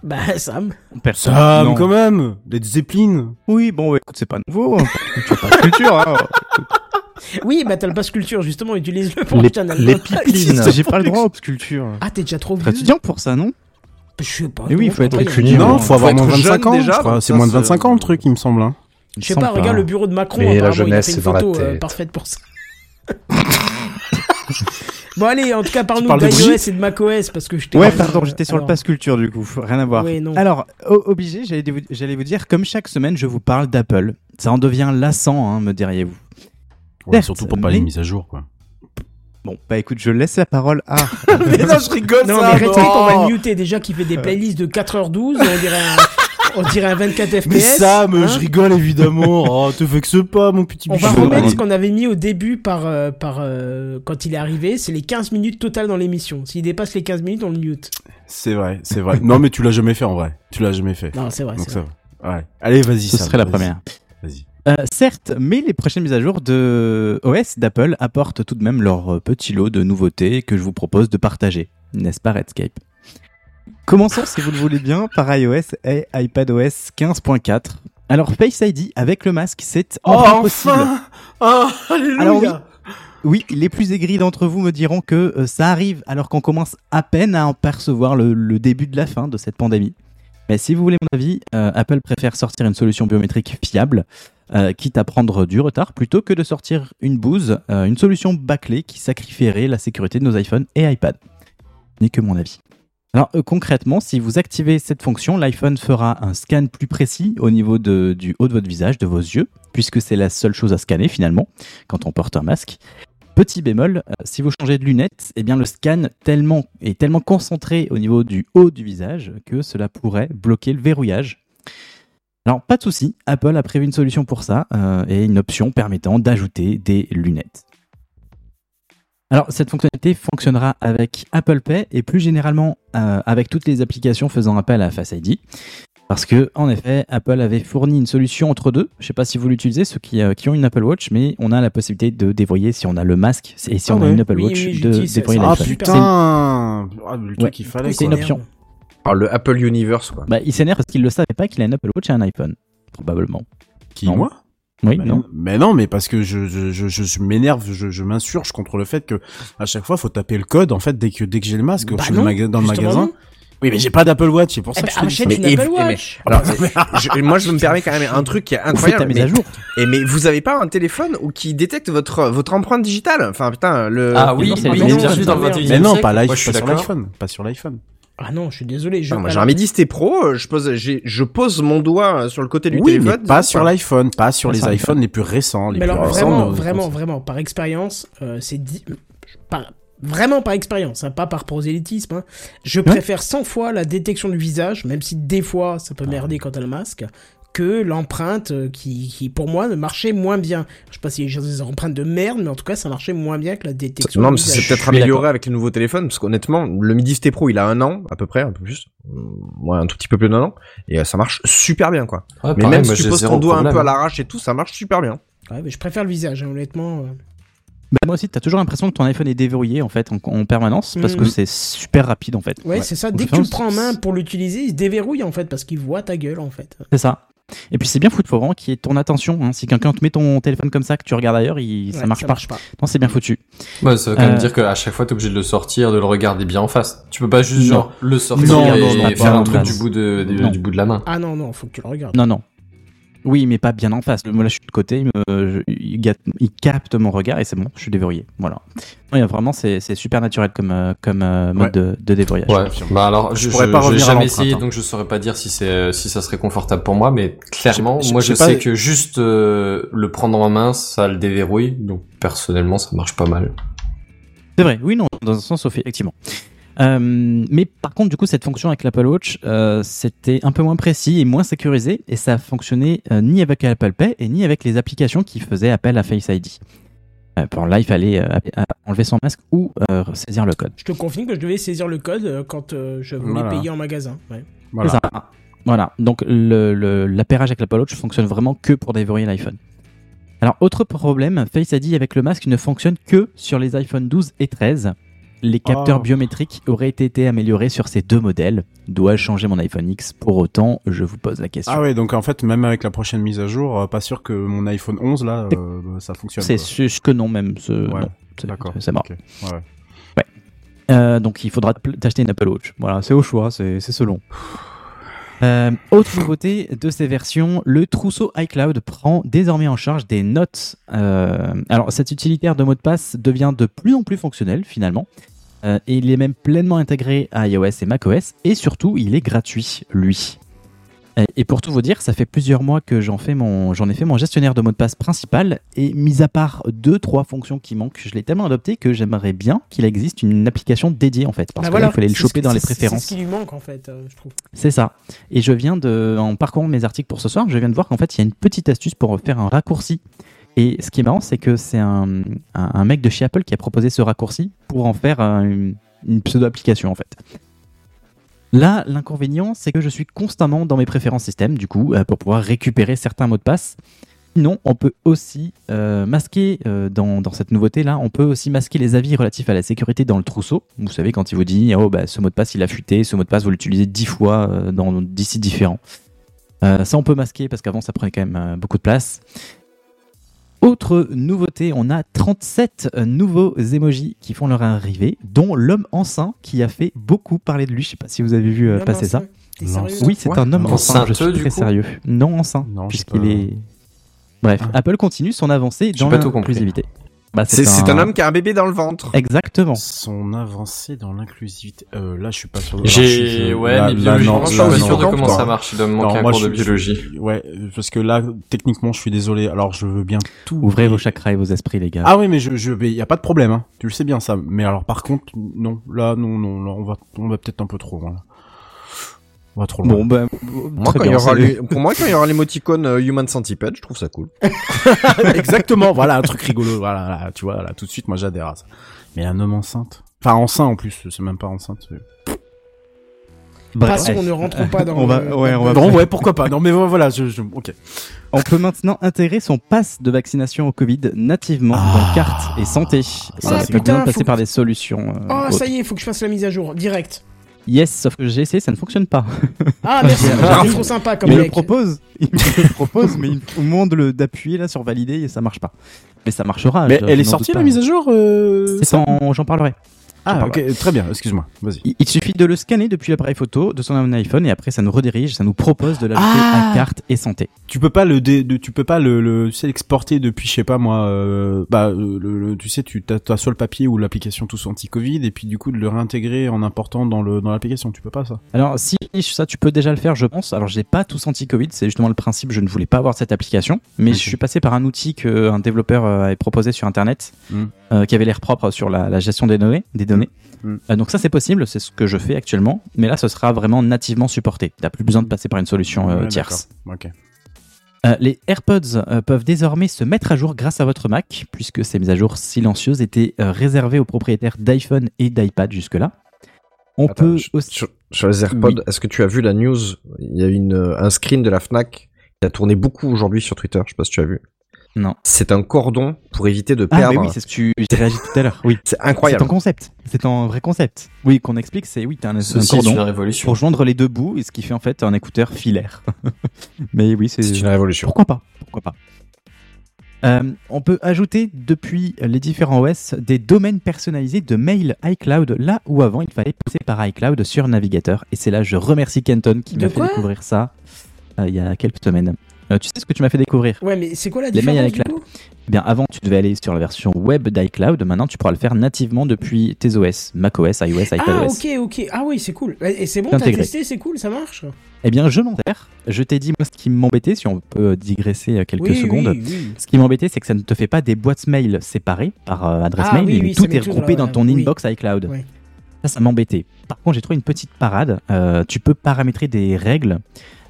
Bah Sam. Personne. Sam, Non. quand même. Les Zeppelin. Oui, bon, ouais, écoute, c'est pas nouveau. *laughs* Tu as pas de culture, hein. Oui, bah t'as le passe culture justement, utilise-le pour Les, acheter un album. les pipelines. *laughs* J'ai pas le droit aux culture. Ah t'es déjà trop vieux. être étudiant pour ça, non? Je sais pas. Mais oui, non, faut être il a- Non, faut avoir moins de être 25 jeune ans, C'est moins de c'est- 25 ans le truc, il me semble. hein. Je sais pas, regarde le bureau de Macron. Mais la il jeunesse, c'est dans la photo euh, tête. parfaite pour ça. *laughs* bon allez, en tout cas parle-nous d'iOS et de macOS parce que je t'ai Ouais, pardon, j'étais sur le Alors, passe culture du coup, rien à voir. Alors, obligé, j'allais vous, j'allais vous dire, comme chaque semaine, je vous parle d'Apple. Ça en devient lassant, hein, me diriez-vous. Ouais, surtout pour pas mais- les mises à jour, quoi. Bon, bah écoute, je laisse la parole à... *laughs* mais non, je rigole, Non, mais respecte, on va le muter déjà qui fait des playlists de 4h12, on dirait un, on dirait un 24 FPS. Mais Sam, hein. je rigole évidemment. Oh, te vexe pas, mon petit On va bichon. remettre ce qu'on avait mis au début par, euh, par euh, quand il est arrivé, c'est les 15 minutes totales dans l'émission. S'il dépasse les 15 minutes, on le mute. C'est vrai, c'est vrai. Non, mais tu l'as jamais fait en vrai. Tu l'as jamais fait. Non, c'est vrai. Donc c'est ça vrai. va. Ouais. Allez, vas-y. Ce Sam, serait la première. Euh, certes, mais les prochaines mises à jour de OS d'Apple apportent tout de même leur euh, petit lot de nouveautés que je vous propose de partager, n'est-ce pas Redscape? Commençons, si vous le voulez bien, par iOS et iPadOS 15.4. Alors Face ID avec le masque, c'est enfin possible. Oh, alléluia Alors oui, oui, les plus aigris d'entre vous me diront que euh, ça arrive alors qu'on commence à peine à en percevoir le, le début de la fin de cette pandémie. Mais si vous voulez mon avis, euh, Apple préfère sortir une solution biométrique fiable, euh, quitte à prendre du retard, plutôt que de sortir une bouse, euh, une solution bâclée qui sacrifierait la sécurité de nos iPhones et iPad. N'est que mon avis. Alors euh, concrètement, si vous activez cette fonction, l'iPhone fera un scan plus précis au niveau du haut de votre visage, de vos yeux, puisque c'est la seule chose à scanner finalement quand on porte un masque. Petit bémol, si vous changez de lunettes, eh bien le scan est tellement concentré au niveau du haut du visage que cela pourrait bloquer le verrouillage. Alors pas de souci, Apple a prévu une solution pour ça euh, et une option permettant d'ajouter des lunettes. Alors, cette fonctionnalité fonctionnera avec Apple Pay et plus généralement euh, avec toutes les applications faisant appel à Face ID. Parce que, en effet, Apple avait fourni une solution entre deux. Je sais pas si vous l'utilisez, ceux qui, euh, qui ont une Apple Watch, mais on a la possibilité de dévoyer si on a le masque et si Ah on a ouais. une Apple Oui, Watch oui, de dévoyer Ah. C'est- putain ah, Le truc Ouais. qu'il fallait C'est une option. Alors, le Apple Universe, quoi. Bah, il s'énerve parce qu'il ne le savait pas qu'il a une Apple Watch et un iPhone. Probablement. Qui, Non. moi? Oui, mais non. non. mais non, mais parce que je, je, je, je, je m'énerve, je, je m'insurge contre le fait que à chaque fois faut taper le code en fait dès que dès que j'ai le masque Bah je suis non, dans le maga- dans le justement magasin. non. Oui, mais j'ai pas d'Apple Watch, c'est pour ça Eh que ben, je te dis achète ça. une Mais- mais-. Alors, *laughs* je- moi, je me permets quand même un truc qui est incroyable. mise à Mais, jour. et mais vous avez pas un téléphone ou qui détecte votre votre empreinte digitale? Enfin putain le. Ah oui, c'est bienvenue iPhones. dans le Mais 21 Mais non, pas je sur l'iPhone, pas sur l'iPhone. Ah non, je suis désolé. Je, moi, j'ai un Midi T Pro, euh, je pose j'ai je pose mon doigt euh, sur le côté du Oui, téléphone. mais pas sur l'iPhone, pas sur les iPhones les plus récents, les Mais plus alors récents. vraiment, vraiment, vraiment, par expérience, euh, c'est dit, par- vraiment par expérience, hein, pas par prosélytisme. hein. Je préfère 100 fois la détection du visage, même si des fois ça peut merder quand t'as le masque, que l'empreinte euh, qui, qui, pour moi, ne marchait moins bien. Je sais pas si j'ai des empreintes de merde, mais en tout cas, ça marchait moins bien que la détection Non, mais ça s'est peut-être amélioré avec les nouveaux téléphones, parce qu'honnêtement, le Midi ST Pro, il a un an, à peu près, un peu plus. Ouais, un tout petit peu plus d'un an. Et euh, ça marche super bien, quoi. Ouais, mais pareil, même moi, si tu poses ton doigt un peu à l'arrache et tout, ça marche super bien. Ouais, mais je préfère le visage, hein, honnêtement. euh. Bah, moi aussi, t'as toujours l'impression que ton iPhone est déverrouillé en fait en, en permanence parce que c'est super rapide en fait. Ouais, c'est ça. Dès que tu le prends en main pour l'utiliser, il se déverrouille en fait parce qu'il voit ta gueule en fait. C'est ça. Et puis c'est bien foutu, faut vraiment qu'il y ait ton attention. hein. Si quelqu'un te met ton téléphone comme ça, que tu regardes ailleurs, il... ça Ouais, marche ça pas. marche pas. Non, c'est bien foutu. Ouais, ça veut quand même Euh, dire qu'à chaque fois, t'es obligé de le sortir, de le regarder bien en face. Tu peux pas juste, Non. genre, le sortir Non, et, non, non, et pas faire un truc du bout de, du bout de la main. Ah non, non, faut que tu le regardes. Non, non. Oui, mais pas bien en face. Moi, là, je suis de côté, il, me- je- il ga- il capte mon regard et c'est bon, je suis déverrouillé. Voilà. Oui, vraiment, c'est c'est super naturel comme, euh, comme euh, mode Ouais. de, de déverrouillage. Ouais. Bah alors, je, Je pourrais pas revenir à jamais essayé, hein. donc je saurais pas dire si c'est si ça serait confortable pour moi, mais clairement, moi je je sais sais pas- que juste euh, le prendre en main, ça le déverrouille, donc personnellement, ça marche pas mal. C'est vrai, oui, non, dans un sens, Sophie, effectivement. Euh, mais par contre, du coup, cette fonction avec l'Apple Watch, euh, c'était un peu moins précis et moins sécurisé, et ça fonctionnait euh, ni avec Apple Pay et ni avec les applications qui faisaient appel à Face ID. Pour là, il fallait enlever son masque ou euh, saisir le code. Je te confirme que je devais saisir le code quand euh, je voulais Voilà. payer en magasin. Ouais. Voilà. Ça. Voilà, donc l'appairage avec l'Apple Watch fonctionne vraiment que pour déverrouiller l'iPhone. Alors, autre problème, Face ID avec le masque ne fonctionne que sur les iPhone 12 et 13. Les capteurs Oh. biométriques auraient été améliorés sur ces deux modèles. Dois-je changer mon iPhone X Pour autant, je vous pose la question. Ah ouais, donc en fait, même avec la prochaine mise à jour, euh, pas sûr que mon iPhone 11 là, euh, ça fonctionne. c'est sûr que non, même. ce- Ouais, D'accord. C'est mort. ouais. Euh, donc il faudra te- t'acheter une Apple Watch. Voilà, c'est au choix, c'est c'est selon. Euh, autre nouveauté de ces versions, le trousseau iCloud prend désormais en charge des notes. Euh, alors cet utilitaire de mot de passe devient de plus en plus fonctionnel finalement. Euh, et il est même pleinement intégré à iOS et macOS et surtout il est gratuit lui. Euh, Et pour tout vous dire, ça fait plusieurs mois que j'en fais mon, j'en ai fait mon gestionnaire de mot de passe principal et mis à part deux trois fonctions qui manquent, je l'ai tellement adopté que j'aimerais bien qu'il existe une application dédiée en fait, parce Bah que là, voilà, il fallait le choper dans les préférences. C'est ce qui lui manque en fait, euh, je trouve. C'est ça. Et je viens de, en parcourant mes articles pour ce soir, je viens de voir qu'en fait, il y a une petite astuce pour faire un raccourci. Et ce qui est marrant, c'est que c'est un, un, un mec de chez Apple qui a proposé ce raccourci pour en faire un- une, une pseudo-application en fait. Là, l'inconvénient, c'est que je suis constamment dans mes préférences système, du coup, euh, pour pouvoir récupérer certains mots de passe. Sinon, on peut aussi euh, masquer, euh, dans, cette nouveauté-là, on peut aussi masquer les avis relatifs à la sécurité dans le trousseau. Vous savez, quand il vous dit, oh, bah, ce mot de passe, il a fuité, ce mot de passe, vous l'utilisez dix fois dans dix sites différents. Ça, on peut masquer parce qu'avant, ça prenait quand même beaucoup de place. Autre nouveauté, on a 37 nouveaux emojis qui font leur arrivée, dont l'homme enceint qui a fait beaucoup parler de lui. Je sais pas si vous avez vu euh, passer ça. Oui, c'est Ouais. un homme enceint. Je suis très sérieux. Non enceint, puisqu'il est. Bref, Ah. Apple continue son avancée dans l'inclusivité. Bah, C'est c'est un homme qui a un bébé dans le ventre. Exactement. Son avancée dans l'inclusivité. Euh, là, je suis pas sûr. J'ai, ouais, là, mais là, biologiquement, non, je suis pas sûr de comment Quoi. ça marche. Il doit me Non, manquer un moi, cours je de suis- biologie. Ouais, parce que là, techniquement, je suis désolé. Alors, je veux bien tout. Ouvrez vos chakras et vos esprits, les gars. Ah oui, mais je, je vais, y a pas de problème, hein. Tu le sais bien ça. Mais alors, par contre, non, là, non, non, là, on va, on va peut-être un peu trop loin. Là. On va trop loin. Bon, bah, Moi, très quand il y bien. aura c'est- les- pour moi, quand il y aura l'émoticône euh, Human Centipede, je trouve ça cool. *laughs* Exactement, voilà un truc rigolo, voilà, là, tu vois, là tout de suite moi j'adhère à ça. Mais un homme enceinte, enfin enceinte en plus, c'est même pas enceinte. c'est- Bref. Passons, ne rentrons pas dans *laughs* On va- le- ouais, on va- *laughs* Non, ouais, pourquoi pas. Non mais voilà, je, je ok. On peut maintenant intégrer son pass de vaccination au Covid nativement Ah. dans carte et santé. Ça Ah, peut putain, bien passer que- par des solutions. euh, Oh, autres. ça y est, il faut que je fasse la mise à jour, direct. Yes, sauf que j'ai essayé, ça ne fonctionne pas. *laughs* Ah, merci, *laughs* Ah, c'est trop sympa comme il me le mec. propose, il me le propose, mais il- au moment de le- d'appuyer là sur valider, et ça marche pas. Mais ça marchera. Mais je- elle je est sortie la mise à jour euh... J'en parlerai. Ah ok, très bien. Excuse-moi. Vas-y. Il, il suffit de le scanner depuis l'appareil photo de son iPhone et après ça nous redirige, ça nous propose de l'ajouter Ah à carte et santé. Tu peux pas le, dé- de- tu peux pas le, le tu sais, l'exporter depuis, je sais pas moi, euh, bah, euh, le, le- tu sais, tu t'as, t'as soit le papier ou l'application tous anti-Covid et puis du coup de le réintégrer en important dans le dans l'application. Tu peux pas ça. Alors si ça tu peux déjà le faire je pense. Alors j'ai pas tous anti-Covid, c'est justement le principe, je ne voulais pas avoir cette application, mais je suis passé par un outil que un développeur euh, avait proposé sur internet Mm. euh, qui avait l'air propre sur la, la gestion des données, des données. Mm. Euh, donc ça c'est possible, c'est ce que je fais actuellement, mais là ce sera vraiment nativement supporté. T'as plus besoin de passer par une solution euh, tierce. Euh, les AirPods peuvent désormais se mettre à jour grâce à votre Mac, puisque ces mises à jour silencieuses étaient réservées aux propriétaires d'iPhone et d'iPad jusque-là. On Attends, peut aussi... Sur, sur les AirPods, Oui. est-ce que tu as vu la news? Il y a une, un screen de la Fnac qui a tourné beaucoup aujourd'hui sur Twitter. Je sais pas si tu as vu. Non. C'est un cordon pour éviter de Ah perdre. mais oui, c'est ce que tu réagi tout à l'heure. Oui. C'est C'est incroyable. un concept. C'est un vrai concept. Oui, qu'on explique, c'est oui, t'as un, cordon une révolution. pour joindre les deux bouts, et ce qui fait en fait un écouteur filaire. *laughs* mais oui, c'est C'est une révolution. pourquoi pas? Pourquoi pas? Euh, on peut ajouter depuis les différents OS des domaines personnalisés de mail iCloud, là où avant il fallait passer par iCloud sur navigateur. Et c'est là je remercie Kenton qui m'a fait découvrir ça euh, il y a quelques semaines. Euh, tu sais ce que tu m'as fait découvrir Ouais, mais c'est quoi la Les mails différence avec du la- coup Eh bien, avant, tu devais aller sur la version web d'iCloud. Maintenant, tu pourras le faire nativement depuis tes OS, macOS, iOS, Ah, iPadOS. ok, ok. Ah oui, c'est cool. Et c'est bon, t'as testé, c'est cool, ça marche Eh bien, je m'en sers. Je t'ai dit, moi, ce qui m'embêtait, si on peut digresser euh, quelques oui, secondes. Oui, oui. Ce qui m'embêtait, c'est que ça ne te fait pas des boîtes mail séparées par euh, adresse Ah, mail, mais tout est regroupé dans ton inbox iCloud. Ça, ça m'embêtait. Par contre, j'ai trouvé une petite parade. Euh, tu peux paramétrer des règles.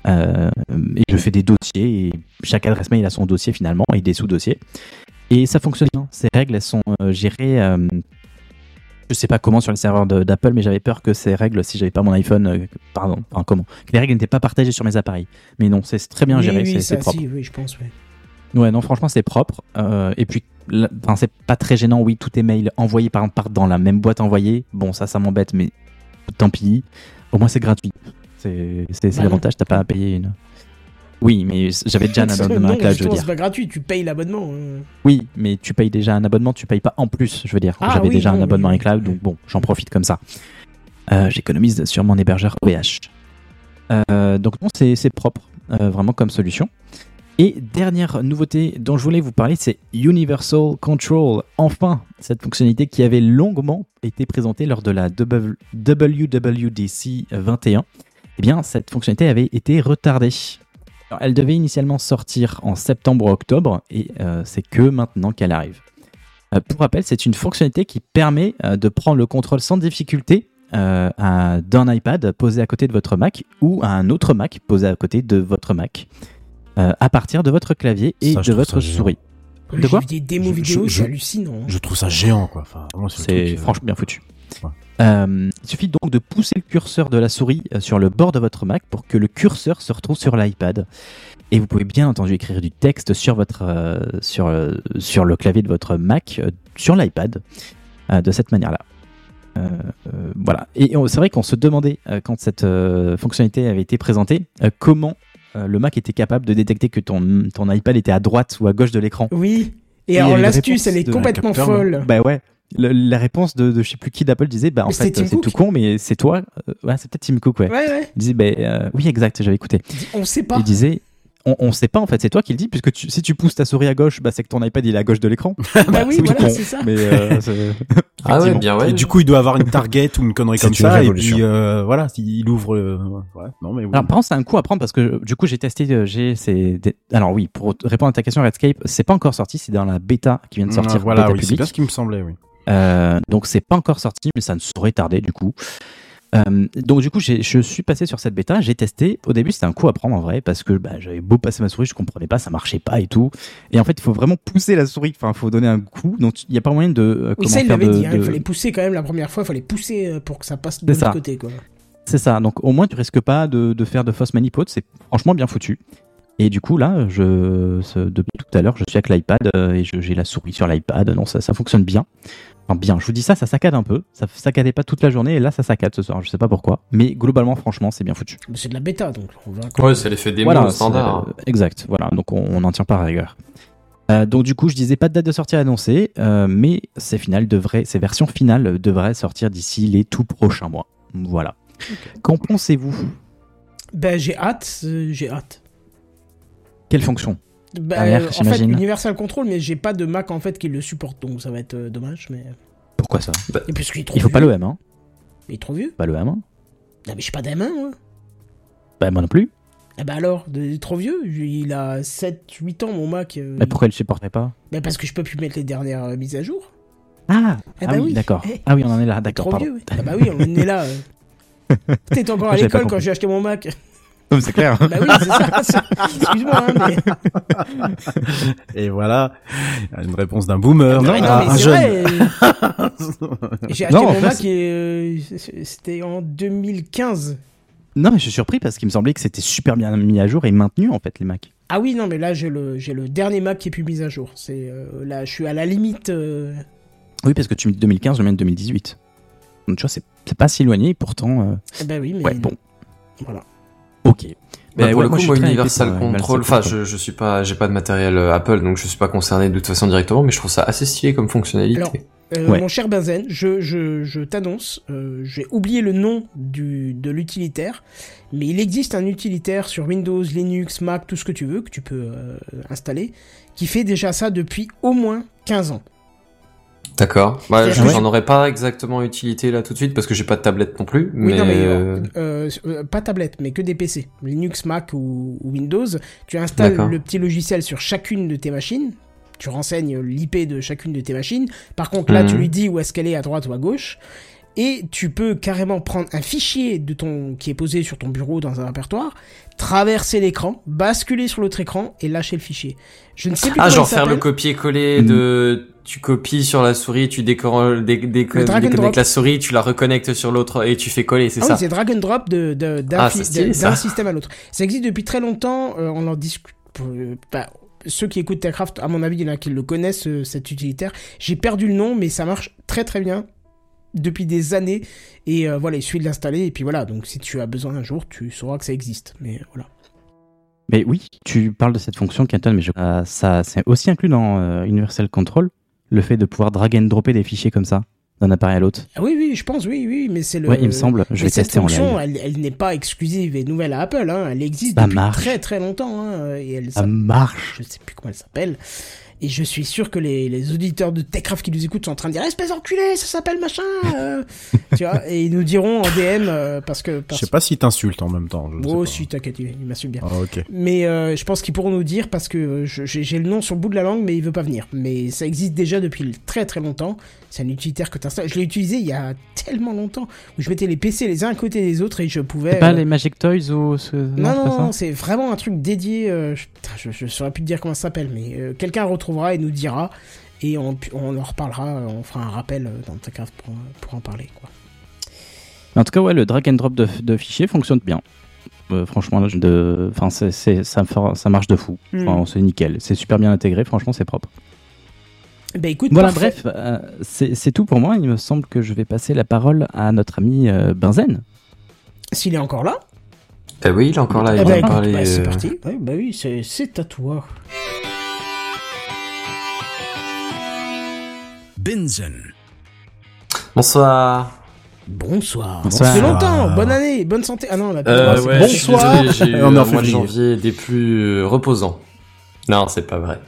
Euh, et je fais des dossiers. Et chaque adresse mail a son dossier finalement et des sous-dossiers. Et ça fonctionne bien. Ces règles, elles sont euh, gérées. euh, je sais pas comment sur les serveurs de- d'Apple, mais j'avais peur que ces règles, si j'avais pas mon iPhone, euh, pardon, enfin, comment, que les règles n'étaient pas partagées sur mes appareils. Mais non, c'est très bien géré, oui, c'est- propre. si, oui, je pense, ouais. Ouais, non, franchement, c'est propre. Euh, et puis, enfin, c'est pas très gênant. Oui, tous tes mails envoyés par partent dans la même boîte envoyée. Bon, ça, ça m'embête, mais tant pis. Au moins, c'est gratuit. C'est l'avantage, t'as pas à payer une. Oui, mais j'avais déjà un abonnement Non, iCloud, je veux dire. c'est pas gratuit, tu payes l'abonnement. hein. Oui, mais tu payes déjà un abonnement, tu payes pas en plus, je veux dire. Ah, J'avais oui, déjà non, un abonnement oui, iCloud, donc bon, j'en profite comme ça. Euh, J'économise sur mon hébergeur OVH. Euh, donc non, c'est propre, euh, vraiment comme solution. Et dernière nouveauté dont je voulais vous parler, c'est Universal Control. Enfin, cette fonctionnalité qui avait longuement été présentée lors de la WWDC 21. Eh bien, cette fonctionnalité avait été retardée. Alors, elle devait initialement sortir en septembre ou octobre et euh, c'est que maintenant qu'elle arrive. Euh, pour rappel, c'est une fonctionnalité qui permet euh, de prendre le contrôle sans difficulté euh, d'un iPad posé à côté de votre Mac ou à un autre Mac posé à côté de votre Mac euh, à partir de votre clavier et Ça, de votre souris. De quoi vu des démos Je- vidéo, c'est hallucinant. hein. Je trouve ça géant quoi. Enfin, c'est franchement bien foutu. Ouais. Euh, il suffit donc de pousser le curseur de la souris euh, sur le bord de votre Mac pour que le curseur se retrouve sur l'iPad. Et vous pouvez bien entendu écrire du texte sur, votre, euh, sur, euh, sur le clavier de votre Mac, sur l'iPad, de cette manière-là. Voilà. Et c'est vrai qu'on se demandait, quand cette fonctionnalité avait été présentée, comment le Mac était capable de détecter que ton, ton iPad était à droite ou à gauche de l'écran. Oui. Et a alors l'astuce, elle est complètement capteur, folle. Bah ouais. Le- la réponse de, de je sais plus qui d'Apple disait bah en Mais fait Tim c'est tout con mais c'est toi Euh, ouais c'est peut-être Tim Cook ouais. Ouais, ouais. Il disait bah euh, oui exact j'avais écouté On sait pas. il disait on, on sait pas en fait, c'est toi qui le dis, puisque tu- si tu pousses ta souris à gauche, bah, c'est que ton iPad il est à gauche de l'écran. *laughs* Bah oui, C'est voilà, c'est ça. Mais euh, *laughs* c'est- Ah ouais, effectivement. bien ouais. Et du coup, il doit avoir une target ou une connerie comme une ça, et puis euh, voilà, il ouvre. le- Ouais, non mais oui. Alors, par contre, c'est un coup à prendre parce que du coup, j'ai testé. euh, J'ai, c'est des- Alors oui, pour répondre à ta question, Redscape, c'est pas encore sorti. C'est dans la bêta qui vient de sortir. Ah, voilà, bêta oui, c'est bien ce qui me semblait, oui. Euh, donc c'est pas encore sorti, mais ça ne saurait tarder du coup. Euh, donc du coup, je suis passé sur cette bêta, j'ai testé. Au début, c'était un coup à prendre en vrai parce que bah, j'avais beau passer ma souris, je comprenais pas, ça marchait pas et tout. Et en fait, il faut vraiment pousser la souris. Enfin, il faut donner un coup. Donc il y a pas moyen de. euh, Oui, ça, il l'avait de- dit. hein, Il fallait pousser quand même la première fois. Il fallait pousser euh, pour que ça passe de l'autre côté. C'est ça. Donc au moins, tu risques pas de, de faire de fausses manipotes. C'est franchement bien foutu. Et du coup, là, je, depuis tout à l'heure, je suis avec l'iPad et j'ai la souris sur l'iPad. Non, ça, ça fonctionne bien. Enfin, bien. Je vous dis ça, ça saccade un peu. Ça saccadait pas toute la journée et là, ça saccade ce soir. Je sais pas pourquoi. Mais globalement, franchement, c'est bien foutu. C'est de la bêta, donc on verra Ouais, c'est l'effet démo Voilà, standard. euh, exact. Voilà, donc on on n'en tient pas à rigueur. Euh, donc du coup, je disais pas de date de sortie annoncée, euh, mais ces finales devraient, ces versions finales devraient sortir d'ici les tout prochains mois. Voilà. Qu'en pensez-vous? Ben, j'ai hâte, euh, j'ai hâte. Quelle fonction? Ben, Arrière, euh, en fait. Universal Control, mais j'ai pas de Mac en fait qui le supporte, donc ça va être euh, dommage. Mais Pourquoi ça? Et parce qu'il est trop Il faut pas le M, hein Il est trop vieux. Pas le M. Hein Non, mais j'ai pas d'M1, moi. bah moi non plus. Eh ben alors, il est trop vieux. Il a 7-8 ans, mon Mac. euh, Mais pourquoi il le supporterait pas? Ben, parce que je peux plus mettre les dernières euh, mises à jour. Ah, Eh ah ben oui, oui. d'accord. Eh. Ah oui, on en est là, d'accord. Trop pardon. vieux. Ah bah oui, on en est là. euh. *laughs* T'étais encore à l'école quand j'ai acheté mon Mac. Non, c'est clair. bah oui, c'est ça. Excuse-moi, hein, mais. Et voilà, une réponse d'un boomer, Non, mais non, à mais un c'est jeune. vrai. *laughs* J'ai acheté Non, en mon fait, Mac et euh, c'était en 2015. Non, mais je suis surpris parce qu'il me semblait que c'était super bien mis à jour et maintenu en fait les Macs. Ah oui, non, mais là j'ai le j'ai le dernier Mac qui est plus mis à jour. C'est euh, là, je suis à la limite. euh, Oui, parce que tu mets 2015, je mets 2018. Donc tu vois, c'est c'est pas si éloigné, pourtant. euh, eh Ben oui, mais Ouais, bon. voilà. Ok. Bah, Ben pour ouais, le moi, coup, moi, Universal pour, Control, enfin, je, je suis pas, j'ai pas de matériel euh, Apple, donc je suis pas concerné de toute façon directement, mais je trouve ça assez stylé comme fonctionnalité. Alors, Euh, Ouais. Mon cher Benzen, je, je, je t'annonce, euh, j'ai oublié le nom du, de l'utilitaire, mais il existe un utilitaire sur Windows, Linux, Mac, tout ce que tu veux, que tu peux euh, installer, qui fait déjà ça depuis au moins 15 ans. D'accord. Bah, j'en je- aurais pas exactement utilité là tout de suite parce que j'ai pas de tablette non plus, Oui, non, mais euh, euh, euh, pas tablette, mais que des PC. Linux, Mac ou, ou Windows. Tu installes le petit logiciel sur chacune de tes machines. Tu renseignes l'IP de chacune de tes machines. Par contre, là, Mhm. tu lui dis où est-ce qu'elle est, à droite ou à gauche. Et tu peux carrément prendre un fichier de ton, qui est posé sur ton bureau dans un répertoire, traverser l'écran, basculer sur l'autre écran et lâcher le fichier. Je ne sais plus ah, genre faire le copier-coller de, tu copies sur la souris, tu dé... dé- déconnectes la souris, tu la reconnectes sur l'autre et tu fais coller, c'est Ah ça oui, c'est drag and drop de, de- d'un Ah, d'un système à l'autre. Ça existe depuis très longtemps, euh, on en discute. euh, bah, ceux qui écoutent Techcraft, à mon avis, il y en a qui le connaissent, euh, cet utilitaire. J'ai perdu le nom, mais ça marche très très bien depuis des années. Et euh, voilà, il suffit de l'installer. Et puis voilà, donc si tu as besoin un jour, tu sauras que ça existe. Mais voilà. Mais oui, tu parles de cette fonction, Kenton, mais je, euh, ça, c'est aussi inclus dans euh, Universal Control, le fait de pouvoir drag and dropper des fichiers comme ça, d'un appareil à l'autre. Ah oui, oui, je pense, oui, oui, mais c'est le. Ouais, il me semble, je mais vais cette tester en fonction, live. elle, elle n'est pas exclusive et nouvelle à Apple. Hein. Elle existe Ça depuis marche. très très longtemps. Hein. Et elle Ça s'appelle- marche. je sais plus comment elle s'appelle. Et je suis sûr que les, les auditeurs de Techcraft qui nous écoutent sont en train de dire espèce d'enculé, ça s'appelle machin. *laughs* euh. tu vois, et ils nous diront en DM euh, parce que. Je Parce... sais pas si t'insultes en même temps. je sais Oh, pas. si, t'inquiète, il il m'insulte bien. Ah, ok. Mais euh, je pense qu'ils pourront nous dire parce que je- j'ai le nom sur le bout de la langue, mais il veut pas venir. Mais ça existe déjà depuis très très longtemps. C'est un utilitaire que tu installes. Je l'ai utilisé il y a tellement longtemps où je mettais les PC les uns à côté des autres et je pouvais. Pas euh, les Magic Toys ou ce... Non, non, non, c'est vraiment un truc dédié. euh, je, putain, je, je saurais plus te dire comment ça s'appelle, mais euh, quelqu'un retrouvera et nous dira. Et on, on en reparlera, on fera un rappel euh, dans ta cave pour, pour en parler. Quoi. En tout cas, ouais, le drag and drop de, de fichiers fonctionne bien. Euh, franchement, là, de, enfin, c'est, c'est- ça, me fait- ça marche de fou. Mm. Enfin, c'est nickel. C'est super bien intégré. Franchement, c'est propre. Ben écoute, Voilà, parfait. bref, euh, c'est, c'est tout pour moi. Il me semble que je vais passer la parole à notre ami euh, Benzen. S'il est encore là, Eh oui, il est encore là, eh il ben, va écoute, parler. bah, c'est euh, parti. Ouais, bah oui, c'est, c'est à toi. Benzen. Bonsoir. Bonsoir. Bonsoir. Ça fait longtemps. Bonne année, bonne santé. Ah non, là, Euh, c'est- ouais, bonsoir. J'ai eu On est en un mois de janvier des plus euh, reposants. Non, c'est pas vrai.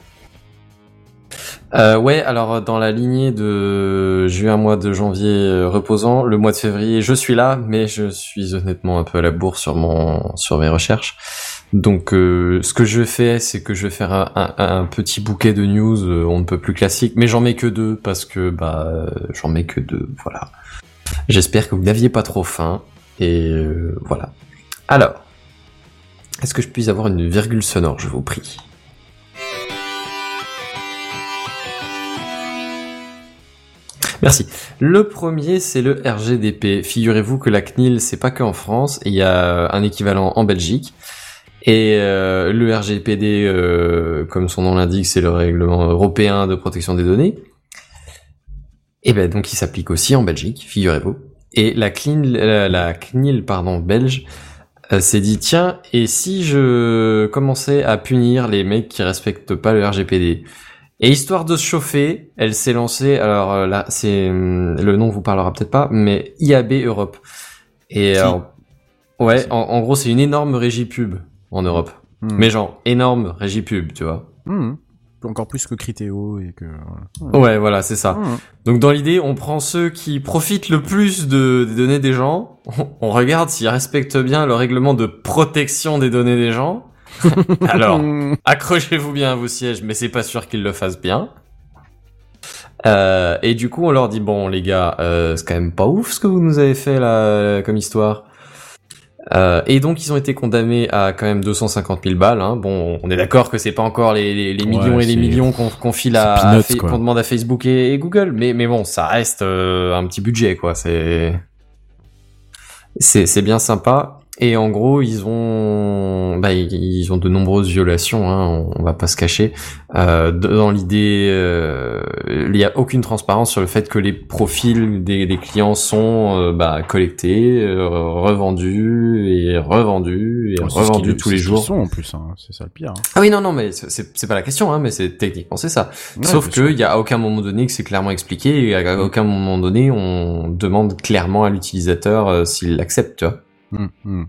Euh, ouais, alors dans la lignée de j'ai eu un mois de janvier reposant, le mois de février je suis là, mais je suis honnêtement un peu à la bourre sur mon sur mes recherches. Donc euh, ce que je fais, c'est que je vais faire un, petit bouquet de news, euh, on ne peut plus classique, mais j'en mets que deux parce que bah euh, j'en mets que deux, voilà. J'espère que vous n'aviez pas trop faim et voilà. Alors, est-ce que je puis avoir une virgule sonore, je vous prie? Merci. Le premier, c'est le RGDP. Figurez-vous que la CNIL, c'est pas que en France, il y a un équivalent en Belgique. Et euh, le RGPD, euh, comme son nom l'indique, c'est le règlement européen de protection des données. Et ben donc il s'applique aussi en Belgique, figurez-vous. Et la CNIL, la, la CNIL pardon belge euh, s'est dit tiens et si je commençais à punir les mecs qui respectent pas le RGPD et histoire de se chauffer, elle s'est lancée. Alors euh, là, c'est hum, le nom vous parlera peut-être pas, mais IAB Europe. Et Si. alors, ouais, en, en gros, c'est une énorme régie pub en Europe. Hmm. Mais genre énorme régie pub, tu vois. Hmm. Encore plus que Critéo et que. voilà. Ouais, voilà, c'est ça. Hmm. Donc dans l'idée, on prend ceux qui profitent le plus de, des données des gens, on, on regarde s'ils respectent bien le règlement de protection des données des gens. *laughs* Alors, accrochez-vous bien à vos sièges, mais c'est pas sûr qu'ils le fassent bien. Euh, et du coup, on leur dit bon, les gars, euh, c'est quand même pas ouf ce que vous nous avez fait là comme histoire. Euh, et donc, ils ont été condamnés à quand même 250 000 balles. Hein. Bon, on est d'accord que c'est pas encore les, les, les millions Ouais, et les millions qu'on qu'on file à, qu'on demande à Facebook et, et Google, mais mais bon, ça reste euh, un petit budget, quoi. C'est c'est bien sympa. Et en gros, ils ont, bah, ils- ont de nombreuses violations. Hein, on, va pas se cacher. Euh, dans l'idée, euh, il y a aucune transparence sur le fait que les profils des, des clients sont euh, bah, collectés, euh, revendus et revendus et revendus tous les jours. sont en plus, hein. c'est ça le pire. hein. Ah oui, non, non, mais c'est- pas la question, hein, mais c'est techniquement c'est ça. Ouais, Sauf que il y a à aucun moment donné que c'est clairement expliqué et à aucun moment donné on demande clairement à l'utilisateur euh, s'il l'accepte, tu vois. Hmm, hmm.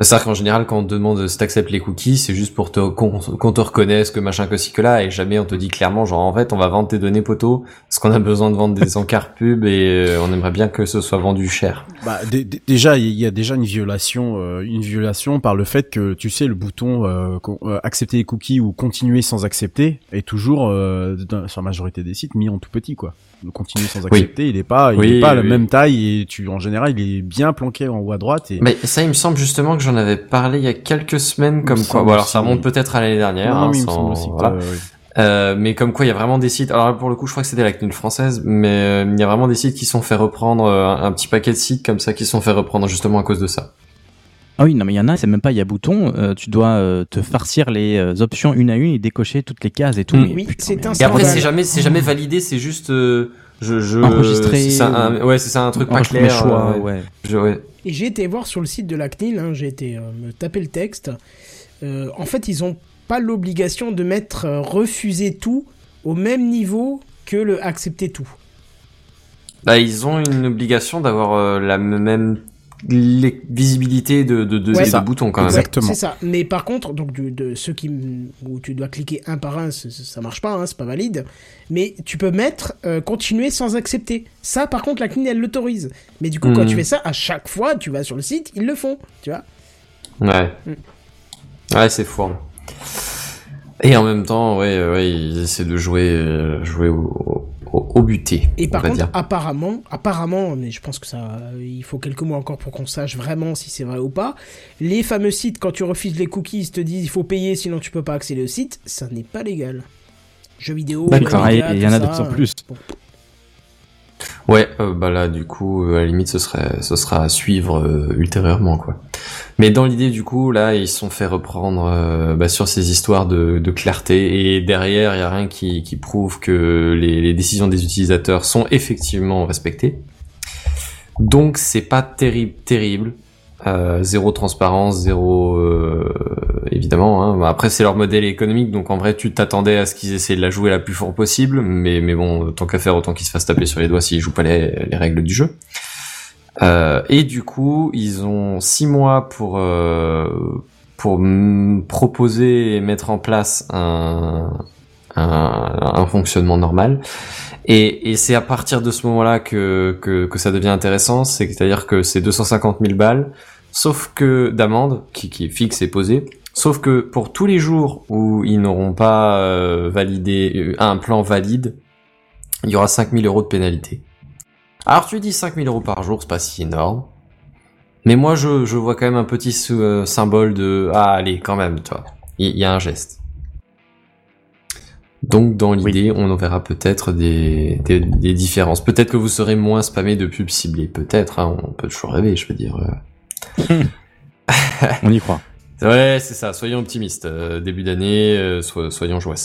C'est-à-dire qu'en général, quand on te demande si t'acceptes les cookies, c'est juste pour te, qu'on, qu'on te reconnaisse, que machin, que ci, que là, et jamais on te dit clairement, genre, en fait, on va vendre tes données poteau, parce qu'on a besoin de vendre des encarts pub, et euh, on aimerait bien que ce soit vendu cher. Bah, dé- dé- déjà, il y a déjà une violation, euh, une violation par le fait que tu sais le bouton euh, euh, accepter les cookies ou continuer sans accepter est toujours euh, dans- sur la majorité des sites mis en tout petit quoi. Le continuer sans accepter, il est pas, il Oui, est pas à oui, la même taille et tu en général il est bien planqué en haut à droite et Mais ça, il me semble justement que j'en avais parlé il y a quelques semaines, me comme quoi, bon, alors ça remonte peut-être à l'année dernière, Non, hein, mais sans- voilà. oui. Euh, mais comme quoi il y a vraiment des sites. Alors là, pour le coup, je crois que c'était la CNIL française, mais euh, il y a vraiment des sites qui sont fait reprendre euh, un, un petit paquet de sites comme ça qui sont fait reprendre justement à cause de ça. Ah oui, non, mais il y en a, c'est même pas, il y a bouton, euh, tu dois euh, te farcir les euh, options une à une et décocher toutes les cases et tout. Mm. mais Oui, putain, c'est un Et après, c'est jamais, c'est jamais validé, c'est juste, euh, je, je, Enregistré c'est ça, un- ou- ouais, c'est ça, un truc pas clair. mes choix, euh, ouais. je- ouais. Et j'ai été voir sur le site de la CNIL, hein, j'ai été euh, me taper le texte. Euh, en fait, ils ont pas l'obligation de mettre euh, refuser tout au même niveau que le accepter tout. Bah, ils ont une obligation d'avoir euh, la même les- visibilité de, de, de, Ouais. boutons quand même. Exactement. C'est ça. Mais par contre, donc du- de ceux qui où tu dois cliquer un par un, ça marche pas, hein, c'est pas valide. Mais tu peux mettre euh, continuer sans accepter. Ça, par contre, la CNIL elle l'autorise. Mais du coup, quand Mhm. tu fais ça, à chaque fois, tu vas sur le site, ils le font. Tu vois. Ouais. Mm. Ouais, c'est fou. Et en même temps, ouais, ouais, ils essaient de jouer, euh, jouer au, au, au buté. Et par contre, dire. apparemment, apparemment, mais je pense que ça, il faut quelques mois encore pour qu'on sache vraiment si c'est vrai ou pas. Les fameux sites, quand tu refuses les cookies, ils te disent il faut payer sinon tu peux pas accéder au site. Ça n'est pas légal. Jeux vidéo, D'accord. Ah, il y en a de plus en plus. bon. Ouais, euh, bah là, du coup, euh, à la limite, ce serait, ce sera à suivre euh, ultérieurement, quoi. Mais dans l'idée, du coup, là, ils sont fait reprendre bah, sur ces histoires de, de clarté, et derrière, il y a rien qui, qui prouve que les, les décisions des utilisateurs sont effectivement respectées. Donc, c'est pas terrible, terrible. Euh, zéro transparence, zéro euh, évidemment. Hein. Après, c'est leur modèle économique, donc en vrai, tu t'attendais à ce qu'ils essaient de la jouer la plus fort possible, mais mais bon, tant qu'à faire, autant qu'ils se fassent taper sur les doigts s'ils jouent pas les, les règles du jeu. Euh, et du coup, ils ont six mois pour euh, pour proposer et mettre en place un un, un fonctionnement normal. Et, et c'est à partir de ce moment-là que, que, que ça devient intéressant, c'est-à-dire que c'est 250 000 balles, sauf que d'amende, qui, qui est fixe et posée, sauf que pour tous les jours où ils n'auront pas euh, validé euh, un plan valide, il y aura 5 000 euros de pénalité. Alors tu dis 5 000 euros par jour, c'est pas si énorme, mais moi je, je vois quand même un petit euh, symbole de ah allez quand même, toi, il y, a un geste. Donc dans l'idée, on en verra peut-être des, des, des différences. Peut-être que vous serez moins spammé de pubs ciblées. Peut-être, hein, on peut toujours rêver, je veux dire. On y croit. *laughs* Ouais, c'est ça. Soyons optimistes. Euh, début d'année, euh, so- soyons joyeux.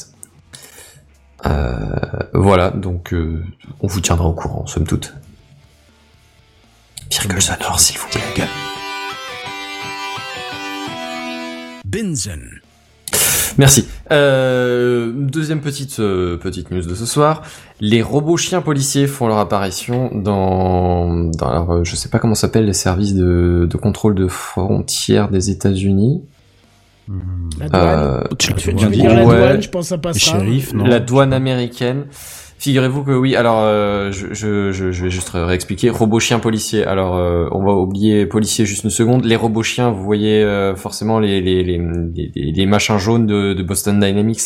Euh, voilà, donc euh, on vous tiendra au courant, somme toute. Virgule sonore, s'il vous plaît. Benzen. Merci. Euh, deuxième petite euh, petite news de ce soir. Les robots chiens policiers font leur apparition dans, dans alors, euh, je sais pas comment ça s'appelle les services de, de contrôle de frontières des États-Unis. La douane. Euh, Tu, tu bien veux dit. dire la Ouais. douane, je pense que ça passera. shérifs, non la douane américaine. Figurez-vous que oui, alors euh, je, je, vais juste réexpliquer. Robot chien policier. Alors euh, on va oublier policier juste une seconde. Les robots chiens, vous voyez euh, forcément les, les, les, les, machins jaunes de Boston Dynamics.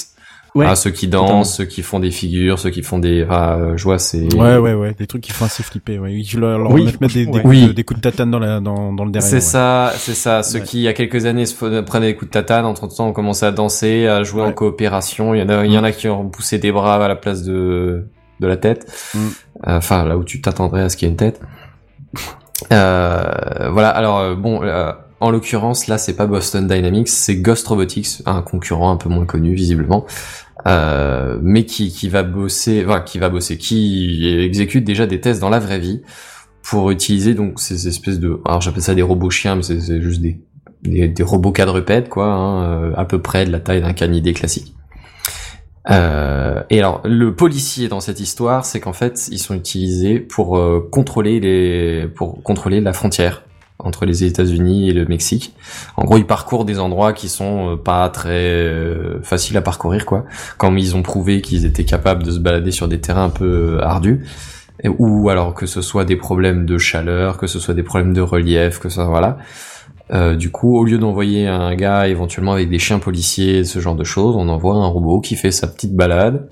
Ouais, Ah, ceux qui dansent, ceux qui font des figures, ceux qui font des... Enfin, euh, je vois, c'est... Ouais, ouais, ouais, des trucs qui font assez flipper. Ouais. Je leur, leur Oui, mettre mettre des, des, ouais. coups Oui. de, des coups de tatane dans, la, dans, dans le derrière. C'est ouais. ça, c'est ça. Ceux Ouais. qui, il y a quelques années, se prenaient des coups de tatane, entre temps, ont commencé à danser, à jouer en coopération. Il y en a, il y en a qui ont poussé des bras à la place de, de la tête. Mm. Euh, Enfin, là où tu t'attendrais à ce qu'il y ait une tête. Euh, voilà. Alors, euh, bon, euh, en l'occurrence, là, c'est pas Boston Dynamics, c'est Ghost Robotics, un concurrent un peu moins connu, visiblement. Euh, mais qui, qui va bosser, enfin, qui va bosser, qui exécute déjà des tests dans la vraie vie pour utiliser donc ces espèces de, alors j'appelle ça des robots chiens, mais c'est juste des, des, des robots quadrupèdes quoi, hein, euh, à peu près de la taille d'un canidé classique. Euh, et alors le policier dans cette histoire, c'est qu'en fait ils sont utilisés pour euh, contrôler les, pour contrôler la frontière entre les États-Unis et le Mexique. En gros, ils parcourent des endroits qui sont euh, pas très euh, faciles à parcourir, quoi. Comme ils ont prouvé qu'ils étaient capables de se balader sur des terrains un peu euh, ardus, ou alors que ce soit des problèmes de chaleur, que ce soit des problèmes de relief, que ça, voilà. Euh, du coup, au lieu d'envoyer un gars éventuellement avec des chiens policiers, ce genre de choses, on envoie un robot qui fait sa petite balade,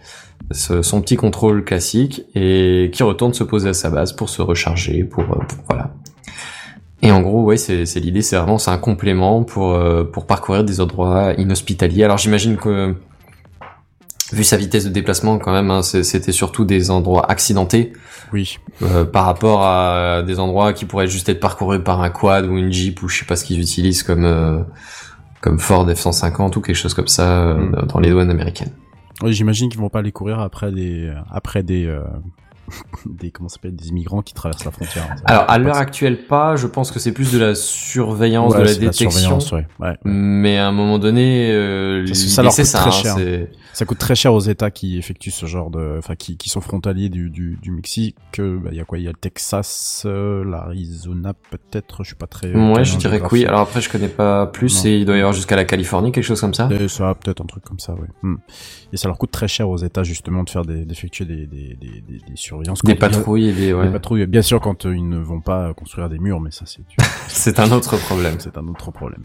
son petit contrôle classique, et qui retourne se poser à sa base pour se recharger, pour- voilà. Et en gros, ouais, c'est l'idée, c'est vraiment c'est un complément pour euh, pour parcourir des endroits inhospitaliers. Alors j'imagine que vu sa vitesse de déplacement, quand même, hein, c'était surtout des endroits accidentés Oui. euh, par rapport à des endroits qui pourraient juste être parcourus par un quad ou une jeep ou je sais pas ce qu'ils utilisent comme euh, comme Ford F150 ou quelque chose comme ça euh, Mm. dans les douanes américaines. Oui, j'imagine qu'ils vont pas aller courir après des, après des, euh, *laughs* des, comment ça s'appelle, des immigrants qui traversent la frontière. hein. Alors à l'heure actuelle pas, je pense que c'est plus de la surveillance, Ouais, de la détection. surveillance, ouais. Ouais. Mais à un moment donné, euh, ça leur coûte ça, très hein, cher. Ça coûte très cher aux États qui effectuent ce genre de, enfin, qui, qui sont frontaliers du, du, du Mexique. Bah, Il y a quoi? Il y a le Texas, euh, l'Arizona, peut-être. Je suis pas très. Ouais, je dirais que oui. Alors après, je connais pas plus Non. et il doit y avoir jusqu'à la Californie, quelque chose comme ça. Et ça, peut-être un truc comme ça, ouais. Hmm. Et ça leur coûte très cher aux États justement de faire des, d'effectuer des, des, des, des, des Des a- patrouilles et des, ouais. Des patrouilles, bien sûr, quand euh, ils ne vont pas construire des murs, mais ça, c'est, *laughs* C'est un autre problème. c'est un autre problème.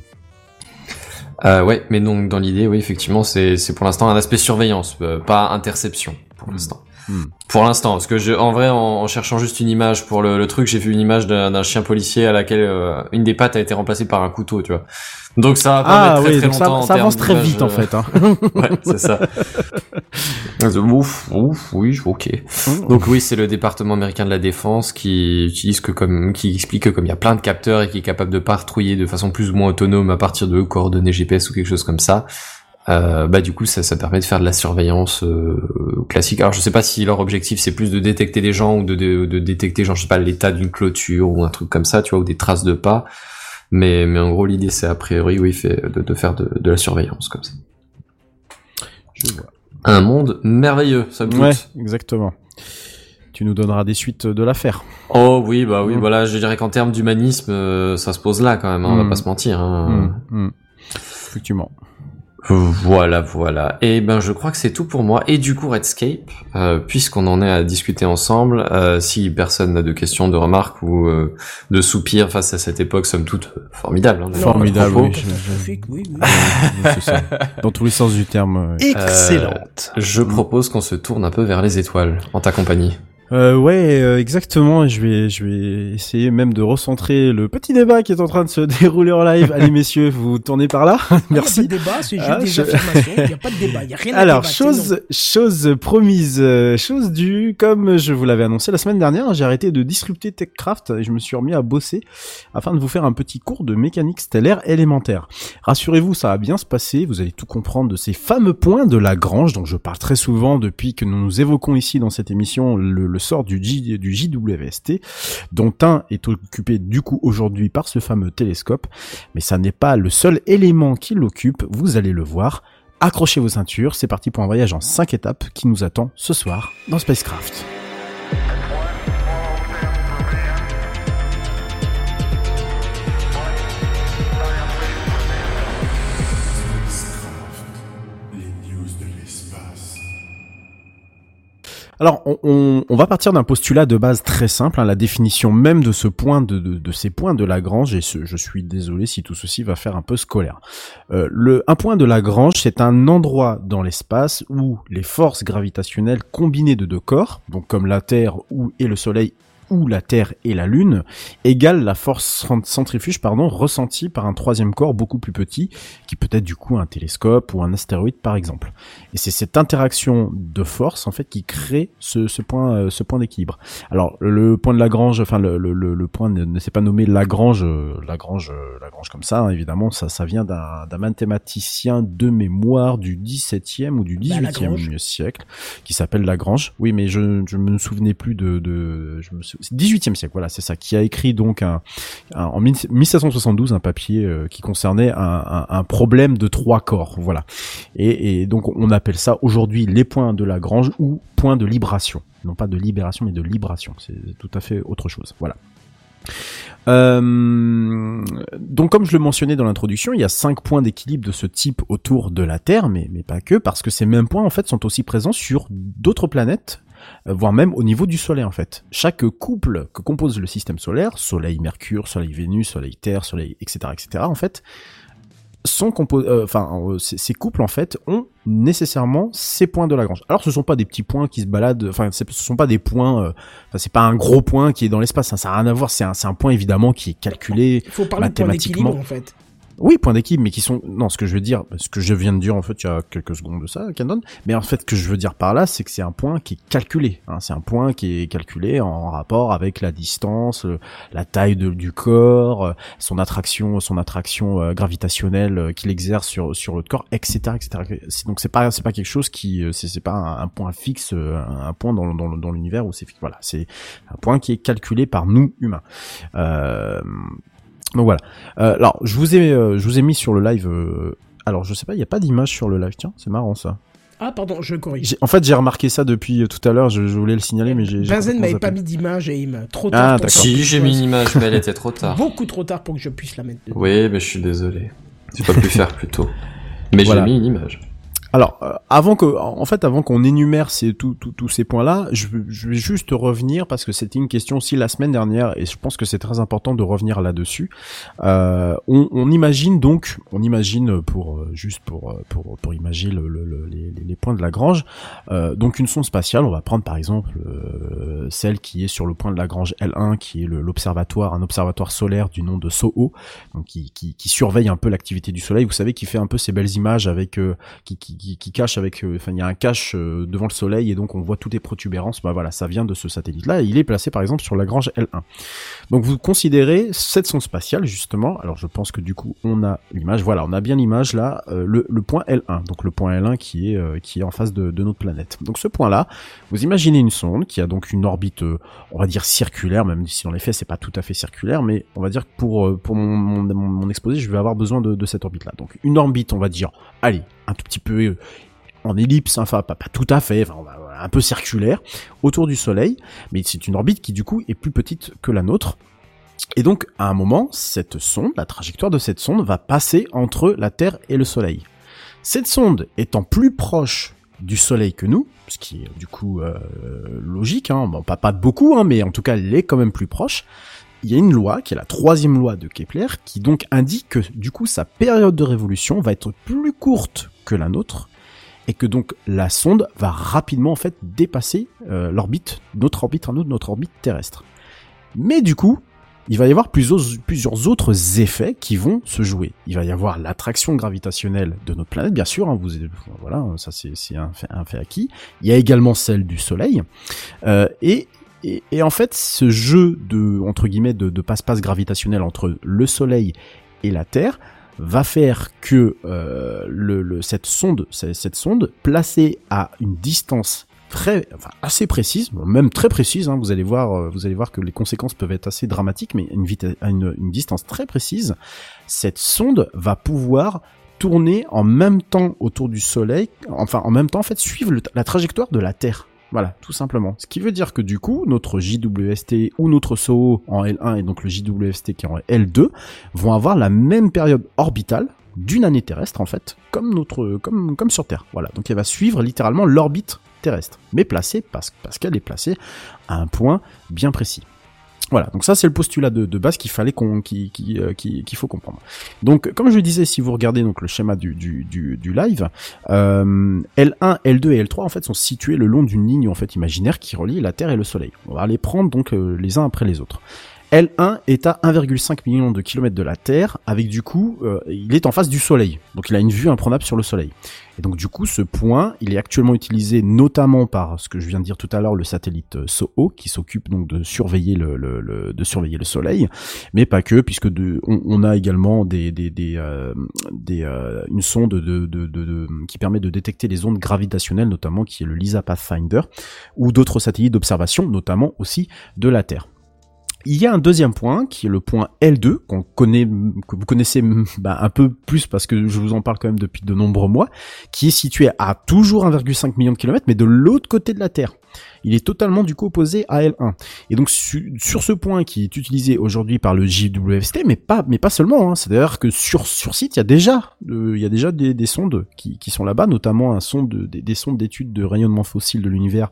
Euh, ouais, mais donc dans l'idée, oui, effectivement, c'est pour l'instant un aspect surveillance, euh, pas interception pour Mm. l'instant. Hmm. Pour l'instant, parce que je, en vrai, en, en cherchant juste une image pour le, le truc, j'ai vu une image d'un chien policier à laquelle euh, une des pattes a été remplacée par un couteau, tu vois. Donc ça va pas Ah mettre très oui, très ça, longtemps. en ça avance très vite en fait. Hein. *laughs* Ouais, c'est ça. *laughs* ouf, ouf, oui, ok. Donc oui, c'est le département américain de la défense qui utilise que comme, qui explique que comme il y a plein de capteurs et qui est capable de patrouiller de façon plus ou moins autonome à partir de coordonnées GPS ou quelque chose comme ça, euh, bah du coup ça, ça permet de faire de la surveillance euh, classique. Alors je sais pas si leur objectif c'est plus de détecter les gens ou de, de, de détecter genre je sais pas l'état d'une clôture ou un truc comme ça, tu vois, ou des traces de pas. Mais, mais en gros l'idée c'est a priori oui fait de, de faire de, de la surveillance comme ça. Je vois. Un monde merveilleux, ça me Ouais, exactement. tu nous donneras des suites de l'affaire. Oh oui, bah oui, Mm. voilà, je dirais qu'en termes d'humanisme, euh, ça se pose là quand même, hein, on Mm. va pas se mentir. Hein. Mm, mm. Effectivement. Voilà, voilà. Et ben, je crois que c'est tout pour moi. Et du coup, Redscape, euh, puisqu'on en est à discuter ensemble, euh, si personne n'a de questions, de remarques ou euh, de soupirs face à cette époque, somme toute euh, formidable. hein, Formidable, oui. oui, oui. Ça. Dans tous les sens du terme. euh. Excellente. Je propose qu'on se tourne un peu vers les étoiles, en ta compagnie. Euh, ouais, euh, exactement. Je vais, je vais essayer même de recentrer le petit débat qui est en train de se *laughs* dérouler en live. Allez, messieurs, vous tournez par là. Il n'y a pas *laughs* Merci. de débat, c'est juste Ah, des je- affirmations. Il n'y a pas de débat, il n'y a rien à Alors, débattre, chose, chose promise, euh, chose due, comme je vous l'avais annoncé la semaine dernière, j'ai arrêté de disrupter TechCraft et je me suis remis à bosser afin de vous faire un petit cours de mécanique stellaire élémentaire. Rassurez-vous, ça va bien se passer, vous allez tout comprendre de ces fameux points de Lagrange, dont je parle très souvent depuis que nous nous évoquons ici dans cette émission le, sort du, du JWST, dont un est occupé du coup aujourd'hui par ce fameux télescope, mais ça n'est pas le seul élément qui l'occupe, vous allez le voir. Accrochez vos ceintures, c'est parti pour un voyage en 5 étapes qui nous attend ce soir dans Spacecraft. Alors, on, va partir d'un postulat de base très simple, hein, la définition même de ce point, de, de- ces points de Lagrange, et je suis désolé si tout ceci va faire un peu scolaire. Euh, le, un point de Lagrange, c'est un endroit dans l'espace où les forces gravitationnelles combinées de deux corps, donc comme la Terre ou, et le Soleil ou la Terre et la Lune, égale la force cent- centrifuge pardon, ressentie par un troisième corps beaucoup plus petit, qui peut être du coup un télescope ou un astéroïde par exemple. Et c'est cette interaction de force en fait qui crée ce, ce point, euh, ce point d'équilibre. Alors le point de Lagrange, enfin le, le, le, point ne, ne s'est pas nommé Lagrange, euh, Lagrange, euh, Lagrange comme ça, hein, évidemment, ça, ça vient d'un d'un mathématicien de mémoire du 17e ou du Bah, 18e Lagrange. siècle, qui s'appelle Lagrange. Oui, mais je, je me souvenais plus de, de je me sou- c'est 18e siècle, voilà, c'est ça, qui a écrit donc un, un- en 1772 un papier euh, qui concernait un, un, problème de trois corps, voilà. Et, et donc on appelle ça aujourd'hui les points de Lagrange ou points de libration. Non pas de libération, mais de libration. C'est tout à fait autre chose. Voilà. Euh, donc comme je le mentionnais dans l'introduction, il y a cinq points d'équilibre de ce type autour de la Terre, mais, mais pas que, parce que ces mêmes points en fait sont aussi présents sur d'autres planètes, voire même au niveau du Soleil en fait. Chaque couple que compose le système solaire, Soleil Mercure, Soleil Vénus, Soleil Terre, Soleil etc etc en fait, sont euh, enfin euh, ces couples en fait ont nécessairement ces points de Lagrange. Alors ce sont pas des petits points qui se baladent, enfin ce sont pas des points, euh, c'est pas un gros point qui est dans l'espace, hein, ça n'a rien à voir, c'est un, un point évidemment qui est calculé Il faut parler de point mathématiquement. en fait. Oui, points d'équilibre, mais qui sont non, ce que je veux dire, ce que je viens de dire en fait il y a quelques secondes de ça, Canon, mais en fait ce que je veux dire par là, c'est que c'est un point qui est calculé, hein, c'est un point qui est calculé en rapport avec la distance, euh, la taille du corps, euh, son attraction, son attraction euh, gravitationnelle qu'il exerce sur sur l'autre corps, etc., etc. Donc c'est pas c'est pas quelque chose qui c'est pas un, point fixe, un point dans l'univers où c'est fixe. Voilà, c'est un point qui est calculé par nous humains. Donc voilà. Euh, alors, je vous ai, euh, je vous ai mis sur le live. euh, alors, je sais pas, il y a pas d'image sur le live. Tiens, c'est marrant ça. Ah, pardon, je corrige. J'ai- En fait, j'ai remarqué ça depuis euh, tout à l'heure. Je, je voulais le signaler, mais j'ai. j'ai Benzen complètement m'avait zappé. pas mis d'image et il m'a trop Ah, tard. pour d'accord. Si, j'ai mis une image, mais elle était trop *laughs* tard. Beaucoup trop tard pour que je puisse la mettre. dedans. Oui, mais je suis désolé. J'ai pas pu faire plus tôt. Mais Voilà. j'ai mis une image. Alors, euh, avant que, en fait, avant qu'on énumère ces, tous ces points-là, je, je vais juste revenir parce que c'était une question aussi la semaine dernière et je pense que c'est très important de revenir là-dessus. Euh, on, on imagine donc, on imagine pour euh, juste pour euh, pour pour imaginer le- le- le- les, les- points de Lagrange. Euh, donc une sonde spatiale, on va prendre par exemple euh, celle qui est sur le point de Lagrange L1, qui est l'observatoire, un observatoire solaire du nom de SOHO, donc qui, qui, qui surveille un peu l'activité du Soleil. Vous savez, qui fait un peu ces belles images avec qui, qui, qui, cache avec, euh, enfin il y a un cache euh, devant le Soleil et donc on voit toutes les protubérances. Bah voilà, ça vient de ce satellite-là. Il est placé par exemple sur Lagrange L1. Donc vous considérez cette sonde spatiale justement. Alors je pense que du coup on a l'image. Voilà, on a bien l'image là, euh, le, point L1. Donc le point L1 qui est qui est en face de, notre planète. Donc ce point-là, vous imaginez une sonde qui a donc une orbite, on va dire circulaire, même si dans les faits c'est pas tout à fait circulaire, mais on va dire que pour pour mon, exposé, je vais avoir besoin de cette orbite-là. Donc une orbite, on va dire, allez, un tout petit peu, euh, en ellipse, enfin pas, pas tout à fait, enfin, un peu circulaire, autour du Soleil, mais c'est une orbite qui du coup est plus petite que la nôtre. Et donc, à un moment, cette sonde, la trajectoire de cette sonde va passer entre la Terre et le Soleil. Cette sonde étant plus proche du Soleil que nous, ce qui est du coup euh, logique, hein, bon, pas, pas beaucoup, hein, mais en tout cas, elle est quand même plus proche. Il y a une loi, qui est la troisième loi de Kepler, qui donc indique que du coup sa période de révolution va être plus courte que la nôtre, et que donc la sonde va rapidement en fait dépasser euh, l'orbite, notre orbite, autre, notre orbite terrestre. Mais du coup, il va y avoir plusieurs, autres effets qui vont se jouer. Il va y avoir l'attraction gravitationnelle de notre planète, bien sûr. hein, vous, voilà, ça c'est un fait, acquis. Il y a également celle du Soleil. Euh, et, et, en fait, ce jeu de entre guillemets de passe-passe gravitationnel entre le Soleil et la Terre va faire que euh, le, le- cette sonde, cette sonde placée à une distance très, enfin, assez précise, même très précise. hein, vous allez voir, euh, vous allez voir que les conséquences peuvent être assez dramatiques, mais une, à une, distance très précise, cette sonde va pouvoir tourner en même temps autour du Soleil, enfin en même temps en fait suivre la trajectoire de la Terre. Voilà, tout simplement. Ce qui veut dire que du coup, notre JWST ou notre SOHO en L1 et donc le JWST qui est en L2 vont avoir la même période orbitale d'une année terrestre en fait, comme notre, comme comme sur Terre. Voilà, donc elle va suivre littéralement l'orbite terrestre, mais placée parce, parce qu'elle est placée à un point bien précis. Voilà, donc ça c'est le postulat de, base qu'il fallait qu'on, euh, qui- qu'il faut comprendre. Donc, comme je disais, si vous regardez donc le schéma du, du, du, du live, euh, L1, L2 et L3 en fait sont situés le long d'une ligne en fait imaginaire qui relie la Terre et le Soleil. On va les prendre donc euh, les uns après les autres. L1 est à 1,5 million de kilomètres de la Terre, avec du coup, euh, il est en face du Soleil, donc il a une vue imprenable sur le Soleil. Et donc du coup, ce point, il est actuellement utilisé notamment par ce que je viens de dire tout à l'heure, le satellite euh, SOHO, qui s'occupe donc de surveiller le, Soleil, mais pas que, puisque on, a également euh, une sonde de, de, de, de- qui permet de détecter les ondes gravitationnelles, notamment qui est le LISA Pathfinder, ou d'autres satellites d'observation, notamment aussi de la Terre. Il y a un deuxième point qui est le point L2 qu'on connaît, que vous connaissez bah, un peu plus parce que je vous en parle quand même depuis de nombreux mois, qui est situé à toujours 1,5 million de kilomètres, mais de l'autre côté de la Terre. Il est totalement du coup opposé à L1. Et donc su- sur ce point qui est utilisé aujourd'hui par le JWST, mais pas, mais pas seulement. Hein. C'est-à-dire que sur sur site, il y a déjà, euh, il y a déjà des, des sondes qui, qui sont là-bas, notamment un sonde, des, des sondes d'études de rayonnement fossile de l'univers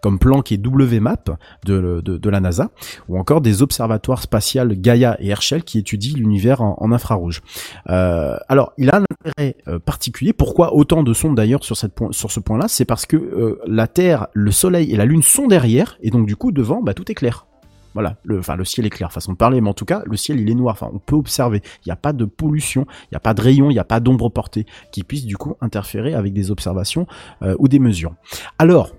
comme Planck et WMAP de, de, la NASA, ou encore des observatoires spatials Gaia et Herschel qui étudient l'univers en, infrarouge. Euh, alors, il a un intérêt euh, particulier. Pourquoi autant de sondes d'ailleurs sur, sur ce point-là? C'est parce que la Terre, le Soleil et la Lune sont derrière, et donc du coup devant, bah, tout est clair. Voilà, le, ciel est clair, façon de parler, mais en tout cas le ciel il est noir. Enfin, on peut observer. Il n'y a pas de pollution, il n'y a pas de rayons, il n'y a pas d'ombre portée qui puisse du coup interférer avec des observations euh, ou des mesures. Alors,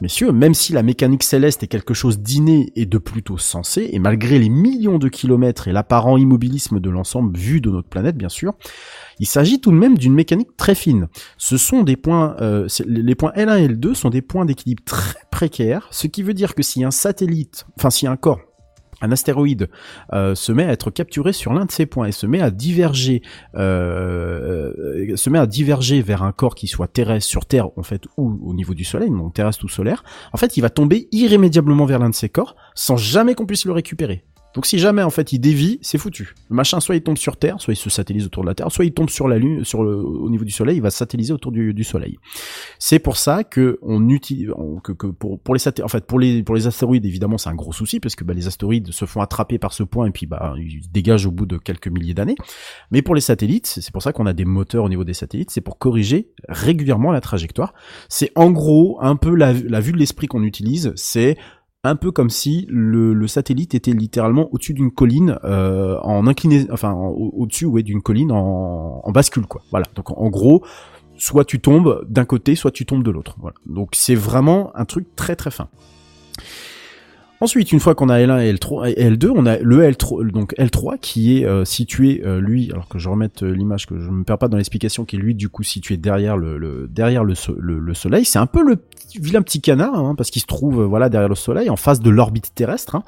Messieurs, même si la mécanique céleste est quelque chose d'inné et de plutôt sensé, et malgré les millions de kilomètres et l'apparent immobilisme de l'ensemble vu de notre planète, bien sûr, il s'agit tout de même d'une mécanique très fine. Ce sont des points, euh, les points L1 et L2 sont des points d'équilibre très précaires, ce qui veut dire que si un satellite, enfin si un corps un astéroïde euh, se met à être capturé sur l'un de ces points et se met à diverger, euh, se met à diverger vers un corps qui soit terrestre sur Terre en fait ou au niveau du Soleil, donc terrestre ou solaire. En fait, il va tomber irrémédiablement vers l'un de ces corps sans jamais qu'on puisse le récupérer. Donc si jamais en fait il dévie, c'est foutu. Le machin soit il tombe sur Terre, soit il se satellise autour de la Terre, soit il tombe sur la Lune, sur le, au niveau du Soleil, il va se satelliser autour du, Soleil. C'est pour ça que on utilise, que, pour, pour les en fait pour les pour les astéroïdes évidemment c'est un gros souci parce que bah, les astéroïdes se font attraper par ce point et puis bah ils dégagent au bout de quelques milliers d'années. Mais pour les satellites, c'est pour ça qu'on a des moteurs au niveau des satellites, c'est pour corriger régulièrement la trajectoire. C'est en gros un peu la, la vue de l'esprit qu'on utilise, c'est un peu comme si le, satellite était littéralement au-dessus d'une colline euh, en incliné, enfin en- au- au-dessus ouais, d'une colline en, bascule quoi. Voilà. Donc en, gros, soit tu tombes d'un côté, soit tu tombes de l'autre. Voilà. Donc c'est vraiment un truc très très fin. Ensuite, une fois qu'on a L1 et L3 et L2, on a le L3, donc L3 qui est euh, situé euh, lui, alors que je remette l'image que je me perds pas dans l'explication, qui est lui du coup situé derrière le, derrière le, so- le, le Soleil. C'est un peu le vilain petit canard, hein, parce qu'il se trouve euh, voilà derrière le Soleil, en face de l'orbite terrestre. hein.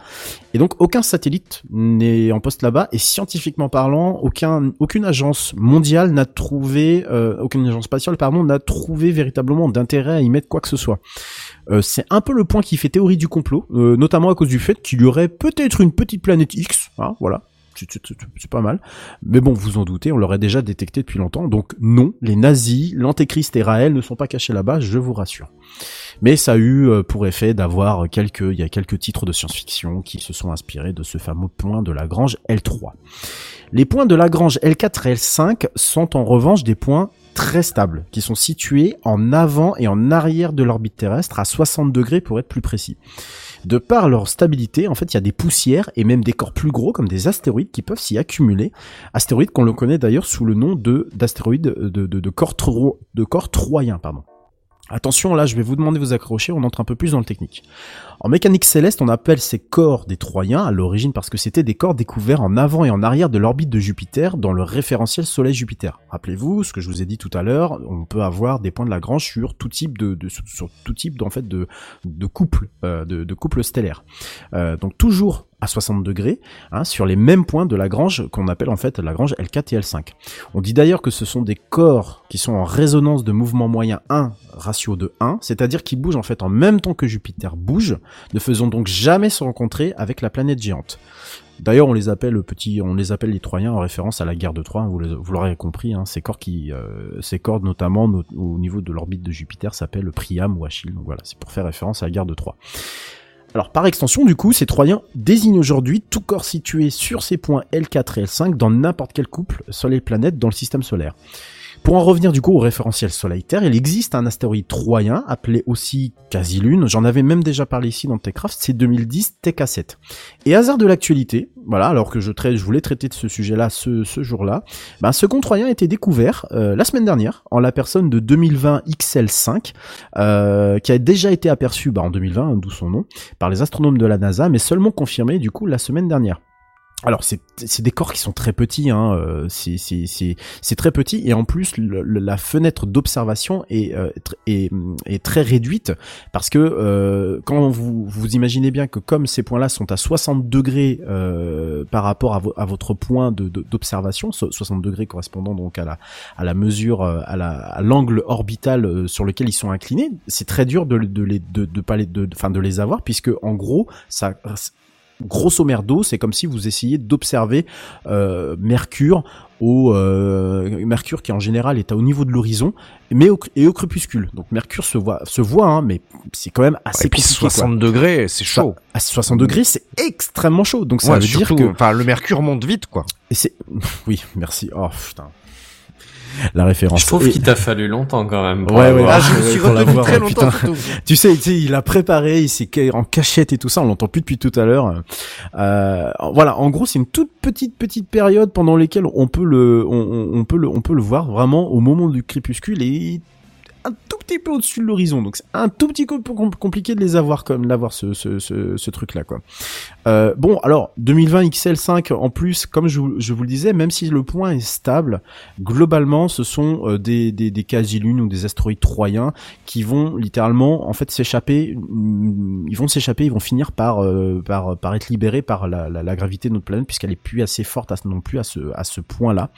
Et donc aucun satellite n'est en poste là-bas, et scientifiquement parlant, aucun aucune agence mondiale n'a trouvé, euh, aucune agence spatiale pardon, n'a trouvé véritablement d'intérêt à y mettre quoi que ce soit. Euh, c'est un peu le point qui fait théorie du complot, euh, notamment à cause du fait qu'il y aurait peut-être une petite planète X, hein, voilà. C'est- pas mal. Mais bon, vous en doutez, on l'aurait déjà détecté depuis longtemps. Donc non, les nazis, l'antéchrist et Raël ne sont pas cachés là-bas, je vous rassure. Mais ça a eu euh, pour effet d'avoir quelques, il y a quelques titres de science-fiction qui se sont inspirés de ce fameux point de Lagrange L3. Les points de Lagrange L4 et L5 sont en revanche des points très stables, qui sont situés en avant et en arrière de l'orbite terrestre, à 60 degrés pour être plus précis. De par leur stabilité, en fait, il y a des poussières et même des corps plus gros comme des astéroïdes qui peuvent s'y accumuler. Astéroïdes qu'on le connaît d'ailleurs sous le nom de d'astéroïdes de, de, corps tro- de corps troyens, pardon. Attention, là, je vais vous demander de vous accrocher, on entre un peu plus dans le technique. En mécanique céleste, on appelle ces corps des Troyens à l'origine parce que c'était des corps découverts en avant et en arrière de l'orbite de Jupiter dans le référentiel Soleil-Jupiter. Rappelez-vous ce que je vous ai dit tout à l'heure, on peut avoir des points de Lagrange sur tout type de, sur tout type en fait de de couple euh, de, de stellaire. Euh, donc toujours à 60 degrés, hein, sur les mêmes points de Lagrange qu'on appelle en fait Lagrange L4 et L5. On dit d'ailleurs que ce sont des corps qui sont en résonance de mouvement moyen 1 ratio de 1, c'est-à-dire qui bougent en fait en même temps que Jupiter bouge, ne faisant donc jamais se rencontrer avec la planète géante. D'ailleurs, on les appelle le petit, on les appelle les Troyens en référence à la guerre de Troie. Vous, le- vous l'aurez compris, hein, ces corps qui, euh, ces corps notamment no- au niveau de l'orbite de Jupiter s'appellent Priam ou Achille. Donc voilà, c'est pour faire référence à la guerre de Troie. Alors par extension, du coup, ces Troyens désignent aujourd'hui tout corps situé sur ces points L4 et L5 dans n'importe quel couple Soleil-planète dans le système solaire. Pour en revenir du coup au référentiel Soleil-Terre, il existe un astéroïde troyen appelé aussi Quasi-Lune. J'en avais même déjà parlé ici dans Techcraft, c'est 2010 TK7. Et hasard de l'actualité, voilà, alors que je, traite, je voulais traiter de ce sujet-là ce, ce jour-là, ben, ce second troyen a été découvert euh, la semaine dernière en la personne de 2020 XL5, euh, qui a déjà été aperçu bah, en 2020, hein, d'où son nom, par les astronomes de la NASA, mais seulement confirmé du coup la semaine dernière. Alors c'est des corps qui sont très petits, hein, euh, c'est très petit et en plus le- la fenêtre d'observation est, euh, est est très réduite parce que euh, quand vous vous imaginez bien que comme ces points-là sont à 60 degrés par rapport à, vo- à votre point de d'observation, so- 60 degrés correspondant donc à la à la mesure à la à l'angle orbital sur lequel ils sont inclinés, c'est très dur de de les de de pas les de enfin de les avoir puisque en gros ça grosso merdo, c'est comme si vous essayiez d'observer euh, Mercure au euh, Mercure qui en général est à au niveau de l'horizon, mais au, et au crépuscule. Donc Mercure se voit, se voit, hein, mais c'est quand même assez Et puis compliqué, quoi. 60 degrés, c'est chaud. À 60 degrés, c'est extrêmement chaud. Donc ça Ouais, veut surtout, dire que enfin, le mercure monte vite, quoi. et c'est *laughs* oui, merci. Oh putain. La référence. Je trouve Et- qu'il t'a fallu longtemps quand même. pour Ouais, ouais, Ah, je me suis retenu très ouais, longtemps, *laughs* tu sais, tu sais, il a préparé, il s'est en cachette et tout ça, on l'entend plus depuis tout à l'heure. Euh, voilà, en gros, c'est une toute petite petite période pendant laquelle on peut le, on, peut le, on peut le voir vraiment au moment du crépuscule et un tout petit peu au-dessus de l'horizon. Donc c'est un tout petit peu com- compliqué de les avoir comme l'avoir ce, ce, ce, ce truc là quoi. Euh, bon alors 2020 XL5 en plus comme je, vous- le disais même si le point est stable globalement ce sont euh, des, des, des quasi-lunes ou des astéroïdes troyens qui vont littéralement en fait s'échapper mm, ils vont s'échapper ils vont finir par euh, par par être libérés par la, la, la gravité de notre planète puisqu'elle est plus assez forte à, non plus à ce à ce point là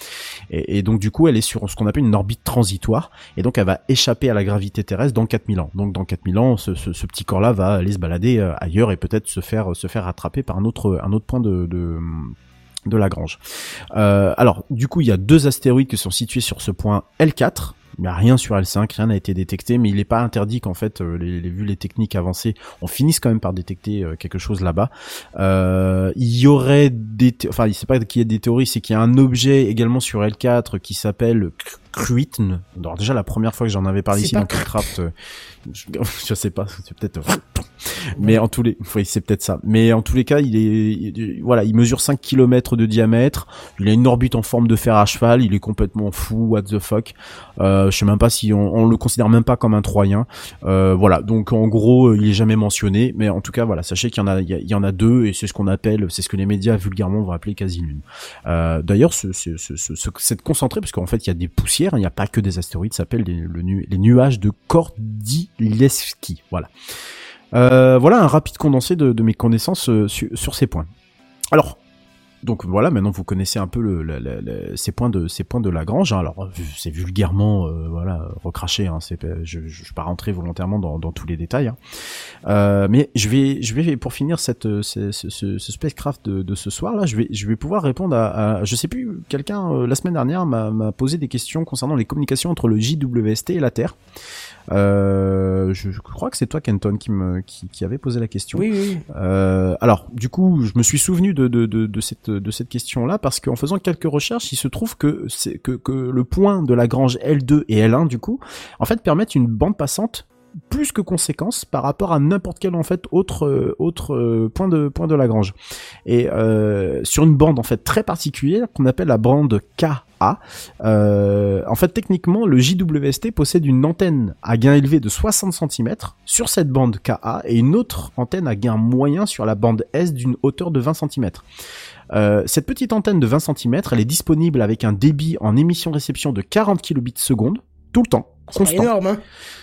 et, donc du coup elle est sur ce qu'on appelle une orbite transitoire et donc elle va échapper à la gravité terrestre dans 4000 ans. Donc dans 4000 ans, ce, ce, petit corps-là va aller se balader euh, ailleurs et peut-être se faire se faire par un autre un autre point de, de Lagrange. Euh, alors, du coup, il y a deux astéroïdes qui sont situés sur ce point L4. Il n'y a rien sur L5, rien n'a été détecté, mais il n'est pas interdit qu'en fait, euh, les, vu les techniques avancées, on finisse quand même par détecter euh, quelque chose là-bas. Il y aurait des, enfin, il sait pas qu'il y a des théories, c'est qu'il y a un objet également sur L4 qui s'appelle Kruitn. Alors déjà la première fois que j'en avais parlé ici dans Craft, euh, je, *laughs* je sais pas, c'est peut-être mais en tous les oui, c'est peut-être ça. Mais en tous les cas, il est il- voilà, il mesure 5 km de diamètre, il a une orbite en forme de fer à cheval, il est complètement fou, what the fuck. Euh, je sais même pas si on, on le considère même pas comme un troyen. Euh, voilà, donc en gros, euh, il est jamais mentionné, mais en tout cas, voilà, sachez qu'il y en a, il y, en a deux, et c'est ce qu'on appelle, c'est ce que les médias vulgairement vont appeler quasi-lune. Euh, D'ailleurs, ce, ce- ce- cette concentrée, parce qu'en fait, il y a des poussières, il n'y a pas que des astéroïdes, ça s'appelle les, le nu- les nuages de Kordylewski. Voilà. Euh, un rapide condensé de, mes connaissances euh, su- sur ces points. Alors, donc voilà, maintenant vous connaissez un peu le, le- le- le- ces points de ces points de Lagrange. hein. Alors c'est vulgairement euh, voilà recraché. Hein, c'est je, je vais pas rentrer volontairement dans, dans tous les détails. hein. Euh, mais je vais je vais pour finir cette ce, ce, ce- ce spacecraft de, de ce soir là, je vais je vais pouvoir répondre à, à je sais plus quelqu'un euh, la semaine dernière m'a m'a posé des questions concernant les communications entre le JWST et la Terre. Euh, je, je crois que c'est toi Kenton qui me qui, qui avait posé la question. Oui, oui. Euh, alors, du coup, je me suis souvenu de, de, de, de cette, de cette question-là parce qu'en faisant quelques recherches, il se trouve que, que, que le point de Lagrange L2 et L1, du coup, en fait, permettent une bande passante plus que conséquence par rapport à n'importe quel en fait autre euh, euh, point de point de Lagrange. Et euh, sur une bande en fait très particulière qu'on appelle la bande KA en fait techniquement le JWST possède une antenne à gain élevé de 60 cm sur cette bande KA et une autre antenne à gain moyen sur la bande S d'une hauteur de 20 cm euh, cette petite antenne de 20 cm, elle est disponible avec un débit en émission-réception de 40 kilobits seconde, tout le temps, C'est énorme, hein.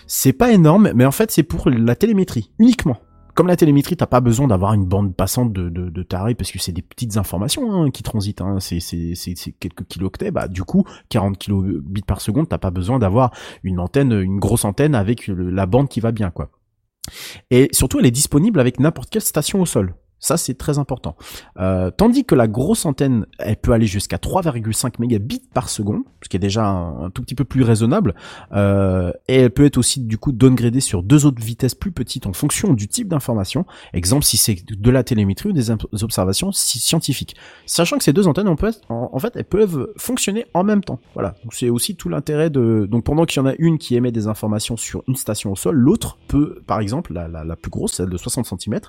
C'est pas énorme, mais en fait, c'est pour la télémétrie, uniquement. Comme la télémétrie, t'as pas besoin d'avoir une bande passante de, de, de taré, parce que c'est des petites informations hein, qui transitent, hein. c'est, c'est, c'est, c'est quelques kilooctets, bah du coup, 40 kilobits par seconde, t'as pas besoin d'avoir une antenne, une grosse antenne avec le- la bande qui va bien, quoi. Et surtout, elle est disponible avec n'importe quelle station au sol. Ça, c'est très important. Euh, tandis que la grosse antenne, elle peut aller jusqu'à 3,5 mégabits par seconde, ce qui est déjà un, tout petit peu plus raisonnable. Euh, et elle peut être aussi du coup downgradée sur deux autres vitesses plus petites en fonction du type d'information. Exemple, si c'est de la télémétrie ou des observations scientifiques. Sachant que ces deux antennes, on peut, en, en fait, elles peuvent fonctionner en même temps. Voilà. Donc c'est aussi tout l'intérêt de. Donc pendant qu'il y en a une qui émet des informations sur une station au sol, l'autre peut, par exemple, la, la, la plus grosse, celle de 60 cm,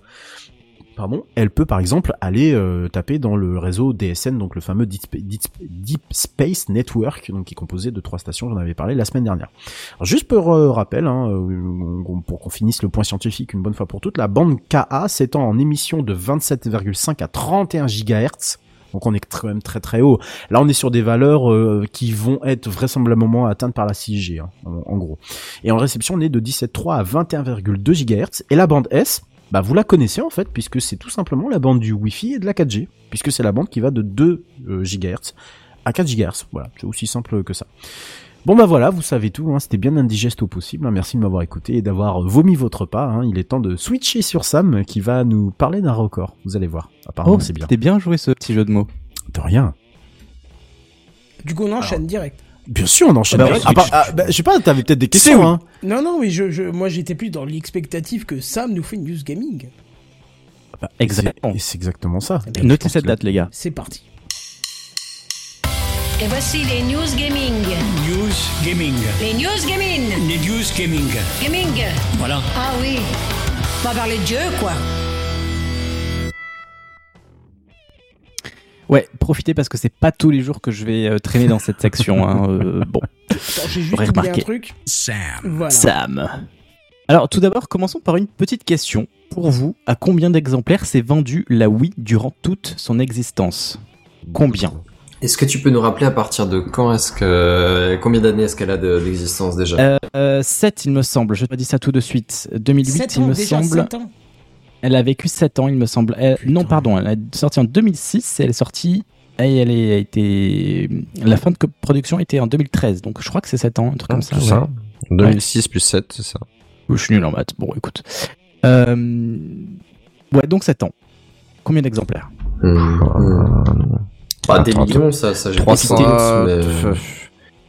pardon, elle peut par exemple aller euh, taper dans le réseau DSN, donc le fameux Deep, Spa- Deep- Deep Space Network, donc qui est composé de trois stations, j'en avais parlé la semaine dernière. Juste pour euh, rappel, hein, euh, pour qu'on finisse le point scientifique une bonne fois pour toutes, la bande KA s'étend en émission de 27,5 à 31 GHz. Donc on est quand même très très haut. Là on est sur des valeurs euh, qui vont être vraisemblablement atteintes par la 6G hein, en, en gros. Et en réception on est de 17,3 à 21,2 GHz. Et la bande S, bah vous la connaissez en fait puisque c'est tout simplement la bande du Wi-Fi et de la 4G puisque c'est la bande qui va de 2 euh, GHz à 4 GHz. Voilà, c'est aussi simple que ça. Bon bah voilà, vous savez tout, hein, c'était bien indigeste au possible, hein, merci de m'avoir écouté et d'avoir vomi votre pas, hein, il est temps de switcher sur Sam qui va nous parler d'un record, vous allez voir, apparemment Oh, c'est bien. C'était bien joué ce petit jeu de mots. De rien. Du coup, on enchaîne direct. Bien sûr, on enchaîne. Ah bah, Ah bah, ah, bah, je sais pas, t'avais peut-être des questions, hein. Non, non, oui, je, je, moi j'étais plus dans l'expectative que Sam nous fait une news gaming. Exactement. Et c'est exactement ça. Notez cette date, les gars. C'est parti. Et voici les news gaming. News Gaming. Les news gaming. Les News Gaming. Gaming. Voilà. Ah oui. On va parler de jeu, quoi. Ouais, profitez parce que c'est pas tous les jours que je vais euh, traîner dans cette section. hein, euh, *laughs* bon, j'ai juste un remarqué. truc. Sam. Voilà. Sam. Alors, tout d'abord, commençons par une petite question. Pour vous, à combien d'exemplaires s'est vendue la Wii durant toute son existence? Combien? Est-ce que tu peux nous rappeler à partir de quand est-ce que combien d'années est-ce qu'elle a de- d'existence déjà? Euh, euh, 7, il me semble. Je te dis ça tout de suite. 2008, Sept il me déjà, semble. ans. Elle a vécu 7 ans, il me semble. Elle- non, pardon, elle est sortie en 2006 et elle est sortie. Et elle est- a été. La fin de production était en 2013, donc je crois que c'est 7 ans, un truc comme ça. C'est ouais. ça 2006 plus 7, c'est ça. Je suis nul en maths. Bon, écoute. Euh, Ouais, donc 7 ans. Combien d'exemplaires? Bah, des millions, ça, ça j'ai pas 300, de euh, mais-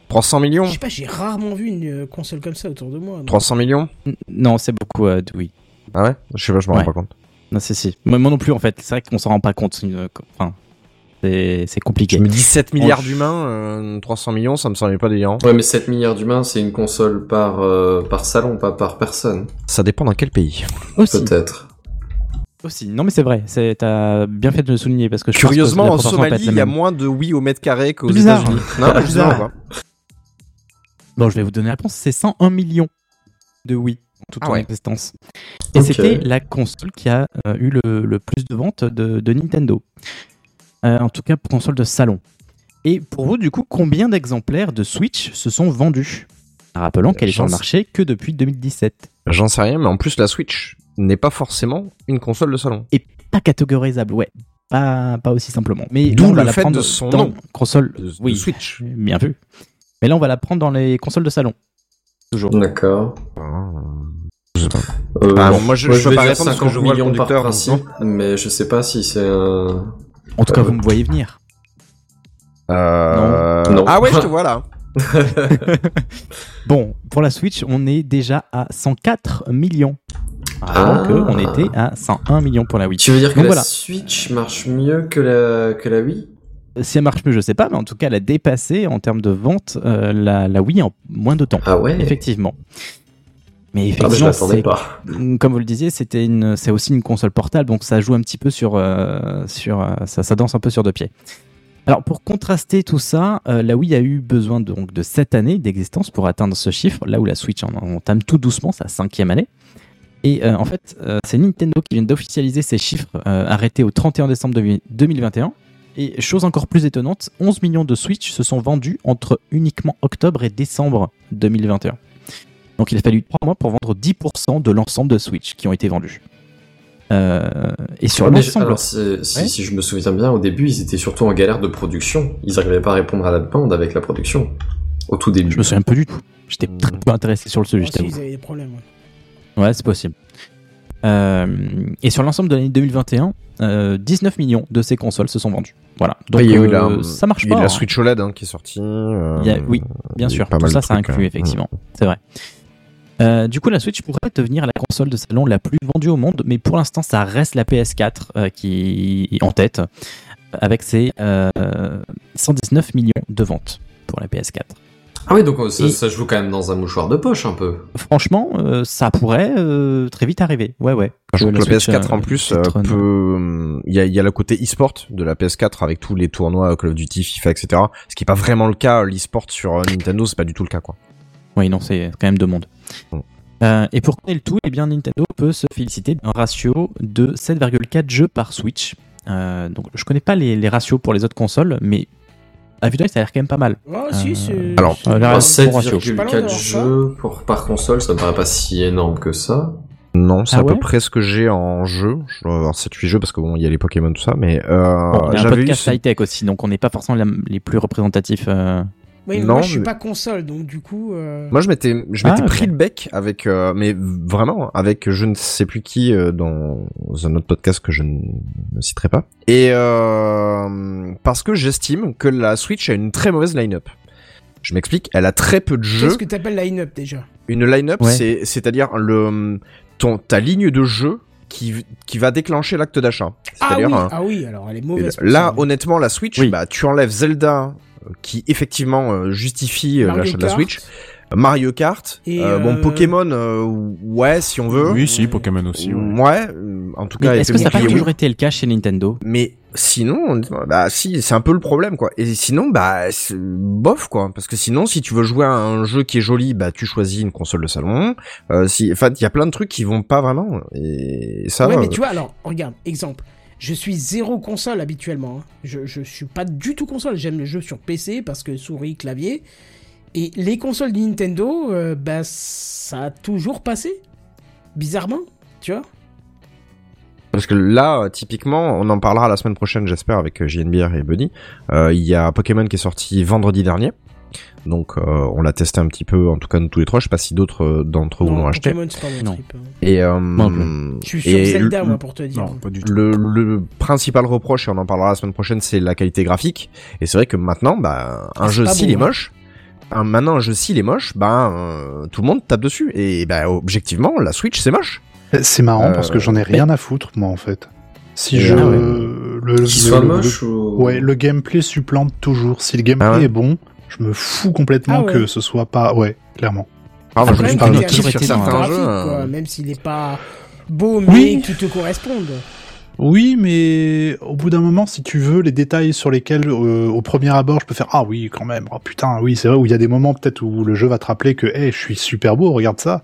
300 millions? Je sais pas, j'ai rarement vu une console comme ça autour de moi. non. 300 millions? N- Non, c'est beaucoup, euh, oui. Ah ouais Je sais pas, je m'en Ouais. rends pas compte. Non, c'est si. Moi, moi non plus, en fait. C'est vrai qu'on s'en rend pas compte. euh, Enfin, C'est c'est compliqué. Je me dis 7 milliards d'humains, euh, 300 millions, ça me semblait pas délirant. Ouais, mais 7 milliards d'humains, c'est une console par, euh, par salon, pas par personne. Ça dépend dans quel pays. Aussi, Peut-être. aussi. Non mais c'est vrai. C'est t'as bien fait de le souligner parce que je pense que Curieusement, en Somalie, il y a moins de oui au mètre carré qu'aux C'est bizarre. États-Unis. Non, *laughs* Bizarre. quoi. Bon, je vais vous donner la réponse. C'est 101 millions de en toute Ah son ouais. existence. Et c'était la console qui a euh, eu le, le plus de ventes de, de Nintendo. Euh, en tout cas, pour console de salon. Et pour vous, du coup, combien d'exemplaires de Switch se sont vendus? Rappelant qu'elle est sur le marché que depuis 2017. J'en sais rien, mais en plus, la Switch n'est pas forcément une console de salon. Pas catégorisable, ouais. Pas, pas aussi simplement. Mais D'où le la fait de son dans nom. console. De, de oui, Switch. bien vu. Mais là, on va la prendre dans les consoles de salon. Toujours. D'accord. Je sais pas. Euh, Bah, bon, moi, je- je peux vais pas dire répondre parce que 50 je vois le millions par conducteur, principe, mais je sais pas si c'est un... En tout cas, Euh, vous me voyez venir. Euh... Non. Ah ouais, je te *laughs* vois là. *laughs* Bon, pour la Switch, on est déjà à 104 millions. Ah. Alors qu'on était à 101 millions pour la Wii. Tu veux dire que Donc la voilà. Switch marche mieux que la, que la Wii? Si elle marche mieux, je sais pas, mais en tout cas, elle a dépassé en termes de vente euh, la, la Wii en moins de temps. Ah ouais? Effectivement. Mais Ah, je effectivement, c'est- pas. comme vous le disiez, c'était une, c'est aussi une console portable, donc ça joue un petit peu sur, euh, sur, euh, ça, ça danse un peu sur deux pieds. Alors pour contraster tout ça, euh, la Wii a eu besoin de, donc de 7 années d'existence pour atteindre ce chiffre, là où la Switch en en entame tout doucement sa cinquième année. Et euh, en fait, c'est Nintendo qui vient d'officialiser ces chiffres arrêtés au 31 décembre de- 2021. Et chose encore plus étonnante, 11 millions de Switch se sont vendus entre uniquement octobre et décembre 2021. Donc il a fallu 3 mois pour vendre 10% de l'ensemble de Switch qui ont été vendus. Euh, et sur Ouais, mais je- l'ensemble, si, Ouais. si je me souviens bien, au début, ils étaient surtout en galère de production. Ils n'arrivaient pas à répondre à la demande avec la production. Au tout début. je me souviens peu du tout. J'étais très peu intéressé sur le sujet, je si, t'avoue. ils avaient des problèmes. ouais. Ouais, c'est possible. Euh, et sur l'ensemble de l'année 2021, euh, 19 millions de ces consoles se sont vendues. Voilà. Donc euh, la, ça marche il y a pas. la hein. Switch OLED hein, qui est sortie. euh, a- oui, bien sûr. pas Tout ça, ça inclut hein. effectivement. C'est vrai. Euh, du coup, la Switch pourrait devenir la console de salon la plus vendue au monde, mais pour l'instant, ça reste la PS4 euh, qui est en tête, avec ses euh, 119 millions de ventes pour la PS4. Ah oui, donc euh, ça, Et- ça joue quand même dans un mouchoir de poche un peu. Franchement, euh, ça pourrait euh, très vite arriver. Ouais, ouais. Sachant que la le Switch, PS4 euh, en plus peut euh, peut, il y a, y a le côté e-sport de la PS4 avec tous les tournois Call of Duty, FIFA, etc. Ce qui est pas vraiment le cas, l'e-sport sur Nintendo, c'est pas du tout le cas quoi. Oui, non, c'est quand même deux mondes. Et pour connaître le tout, eh bien, Nintendo peut se féliciter d'un ratio de 7,4 jeux par Switch. Euh, donc, je connais pas les, les ratios pour les autres consoles, mais à vue d'œil, ça a l'air quand même pas mal. Oh, si, Euh, c'est. alors, euh, là, Alors, bon ratio. Je suis pas loin 7,4 d'avoir ça. jeux pour, par console, ça me paraît pas si énorme que ça. Non, c'est Ah à peu près ce que j'ai en jeu. Je dois avoir 7-8 jeux parce que bon, il y a les Pokémon tout ça, mais euh, Bon, on est un eu podcast high-tech aussi, donc on n'est pas forcément la- les plus représentatifs. euh, Oui, mais Non, moi, je suis mais- pas console, donc du coup. euh, Moi, je m'étais, je Ah, m'étais ok. pris le bec avec, euh, mais vraiment avec je ne sais plus qui euh, dans un autre podcast que je ne citerai pas. Et euh, parce que j'estime que la Switch a une très mauvaise line-up. Je m'explique, elle a très peu de jeux. Qu'est-ce que t'appelles line-up déjà? Une line-up, Ouais. c'est, c'est-à-dire le ton ta ligne de jeu qui qui va déclencher l'acte d'achat. ah oui, un- ah oui, alors elle est mauvaise. Là, ça. honnêtement, la Switch, Oui. bah, tu enlèves Zelda, qui effectivement euh, justifie euh, l'achat de la. Switch. Mario Kart, Et, euh, bon Pokémon, euh, ouais, si on veut. Oui, si, Pokémon aussi. ouais. Ouais, en tout Mais cas, est-ce que ça n'a pas toujours été le cas chez Nintendo? Mais sinon, bah si, c'est un peu le problème quoi. Et sinon, bah c'est bof quoi, parce que sinon, si tu veux jouer à un jeu qui est joli, bah tu choisis une console de salon. Euh, si, enfin, il y a plein de trucs qui vont pas vraiment. Et ça. Ouais, mais euh, tu vois, alors, regarde, exemple. Je suis zéro console habituellement. hein. Je, je suis pas du tout console. J'aime le jeu sur PC parce que souris, clavier. Et les consoles de Nintendo, euh, bah, ça a toujours passé. Bizarrement, tu vois. Parce que là, euh, typiquement, on en parlera la semaine prochaine, j'espère, avec euh, JNBR et Buddy. Il y a Pokémon qui est sorti vendredi dernier. Donc, euh, on l'a testé un petit peu, en tout cas nous tous les trois. Je sais pas si d'autres euh, d'entre vous l'ont acheté. Pokémon, c'est pas mon Non. trip. hein. Et, euh, non Je suis sur Zelda, le- moi, pour te dire. Non, pas du tout. Le, le principal reproche, et on en parlera la semaine prochaine, c'est la qualité graphique. Et c'est vrai que maintenant, bah, un Ah, jeu s'il est hein. moche, un, maintenant un jeu s'il est moche, bah, euh, tout le monde tape dessus. Et bah, objectivement, la Switch c'est moche. C'est marrant parce que j'en ai rien à foutre, moi, en fait. Si je ah ouais. le, le- soit le- moche le- ou... Ouais, le gameplay supplante toujours. Si le gameplay Ah ouais est bon, je me fous complètement Ah ouais. que ce soit pas. Ouais, clairement. Ah, je me t'as suis un quoi, euh, même s'il est pas beau, mais Oui. qui te corresponde. Oui, mais au bout d'un moment, si tu veux, les détails sur lesquels, euh, au premier abord, je peux faire ah oui, quand même, oh putain, oui, c'est vrai, où il y a des moments peut-être où le jeu va te rappeler que, hey, je suis super beau, regarde ça.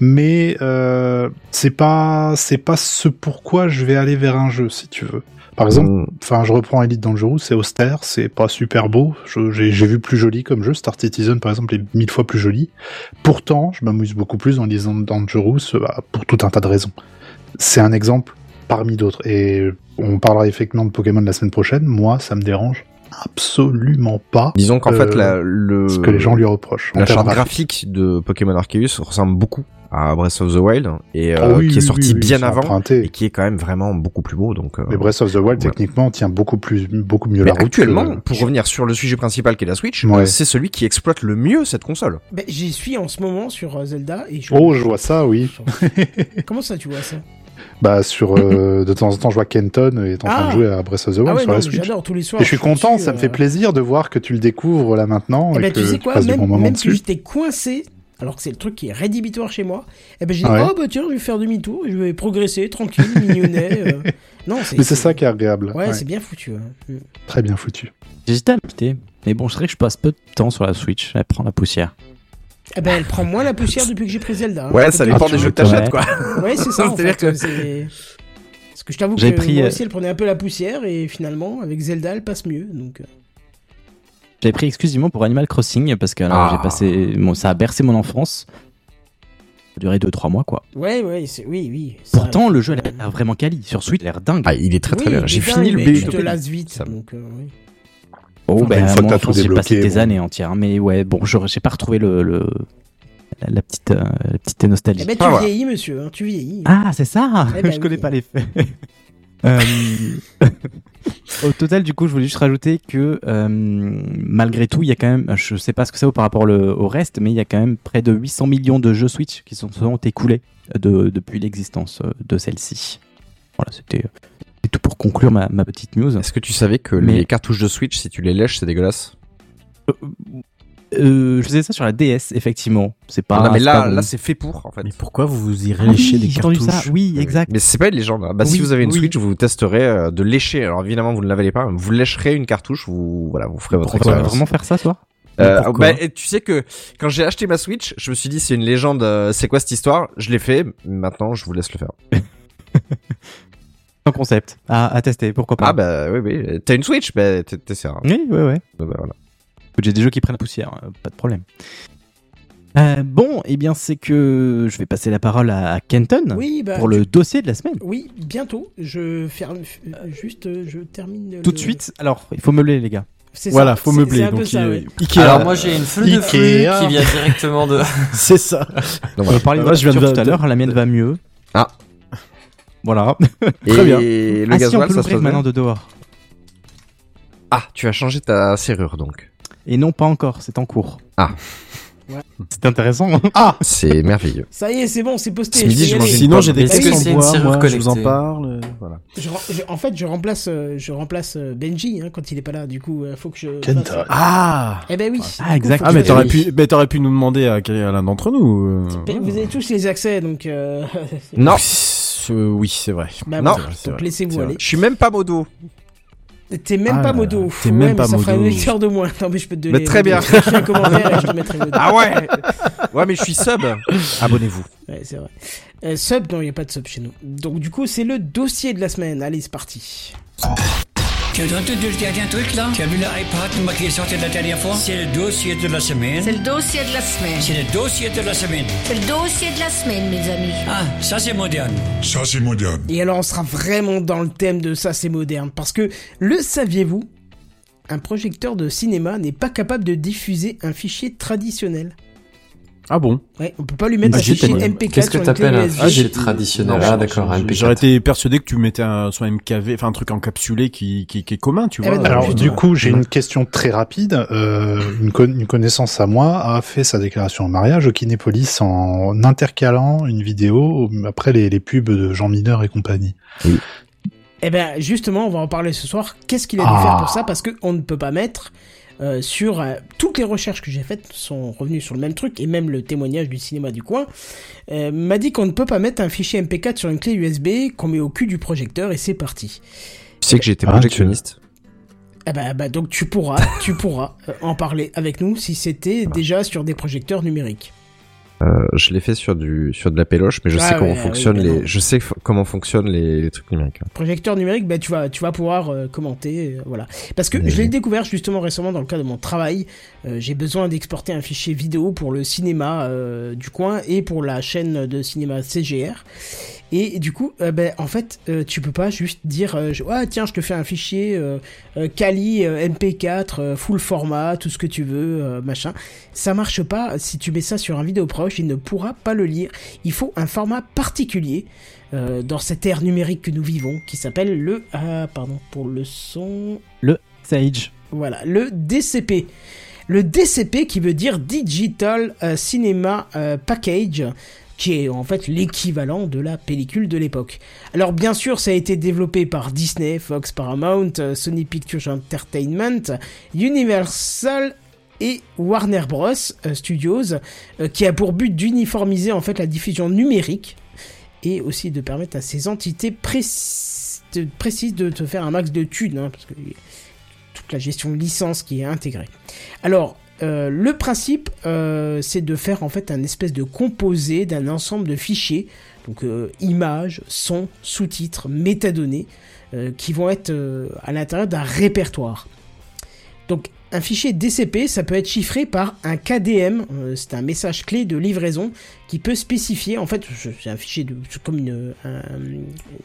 Mais euh, c'est pas, c'est pas ce pourquoi je vais aller vers un jeu, si tu veux. Par exemple, mm, enfin, je reprends Elite Dangerous, c'est austère, c'est pas super beau. J'ai vu plus joli comme jeu. Star Citizen, par exemple, est mille fois plus joli. Pourtant, je m'amuse beaucoup plus en lisant Dangerous, euh, bah, pour tout un tas de raisons. C'est un exemple parmi d'autres. Et on parlera effectivement de Pokémon la semaine prochaine. Moi, ça me dérange absolument pas Disons qu'en Euh, fait, la, le, ce que les gens lui reprochent. en la charte graphique de Pokémon Arceus ressemble beaucoup à Breath of the Wild et Ah euh, oui, qui est sorti oui, oui, bien avant emprunté. et qui est quand même vraiment beaucoup plus beau. Donc, euh, Mais Breath of the Wild, Ouais. techniquement, tient beaucoup plus, beaucoup mieux mais la route. actuellement, que- pour revenir sur le sujet principal qui est la Switch, Ouais. euh, c'est celui qui exploite le mieux cette console. Ben, J'y suis en ce moment sur Zelda et je... Oh, je vois ça, oui. *laughs* Comment ça, tu vois ça? Bah, sur, euh, *laughs* de temps en temps, je vois Kenton est en train Ah. de jouer à Breath of the Wild Ah ouais, sur non, la Switch. j'adore tous les soirs. Et je suis content, dessus, ça me fait plaisir de voir que tu le découvres là maintenant Eh et ben, que tu sais quoi, passes du même, bon moment même que j'étais coincé, alors que c'est le truc qui est rédhibitoire chez moi, eh ben j'ai dit, Ouais. oh bah tiens, je vais faire demi-tour, je vais progresser, tranquille, mignonnet. euh. *laughs* Non, c'est Mais c'est ça qui est agréable. Ouais, Ouais, c'est bien foutu. hein. Mm. Très bien foutu. J'hésitais à m'acheter. Mais bon, je dirais que je passe peu de temps sur la Switch. Elle prend la poussière. Eh ben, elle prend moins la poussière depuis que j'ai pris Zelda. hein. Ouais, ça Peut-être dépend des jeux que t'achètes, quoi. Ouais, c'est ça. *laughs* C'est-à-dire que- c'est- Parce que je t'avoue que pris, moi euh, aussi, elle prenait un peu la poussière et finalement, avec Zelda, elle passe mieux. Donc, euh, J'avais pris exclusivement pour Animal Crossing parce que alors, Ah. j'ai passé. Bon, ça a bercé mon enfance. Ça a duré 2-3 mois, quoi. ouais, ouais, c'est... oui, oui. ça- Pourtant, le jeu a l'air vraiment quali. Sur Switch, il a l'air dingue. Ah, il est très très Oui, bien. J'ai fini le mais B. Tu te lasses vite. Ça- Donc, euh, oui. Oh, Enfin, ben, une fois que mon t'as tout enfance, j'ai passé des années entières. Mais ouais, bon, je j'ai pas retrouvé le, le- la, la petite, euh, la petite nostalgie. Eh ben, tu Ah, vieillis, monsieur, hein, tu vieillis. Ah, c'est ça Eh ben *laughs* Je connais oui. pas les faits. Euh, *laughs* Au total, du coup, je voulais juste rajouter que euh, malgré tout, il y a quand même, je sais pas ce que ça vaut par rapport le- au reste, mais il y a quand même près de 800 millions de jeux Switch qui sont, sont écoulés de, depuis l'existence euh, de celle-ci. Voilà, c'était c'est tout pour conclure ma, ma petite news. Est-ce que tu savais que Mais- les cartouches de Switch, si tu les lèches, c'est dégueulasse? Euh, je faisais ça sur la DS, effectivement. C'est pas. Non, mais là, pas bon. là, c'est fait pour, en fait. Mais pourquoi vous vous irez Ah oui, lécher des cartouches ça. Oui, exact. Mais c'est pas une légende. hein. Bah, si Oui, vous avez une oui. Switch, vous testerez euh, de lécher. Alors évidemment, vous ne l'avez pas. Vous lécherez une cartouche. Vous voilà, vous ferez votre On va expérience. vraiment faire ça, toi? Euh, bah, tu sais que quand j'ai acheté ma Switch, je me suis dit c'est une légende. euh, c'est quoi cette histoire? Je l'ai fait. Maintenant, je vous laisse le faire. *laughs* Un concept à, à tester, pourquoi pas? Ah bah oui, oui. T'as une Switch? Bah t- t'essaieras. Oui, ouais, ouais. Bah, voilà. Écoute, J'ai des jeux qui prennent la poussière, euh, pas de problème. Euh, bon, eh bien, c'est que je vais passer la parole à Kenton Oui, bah, pour le dossier de la semaine. Oui, bientôt. Je ferme. euh, Juste, je termine. Tout le- de suite, alors, il faut meubler, les gars. Voilà, ça, faut meubler. Donc, ça, il- ouais. Ikea. Alors moi j'ai une flux de flux Ikea. qui vient directement de... *laughs* c'est ça. Donc, On voilà. parlait de Moi, je viens voiture de- tout à l'heure, la mienne va mieux. Ah. Voilà. *laughs* Très Et bien. le ah si, on gasoil, peut ça se maintenant de dehors. Ah, tu as changé ta serrure donc. Et non, pas encore, c'est en cours. Ah. Ouais. C'est intéressant. C'est merveilleux. Ça y est, c'est bon, c'est posté. Ce midi, je Sinon, j'ai des textes en bois, moi, je vous en parle. euh, Voilà. Je ren- je- en fait, je remplace, euh, je remplace euh, Benji hein, quand il est pas là. Du coup, il faut que je. Fasse- Ah Eh ben oui. Ah, exact. Ah, mais t'aurais pu, mais t'aurais pu nous demander à, l'un d'entre nous. Vous avez tous les accès, donc. euh, *laughs* Non, oui, c'est vrai. bah, Non. C'est donc vrai, laissez-vous aller. je suis même pas modo. T'es même Ah pas modo. t'es Ouais, même mais pas ça fera un modo. lecteur de moins. Non, mais je peux te donner. Mais très bien. Fais un commentaire et je te mettrai *laughs* modo. Ah ouais. Ouais, mais je suis sub. Abonnez-vous. Ouais, c'est vrai. Euh, sub, non, il n'y a pas de sub chez nous. Donc, du coup, c'est le dossier de la semaine. Allez, c'est parti. Tu as entendu le dernier truc là? Tu as vu l'iPad qui est sorti la dernière fois? C'est le dossier de la semaine. C'est le dossier de la semaine. C'est le dossier de la semaine. C'est le dossier de la semaine, mes amis. Ah, ça c'est moderne. Ça, c'est moderne. Et alors, on sera vraiment dans le thème de ça, c'est moderne. Parce que, le saviez-vous? Un projecteur de cinéma n'est pas capable de diffuser un fichier traditionnel. Ah bon Ouais, on peut pas lui mettre un fichier tellement- MP4 Qu'est-ce que t'appelles un. Ah, fichier traditionnel Non, Ah d'accord, un MP4. J'aurais été persuadé que tu mettais un, soit MKV, enfin un truc encapsulé qui, qui, qui est commun, tu Eh vois. ben non, Alors, du coup, j'ai une question très rapide. Euh, une, con- une connaissance à moi a fait sa déclaration en mariage au Kinépolis en intercalant une vidéo après les, les pubs de Jean Mineur et compagnie. Oui. Eh ben justement, on va en parler ce soir. Qu'est-ce qu'il a dû Ah. faire pour ça? Parce que on ne peut pas mettre euh, sur euh, toutes les recherches que j'ai faites sont revenues sur le même truc et même le témoignage du cinéma du coin euh, m'a dit qu'on ne peut pas mettre un fichier MP4 sur une clé USB qu'on met au cul du projecteur et c'est parti. Tu sais que j'étais Ah, projectionniste. Eh ben, bah, donc tu pourras, tu pourras en parler avec nous si c'était déjà sur des projecteurs numériques. Euh, je l'ai fait sur du sur de la péloche, mais je Ah sais comment ouais, fonctionnent les je sais comment fonctionnent les, les trucs numériques. Projecteur numérique, ben tu vas, tu vas pouvoir euh, commenter, euh, voilà. Parce que je l'ai découvert justement récemment dans le cadre de mon travail. J'ai besoin d'exporter un fichier vidéo pour le cinéma du coin et pour la chaîne de cinéma CGR. Et du coup, euh, ben en fait, euh, tu peux pas juste dire, euh, je- ah tiens, je te fais un fichier Kali euh, MP4 euh, full format, tout ce que tu veux, machin. Ça marche pas. Si tu mets ça sur un vidéo proche, il ne pourra pas le lire. Il faut un format particulier dans cette ère numérique que nous vivons, qui s'appelle le, ah, pardon, pour le son, Le Sage. voilà, le DCP. Le DCP qui veut dire Digital Cinema Package, qui est en fait l'équivalent de la pellicule de l'époque. Alors bien sûr, ça a été développé par Disney, Fox, Paramount, euh, Sony Pictures Entertainment, Universal et Warner Bros euh, Studios, euh, qui a pour but d'uniformiser en fait la diffusion numérique et aussi de permettre à ces entités précises de te faire un max de thunes, hein, parce que toute la gestion de licence qui est intégrée. Alors, euh, le principe, euh, c'est de faire en fait un espèce de composé d'un ensemble de fichiers, donc euh, images, sons, sous-titres, métadonnées, qui vont être à l'intérieur d'un répertoire. Un fichier DCP, ça peut être chiffré par un KDM, euh, c'est un message clé de livraison qui peut spécifier, en fait, c'est un fichier de, comme une, un-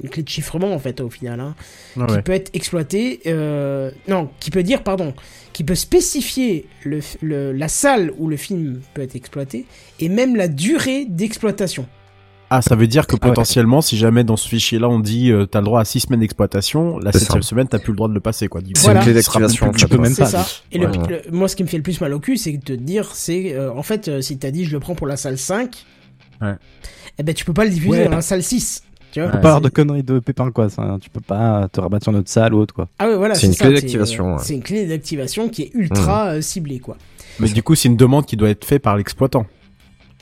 une clé de chiffrement en fait au final, hein, Ah qui ouais. peut être exploité, euh, non, qui peut dire, pardon, qui peut spécifier le, le- la salle où le film peut être exploité et même la durée d'exploitation. Ah, ça veut dire que Ah ouais. potentiellement, si jamais dans ce fichier-là on dit euh, t'as le droit à 6 semaines d'exploitation, la septième ça. semaine t'as plus le droit de le passer quoi. C'est une clé d'activation. Tu peux même pas. ça. Et le- Ouais. le- moi, ce qui me fait le plus mal au cul, c'est de te dire, c'est euh, en fait, euh, si t'as dit je le prends pour la salle 5, Ouais. eh ben tu peux pas le diffuser Ouais. dans la salle 6. Tu vois Pas avoir de conneries de pépins quoi. Ça, tu peux pas te rabattre sur notre salle ou autre quoi. Ah ouais, voilà. C'est une ça, clé d'activation, euh, ouais. C'est une clé d'activation qui est ultra euh, ciblée, quoi. Mais du coup, c'est une demande qui doit être faite par l'exploitant.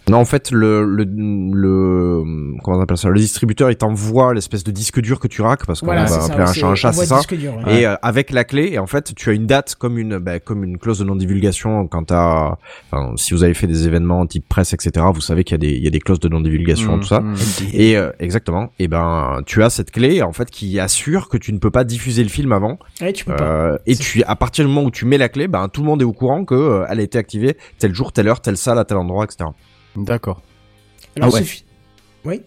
Non, en fait, le, le, le, comment on appelle ça, le distributeur, il t'envoie l'espèce de disque dur que tu raques, parce qu'on Voilà, va appeler un chat un chat, c'est ça. disque dur, ouais. Et euh, avec la clé, et en fait, tu as une date comme une, bah, comme une clause de non-divulgation quand t'as, enfin, si vous avez fait des événements type presse, etc., vous savez qu'il y a des, il y a des clauses de non-divulgation, Mmh, tout ça. mmh. Et euh, exactement. Et ben, tu as cette clé en fait qui assure que tu ne peux pas diffuser le film avant. Ouais, tu peux pas. Euh, et tu, à partir du moment où tu mets la clé, ben tout le monde est au courant que euh, elle a été activée tel jour, telle heure, telle salle, à tel endroit, etc. D'accord. Alors, ah ouais. ce fi- Oui.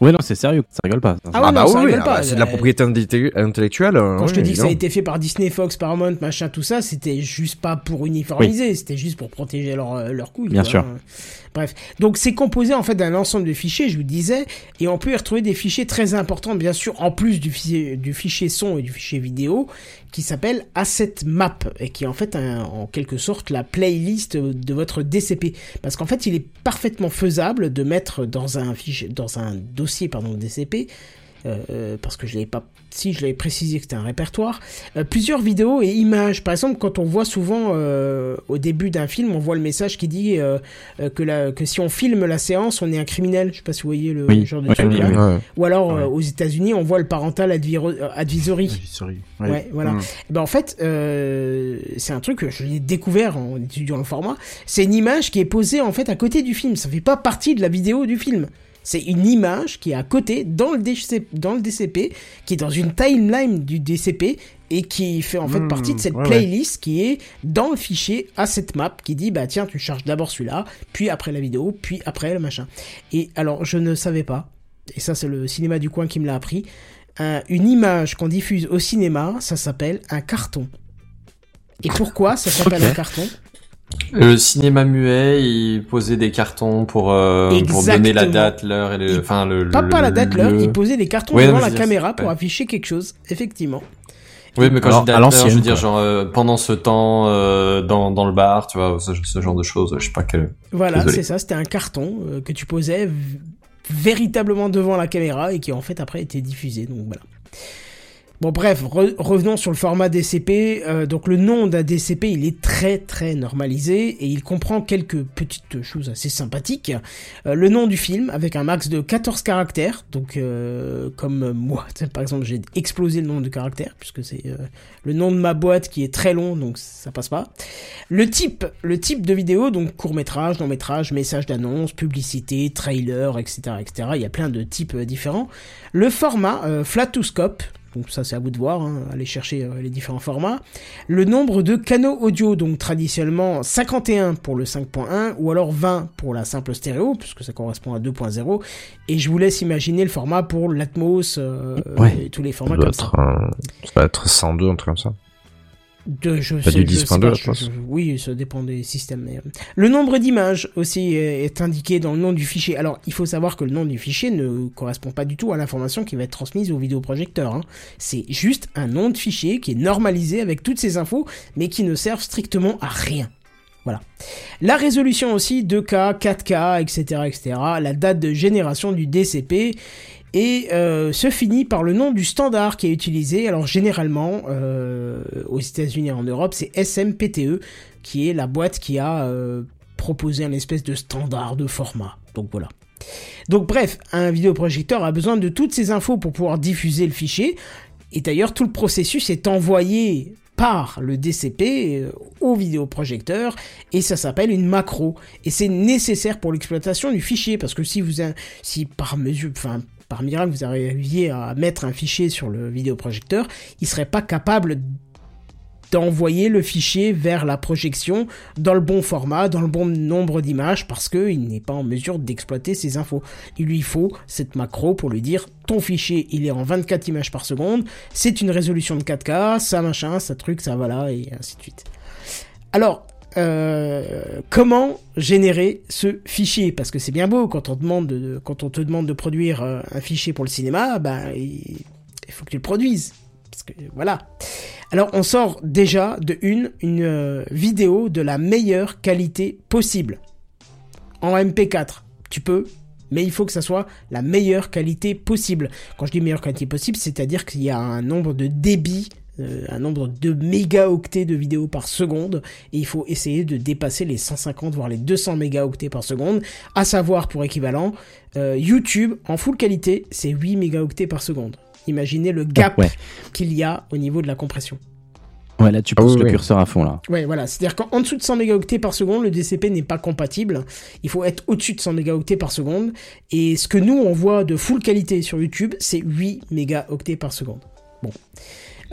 Ouais non c'est sérieux, ça rigole pas. Ah ouais, non, bah ça oui, rigole ah pas. bah, c'est de la Euh, propriété intellectu- intellectuelle. euh, Quand je te dis que ça a été fait par Disney, Fox, Paramount, machin, tout ça, c'était juste pas pour uniformiser, c'était juste pour protéger leur, euh, leur couille. Bien quoi, sûr. Bref. Donc c'est composé en fait d'un ensemble de fichiers, je vous disais, et on peut y retrouver des fichiers très importants, bien sûr, en plus du fichier, du fichier son et du fichier vidéo, qui s'appelle Asset Map, et qui est en fait en quelque sorte la playlist de votre DCP. Parce qu'en fait, il est parfaitement faisable de mettre dans un fichier, dans un dossier, DCP, euh, parce que je l'avais pas, si je l'avais précisé que c'était un répertoire, euh, plusieurs vidéos et images. Par exemple, quand on voit souvent euh, au début d'un film, on voit le message qui dit euh, euh, que, la, que si on filme la séance, on est un criminel. Je sais pas si vous voyez le Oui. genre de truc oui, là. oui. Ouais. Ou alors euh, Ouais. aux États-Unis, on voit le parental euh, advisory. Sorry. Ouais, voilà. Mmh. Ben en fait, euh, c'est un truc que je l'ai découvert en étudiant le format. C'est une image qui est posée en fait à côté du film. Ça fait pas partie de la vidéo du film. C'est une image qui est à côté dans le, DC dans le DCP, qui est dans une timeline du DCP et qui fait en fait Mmh, partie de cette ouais, ouais. playlist qui est dans le fichier asset map qui dit bah tiens tu charges d'abord celui-là, puis après la vidéo, puis après le machin. Et alors je ne savais pas, et ça c'est le cinéma du coin qui me l'a appris, un- une image qu'on diffuse au cinéma, ça s'appelle un carton. Et pourquoi ça s'appelle un carton? Le cinéma muet, il posait des cartons pour, euh, pour donner la date, l'heure et le, enfin le. Pas le- pas la date, l'heure, le- il posait des cartons Ouais, devant la caméra pour ouais. afficher quelque chose, effectivement. Oui, mais quand Alors, je dis à date, l'heure, je veux dire quoi. genre euh, pendant ce temps euh, dans dans le bar, tu vois, ce, ce genre de choses. Je sais pas quel. Voilà, c'est ça, c'était un carton euh, que tu posais véritablement devant la caméra et qui en fait après était diffusé, donc voilà. Bon bref, re- revenons sur le format DCP. Euh, donc le nom d'un DCP, il est très très normalisé et il comprend quelques petites choses assez sympathiques. Euh, le nom du film avec un max de 14 caractères. Donc euh, comme moi, *laughs* par exemple, j'ai explosé le nombre de caractères puisque c'est le nom de ma boîte qui est très long, donc ça passe pas. Le type, le type de vidéo, donc court métrage, long métrage, message d'annonce, publicité, trailer, etc., etc. Il y a plein de types différents. Le format flat to scope. Donc ça c'est à vous de voir, hein, allez chercher euh, les différents formats. Le nombre de canaux audio, donc traditionnellement 51 pour le 5.1 ou alors 20 pour la simple stéréo, puisque ça correspond à 2.0. Et je vous laisse imaginer le format pour l'Atmos euh, Ouais. et tous les Ça formats doit, comme ça. un- ça doit être 102, un truc comme ça. De, je Pas sais- du je sais 10.2, pas, je pense. je- Oui, ça dépend des systèmes. mais, Le nombre d'images aussi est est indiqué dans le nom du fichier. Alors, il faut savoir que le nom du fichier ne correspond pas du tout à l'information qui va être transmise au vidéoprojecteur. hein. C'est juste un nom de fichier qui est normalisé avec toutes ces infos, mais qui ne servent strictement à rien. Voilà. La résolution aussi, 2K, 4K, etc., etc. La date de génération du DCP et euh, se finit par le nom du standard qui est utilisé. Alors généralement, euh, aux États-Unis et en Europe, c'est SMPTE, qui est la boîte qui a euh, proposé un espèce de standard de format. Donc voilà. Donc bref, un vidéoprojecteur a besoin de toutes ces infos pour pouvoir diffuser le fichier. Et d'ailleurs, tout le processus est envoyé par le DCP euh, au vidéoprojecteur et ça s'appelle une macro et c'est nécessaire pour l'exploitation du fichier parce que si vous si par mesure enfin par miracle vous arriviez à mettre un fichier sur le vidéoprojecteur, il serait pas capable d'envoyer le fichier vers la projection dans le bon format, dans le bon nombre d'images, parce qu'il n'est pas en mesure d'exploiter ces infos. Il lui faut cette macro pour lui dire ton fichier il est en 24 images par seconde, c'est une résolution de 4K, ça machin, ça truc, ça voilà, et ainsi de suite. Alors, euh, comment générer ce fichier? Parce que c'est bien beau quand on, demande te demande de produire euh, un fichier pour le cinéma, ben, il, faut que tu le produises. Voilà. Alors on sort déjà de une, une euh, vidéo de la meilleure qualité possible. En MP4, tu peux, mais il faut que ça soit la meilleure qualité possible. Quand je dis meilleure qualité possible, c'est-à-dire qu'il y a un nombre de débits, un nombre de mégaoctets de vidéos par seconde, et il faut essayer de dépasser les 150 voire les 200 mégaoctets par seconde, à savoir pour équivalent, euh, YouTube en full qualité, c'est 8 mégaoctets par seconde. Imaginez le gap Ouais. qu'il y a au niveau de la compression. Ouais, là, tu Ah pousses oui, le curseur à fond, là. Ouais, voilà. C'est-à-dire qu'en dessous de 100 mégaoctets par seconde, le DCP n'est pas compatible. Il faut être au-dessus de 100 mégaoctets par seconde. Et ce que nous, on voit de full qualité sur YouTube, c'est 8 mégaoctets par seconde. Bon.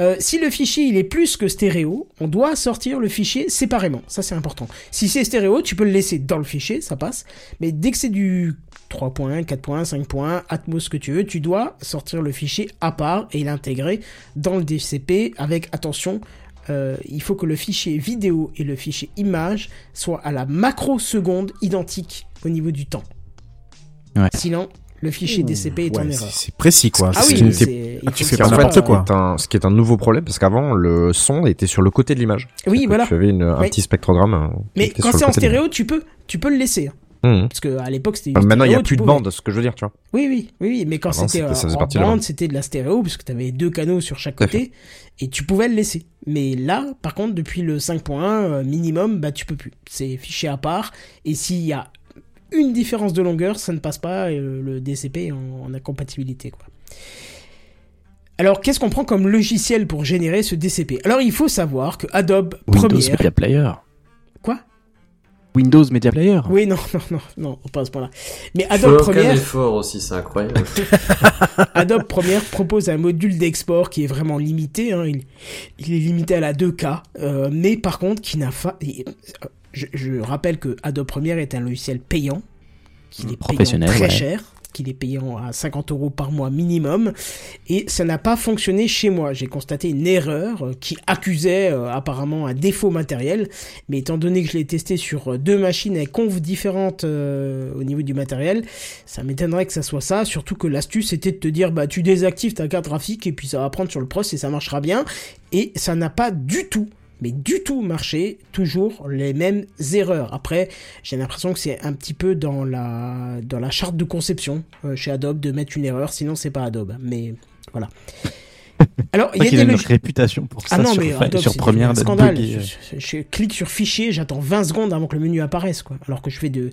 Euh, si le fichier il est plus que stéréo, on doit sortir le fichier séparément. Ça c'est important. Si c'est stéréo, tu peux le laisser dans le fichier, ça passe. Mais dès que c'est du 3.1, 4.1, 5.1, Atmos ce que tu veux, tu dois sortir le fichier à part et l'intégrer dans le DCP avec attention. euh, il faut que le fichier vidéo et le fichier image soient à la macroseconde identique au niveau du temps. Ouais. Sinon, le fichier DCP est en erreur. c'est précis quoi. Ah oui, c'est- ah, tu que fais pas n'importe ce pas- qui, quoi. est un, ce qui est un nouveau problème, parce qu'avant, le son était sur le côté de l'image. Oui, que voilà. Tu avais une, un Oui. petit spectrogramme. euh, Mais quand c'est en stéréo, tu peux, tu peux le laisser. hein. l'image. Mhm. Parce qu'à l'époque, c'était. Euh, Maintenant, il n'y a plus de bande, ce que je veux dire, tu vois. Oui, oui, oui, oui, mais quand c'était en bande, c'était de la stéréo, parce que tu avais deux canaux sur chaque à côté, et tu pouvais le laisser. Mais là, par contre, depuis le 5.1 euh, minimum, bah tu peux plus. C'est fichier à part, et s'il y a une différence de longueur, ça ne passe pas, et le, le DCP est en, en incompatibilité, quoi. Alors, qu'est-ce qu'on prend comme logiciel pour générer ce DCP Alors, il faut savoir que Adobe Windows Premiere... Media Player. Quoi? Windows Media Player. Oui, non, non, non, non, pas à ce point-là. Mais Adobe Faut aucun Premiere... effort aussi, c'est incroyable. *laughs* Adobe Premiere propose un module d'export qui est vraiment limité. hein. Il, il est limité à la 2K, euh, mais par contre, qui n'a pas. euh, Je, je rappelle que Adobe Premiere est un logiciel payant, qu'il est payant Professionnel, très ouais. cher, qu'il est payant à 50 euros par mois minimum, et ça n'a pas fonctionné chez moi. J'ai constaté une erreur euh, qui accusait euh, apparemment un défaut matériel, mais étant donné que je l'ai testé sur euh, deux machines avec conf différentes euh, au niveau du matériel, ça m'étonnerait que ça soit ça, surtout que l'astuce c'était de te dire bah tu désactives ta carte graphique et puis ça va prendre sur le pros et ça marchera bien, et ça n'a pas du tout mais du tout marché, toujours les mêmes erreurs. Après, j'ai l'impression que c'est un petit peu dans la dans la charte de conception euh, chez Adobe de mettre une erreur, sinon c'est pas Adobe. Mais voilà. *laughs* Alors, il y a des notre réputation pour ça Ah non, sur, mais Adobe, sur un d'être scandale. buggé. Je, je- je clique sur fichier, j'attends 20 secondes avant que le menu apparaisse, quoi. Alors que je fais de,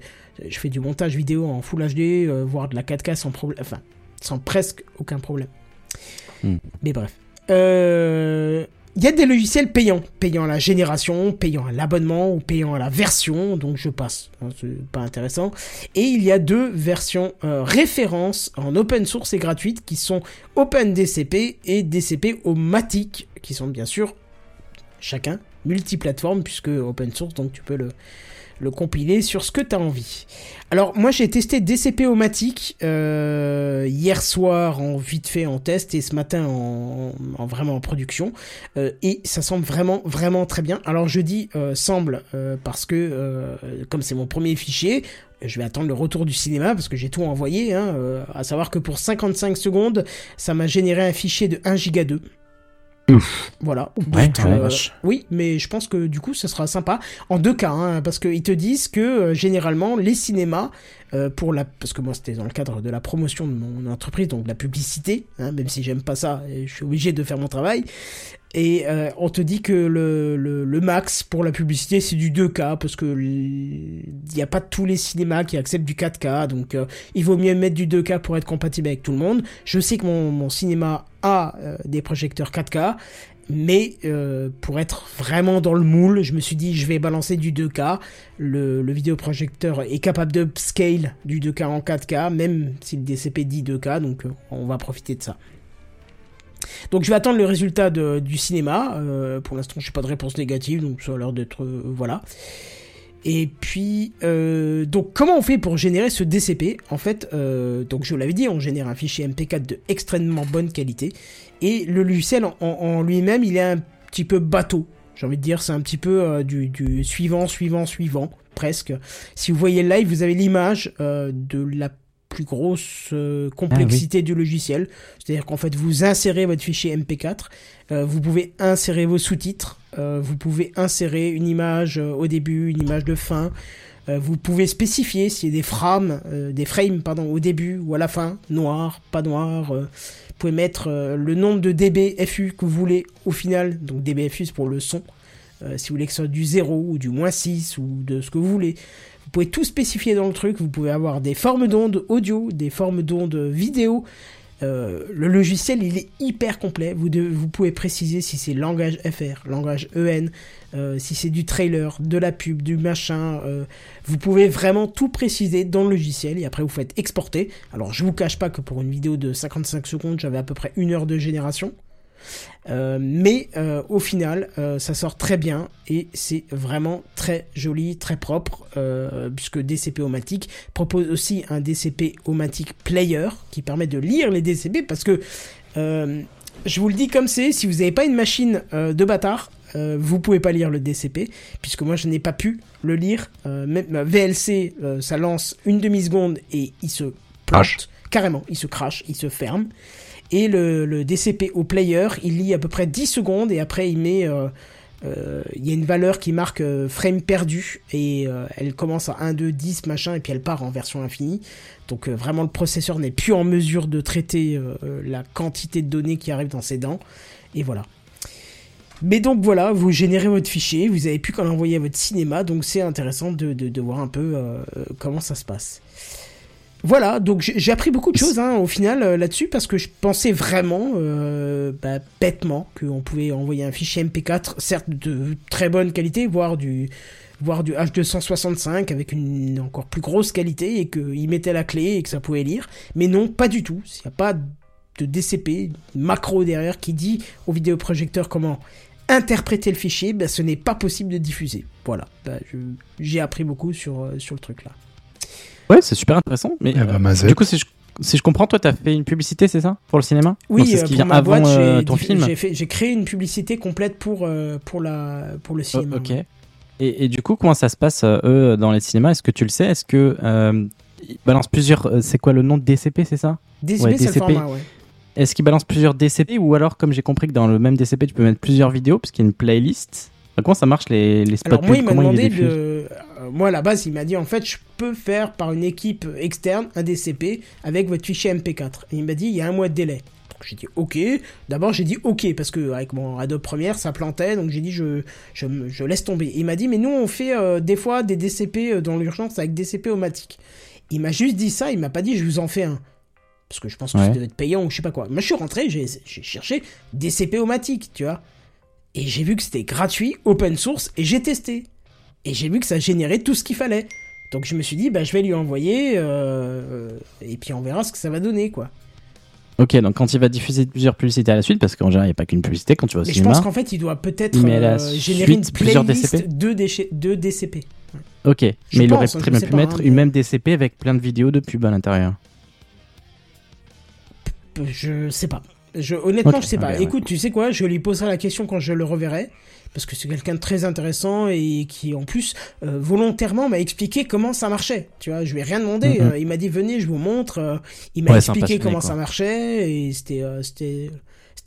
je fais du montage vidéo en Full HD, euh, voire de la 4K sans problème, enfin, sans presque aucun problème. Hmm. Mais bref. Euh, Il y a des logiciels payants, payants à la génération, payants à l'abonnement ou payants à la version, donc je passe, hein, c'est pas intéressant. Et il y a deux versions euh, références en open source et gratuites qui sont OpenDCP et DCP-O-Matic, qui sont bien sûr chacun multiplateforme puisque open source, donc tu peux le, le compiler sur ce que tu as envie. Alors moi j'ai testé DCP-O-Matic euh, hier soir en vite fait en test et ce matin en, en vraiment en production euh, et ça semble vraiment vraiment très bien. Alors je dis euh, semble parce que comme c'est mon premier fichier, je vais attendre le retour du cinéma parce que j'ai tout envoyé. Hein, à savoir que pour 55 secondes, ça m'a généré un fichier de 1 giga 2. Voilà. Ouais, Donc, ouais. euh, oui, mais je pense que du coup, ce sera sympa en deux cas, hein, parce qu'ils te disent que euh, généralement les cinémas, euh, pour la, parce que moi c'était dans le cadre de la promotion de mon entreprise, donc de la publicité, hein, même si j'aime pas ça, et je suis obligé de faire mon travail. Et euh, on te dit que le, le, max pour la publicité c'est du 2K parce que il n'y a pas tous les cinémas qui acceptent du 4K donc euh, il vaut mieux mettre du 2K pour être compatible avec tout le monde. Je sais que mon, mon cinéma a euh, des projecteurs 4K mais pour être vraiment dans le moule, je me suis dit je vais balancer du 2K. Le, le vidéoprojecteur est capable d'upscale du 2K en 4K même si le DCP dit 2K donc on va profiter de ça. Donc je vais attendre le résultat du cinéma. Euh, pour l'instant, je n'ai pas de réponse négative, donc ça a l'air d'être euh, voilà. Et puis, euh, donc comment on fait pour générer ce DCP En fait, donc je vous l'avais dit, on génère un fichier MP4 de extrêmement bonne qualité. Et le logiciel en, lui-même, il est un petit peu bateau. J'ai envie de dire, c'est un petit peu du, du suivant, suivant, suivant, presque. Si vous voyez le live, vous avez l'image de la plus grosse euh, complexité du logiciel. C'est-à-dire qu'en fait, vous insérez votre fichier MP4, euh, vous pouvez insérer vos sous-titres, euh, vous pouvez insérer une image euh, au début, une image de fin. euh, vous pouvez spécifier s'il y a des frames, euh, des frames pardon, au début ou à la fin, noir, pas noir. euh, vous pouvez mettre le nombre de dBFU que vous voulez au final. Donc dBFU c'est pour le son. Euh, si vous voulez que ce soit du 0 ou du moins 6 ou de ce que vous voulez. Vous pouvez tout spécifier dans le truc. Vous pouvez avoir des formes d'ondes audio, des formes d'ondes vidéo. Euh, le logiciel, il est hyper complet. Vous, pouvez préciser si c'est langage FR, langage EN, euh, si c'est du trailer, de la pub, du machin. euh, vous pouvez vraiment tout préciser dans le logiciel et après vous faites exporter. Alors je vous cache pas que pour une vidéo de 55 secondes, j'avais à peu près une heure de génération. Euh, mais euh, au final, euh, ça sort très bien et c'est vraiment très joli, très propre, euh, puisque DCP-O-Matic propose aussi un DCP-O-Matic Player qui permet de lire les DCP parce que euh, je vous le dis comme c'est, si vous n'avez pas une machine euh, de bâtard, euh, vous pouvez pas lire le DCP, puisque moi je n'ai pas pu le lire. Euh, même VLC, euh, ça lance une demi seconde et il se Crash. plante carrément, il se crache, il se ferme. Et le, DCP au player, il lit à peu près 10 secondes et après il met, euh, euh, il y a une valeur qui marque euh, frame perdu et elle commence à 1, 2, 10 machin et puis elle part en version infinie. Donc vraiment le processeur n'est plus en mesure de traiter la quantité de données qui arrivent dans ses dents. Et voilà. Mais donc voilà, vous générez votre fichier, vous avez plus qu'à l'envoyer à votre cinéma, donc c'est intéressant de, voir un peu comment ça se passe. Voilà, donc j'ai appris beaucoup de choses hein, au final euh, là-dessus parce que je pensais vraiment, euh, bah, bêtement, qu'on pouvait envoyer un fichier MP4, certes de très bonne qualité, voire du, voire du H265 avec une encore plus grosse qualité et qu'il mettait la clé et que ça pouvait lire. Mais non, pas du tout. Il n'y a pas de DCP, macro derrière qui dit au vidéoprojecteur comment interpréter le fichier, bah, ce n'est pas possible de diffuser. Voilà, bah, je- j'ai appris beaucoup sur, euh, sur le truc là. Ouais, c'est super intéressant. Mais Eh ben, euh, du coup, si je, si je comprends, toi, t'as fait une publicité, c'est ça Pour le cinéma? Oui, Donc, c'est ce euh, qui pour vient ma avant boîte, euh, j'ai ton film. j'ai fait- j'ai créé une publicité complète pour, euh, pour, la, pour le Oh, cinéma. ok. Et, et du coup, comment ça se passe, euh, eux, dans les cinémas? Est-ce que tu le sais? Est-ce que euh, ils balancent plusieurs. c'est quoi le nom de DCP, c'est ça? DCP, Ouais, c'est le format, ouais. Est-ce qu'ils balancent plusieurs DCP ou alors, comme j'ai compris que dans le même DCP, tu peux mettre plusieurs vidéos parce qu'il y a une playlist? Comment ça marche les, les spots Alors moi, pubs il m'a demandé de... euh, moi, à la base, il m'a dit, en fait, je peux faire par une équipe externe un DCP avec votre fichier MP4. Et il m'a dit, il y a un mois de délai. J'ai dit ok. D'abord j'ai dit ok parce que avec mon Adobe Premiere ça plantait donc j'ai dit je, je je laisse tomber. Il m'a dit mais nous on fait euh, des fois des DCP euh, dans l'urgence avec DCP automatique. Il m'a juste dit ça, il m'a pas dit je vous en fais un. Parce que je pense que Ouais. ça devait être payant ou je sais pas quoi. Moi je suis rentré, j'ai j'ai cherché DCP automatique, tu vois. Et j'ai vu que c'était gratuit, open source, et j'ai testé. Et j'ai vu que ça générait tout ce qu'il fallait. Donc je me suis dit, bah, je vais lui envoyer, euh, et puis on verra ce que ça va donner, quoi. Ok, donc quand il va diffuser plusieurs publicités à la suite, parce qu'en général, il n'y a pas qu'une publicité quand tu vas au Mais je pense qu'en fait, il doit peut-être euh, générer une playlist DCP? de, DCP. Ok, mais il aurait hein, très bien pu pas, mettre hein, une mais- même DCP avec plein de vidéos de pub à l'intérieur. Je sais pas. Je, honnêtement, Ok, je sais pas. ouais. Écoute, tu sais quoi, je lui poserai la question quand je le reverrai. Parce que c'est quelqu'un de très intéressant et qui, en plus, euh, volontairement m'a expliqué comment ça marchait. Tu vois, je lui ai rien demandé. Mhm. euh, il m'a dit, venez, je vous montre. euh, il m'a Ouais, expliqué comment quoi. ça marchait et c'était, euh, c'était,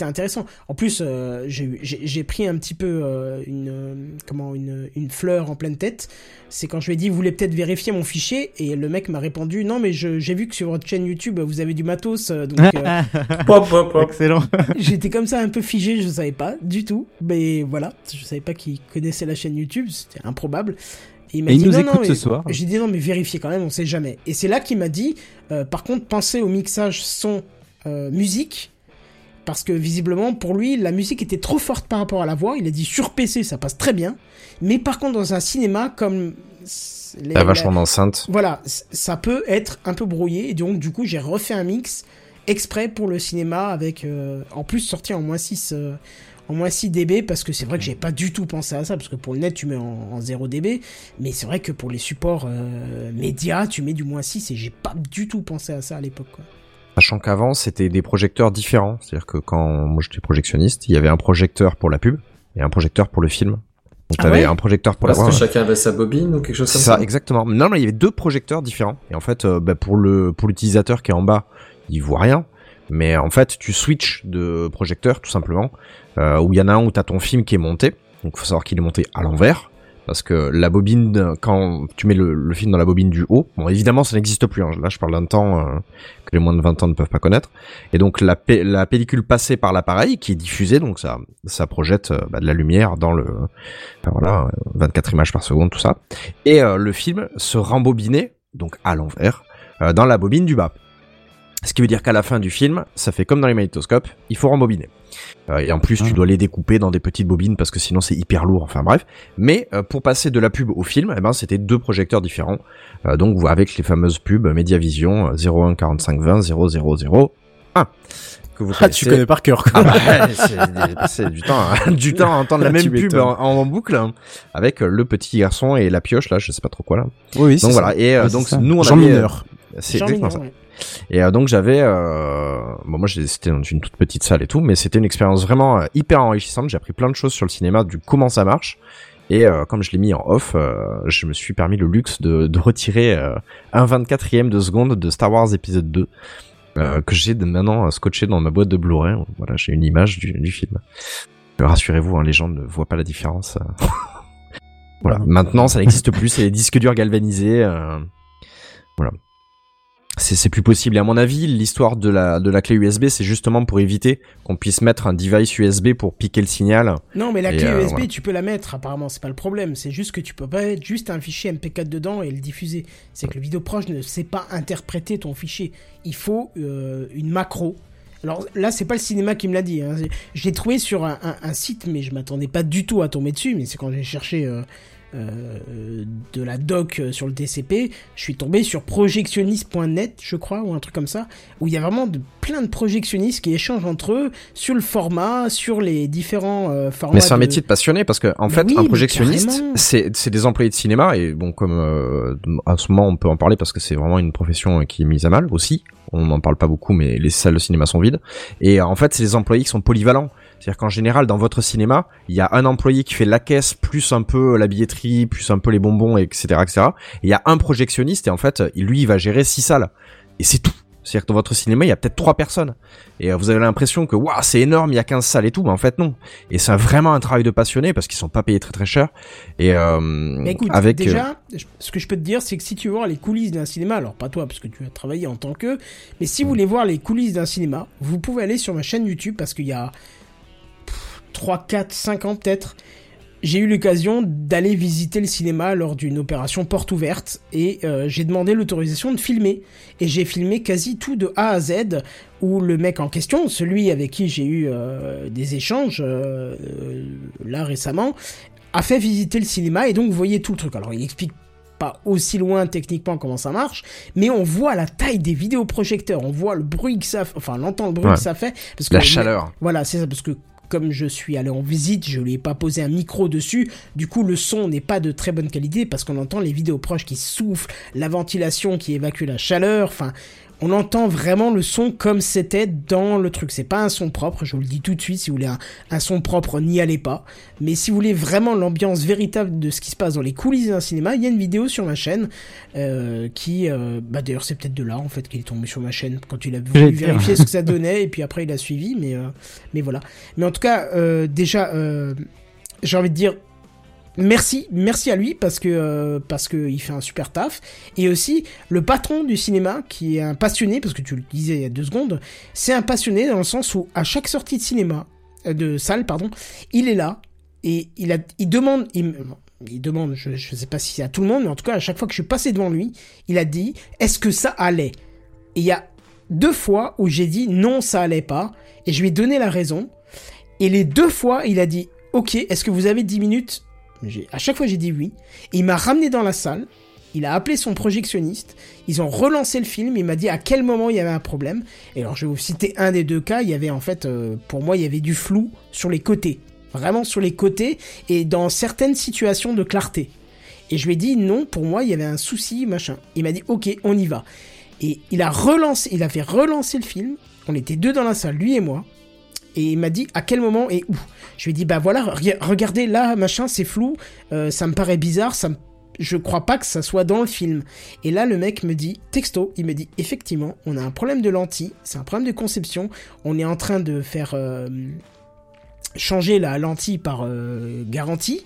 c'était intéressant. En plus, euh, j'ai pris un petit peu euh, une, euh, comment, une, une fleur en pleine tête. C'est quand je lui ai dit, vous voulez peut-être vérifier mon fichier? Et le mec m'a répondu, non, mais j'ai vu que sur votre chaîne YouTube, vous avez du matos. donc, euh, *laughs* Hop, hop, hop. Excellent. *laughs* J'étais comme ça un peu figé, je savais pas du tout. Mais voilà, je savais pas qu'il connaissait la chaîne YouTube, c'était improbable. il m'a Et il dit, nous non, écoute non, ce mais- soir. J'ai dit non, mais vérifiez quand même, on sait jamais. Et c'est là qu'il m'a dit, euh, par contre, pensez au mixage son euh, musique. Parce que visiblement, pour lui, la musique était trop forte par rapport à la voix. Il a dit sur PC, ça passe très bien. Mais par contre, dans un cinéma, comme. les- la- vachement d'enceinte. voilà, ça peut être un peu brouillé. Et donc, du coup, j'ai refait un mix exprès pour le cinéma avec, euh, en plus, sorti en moins 6, euh, en moins 6 dB parce que c'est vrai que j'ai pas du tout pensé à ça parce que pour le net, tu mets en, en 0 dB. Mais c'est vrai que pour les supports euh, médias, tu mets du moins 6 et j'ai pas du tout pensé à ça à l'époque, quoi. Sachant qu'avant, c'était des projecteurs différents. C'est-à-dire que quand moi j'étais projectionniste, il y avait un projecteur pour la pub et un projecteur pour le film. Donc Ah t'avais ouais un projecteur pour Parce la que ouais, chacun avait sa bobine ou quelque chose comme ça, ça. exactement. Non, mais il y avait deux projecteurs différents. Et en fait, euh, bah, pour le pour l'utilisateur qui est en bas, il voit rien. Mais en fait, tu switches de projecteur tout simplement. Euh, où il y en a un où t'as ton film qui est monté. Donc faut savoir qu'il est monté à l'envers. Parce que la bobine, quand tu mets le, film dans la bobine du haut, bon évidemment ça n'existe plus. hein. Là je parle d'un temps euh, que les moins de 20 ans ne peuvent pas connaître. Et donc la, pe- la pellicule passée par l'appareil qui est diffusée, donc ça, ça projette euh, bah, de la lumière dans le, voilà, euh, 24 images par seconde, tout ça. Et euh, le film se rembobinait, donc à l'envers, euh, dans la bobine du bas. Ce qui veut dire qu'à la fin du film, ça fait comme dans les magnétoscopes, il faut rembobiner. Euh, et en plus, tu Ah. dois les découper dans des petites bobines parce que sinon c'est hyper lourd. Enfin bref. Mais euh, pour passer de la pub au film, eh ben c'était deux projecteurs différents. Euh, donc avec les fameuses pubs Mediavision euh, 01 45 20 000 1 que vous Ah, tu connais par cœur, quoi. Ah bah, c'est du temps, hein, du *laughs* temps à entendre la Tu même pub m'étonnes. en, en boucle hein, avec euh, le petit garçon et la pioche là, je sais pas trop quoi là. Oui, oui, c'est Donc ça. voilà. Et euh, Ouais, c'est donc ça. nous on Jean avait, Mineur. c'est Jean exactement ça. ouais. Et euh, donc j'avais, euh... bon moi c'était dans une toute petite salle et tout, mais c'était une expérience vraiment euh, hyper enrichissante. J'ai appris plein de choses sur le cinéma, du comment ça marche. Et comme je l'ai mis en off, je me suis permis le luxe de, retirer un 24e de seconde de Star Wars épisode 2 euh, que j'ai maintenant scotché dans ma boîte de Blu-ray. Voilà, j'ai une image du, film. Rassurez-vous, hein, les gens ne voient pas la différence. *laughs* voilà. Maintenant, ça n'existe plus. C'est les disques durs galvanisés. Voilà c'est c'est plus possible. Et à mon avis, l'histoire de la de la clé USB, c'est justement pour éviter qu'on puisse mettre un device USB pour piquer le signal. Non, mais la Et, clé euh, USB, voilà. tu peux la mettre, apparemment, c'est pas le problème. C'est juste que tu peux pas mettre juste un fichier MP4 dedans et le diffuser. C'est que le vidéoproche ne sait pas interpréter ton fichier. Il faut euh, une macro. Alors là, c'est pas le cinéma qui me l'a dit. Hein. Je l'ai trouvé sur un, un- un site, mais je m'attendais pas du tout à tomber dessus. Mais c'est quand j'ai cherché euh, euh, de la doc euh, sur le TCP, je suis tombé sur projectionniste.net, je crois, ou un truc comme ça, où il y a vraiment de, plein de projectionnistes qui échangent entre eux sur le format, sur les différents euh, formats. Mais c'est un de- métier de passionné parce que en Mais fait, oui, un projectionniste, c'est des employés de cinéma et bon comme euh, à ce moment on peut en parler parce que c'est vraiment une profession qui est mise à mal aussi. On n'en parle pas beaucoup, mais les salles de cinéma sont vides. Et euh, en fait, c'est des employés qui sont polyvalents. C'est-à-dire qu'en général, dans votre cinéma, il y a un employé qui fait la caisse, plus un peu la billetterie, plus un peu les bonbons, etc., etc. Et il y a un projectionniste et en fait, lui, il va gérer six salles. Et c'est tout. C'est-à-dire que dans votre cinéma, il y a peut-être trois personnes. Et euh, vous avez l'impression que waouh, c'est énorme, il y a 15 salles et tout, mais en fait non. Et c'est vraiment un travail de passionné parce qu'ils sont pas payés très très cher. Et euh, Mais écoute, avec euh, déjà, ce que je peux te dire, c'est que si tu veux voir les coulisses d'un cinéma, alors pas toi, parce que tu as travaillé en tant que, mais si vous voulez voir les coulisses d'un cinéma, vous pouvez aller sur ma chaîne YouTube, parce qu'il y a 3, 4, 5 ans peut-être, j'ai eu l'occasion d'aller visiter le cinéma lors d'une opération porte ouverte, et euh, j'ai demandé l'autorisation de filmer, et j'ai filmé quasi tout de A à Z, où le mec en question, celui avec qui j'ai eu euh, des échanges, euh, là récemment, a fait visiter le cinéma et donc vous voyez tout le truc. Alors il explique pas aussi loin techniquement comment ça marche, mais on voit la taille des vidéoprojecteurs, on voit le bruit que ça, fait, enfin on entend le bruit Ouais. que ça fait, parce que La chaleur. Voilà, c'est ça, parce que comme je suis allé en visite, je lui ai pas posé un micro dessus, du coup le son n'est pas de très bonne qualité parce qu'on entend les vidéoproches qui soufflent, la ventilation qui évacue la chaleur, enfin on entend vraiment le son comme c'était dans le truc. C'est pas un son propre, je vous le dis tout de suite. Si vous voulez un, un son propre, n'y allez pas. Mais si vous voulez vraiment l'ambiance véritable de ce qui se passe dans les coulisses d'un cinéma, il y a une vidéo sur ma chaîne euh, qui, euh, bah d'ailleurs c'est peut-être de là en fait qu'il est tombé sur ma chaîne quand il a voulu vérifier ce que ça donnait et puis après il a suivi. Mais euh, mais voilà. Mais en tout cas, déjà, j'ai envie de dire merci, merci à lui parce que euh, parce que il fait un super taf. Et aussi le patron du cinéma qui est un passionné parce que tu le disais il y a deux secondes, c'est un passionné dans le sens où à chaque sortie de cinéma euh, de salle pardon, il est là et il a il demande il, demande je je sais pas si c'est à tout le monde mais en tout cas à chaque fois que je suis passé devant lui, il a dit est-ce que ça allait? Et il y a deux fois où j'ai dit non ça allait pas. Et je lui ai donné la raison. Et les deux fois il a dit ok est-ce que vous avez 10 minutes à chaque fois j'ai dit oui. Et il m'a ramené dans la salle. Il a appelé son projectionniste. Ils ont relancé le film. Il m'a dit à quel moment il y avait un problème. Et alors je vais vous citer un des deux cas. Il y avait en fait, euh, pour moi, il y avait du flou sur les côtés. Vraiment sur les côtés et dans certaines situations de clarté. Et je lui ai dit non, pour moi, il y avait un souci, machin. Il m'a dit ok, on y va. Et il a relancé, il a fait relancer le film. On était deux dans la salle, lui et moi. Et il m'a dit à quel moment et où? Je lui ai dit bah voilà, regardez là, machin, c'est flou, euh, ça me paraît bizarre, ça me- je crois pas que ça soit dans le film. Et là le mec me dit texto, il me dit effectivement, on a un problème de lentille, c'est un problème de conception, on est en train de faire euh, changer la lentille par euh, garantie.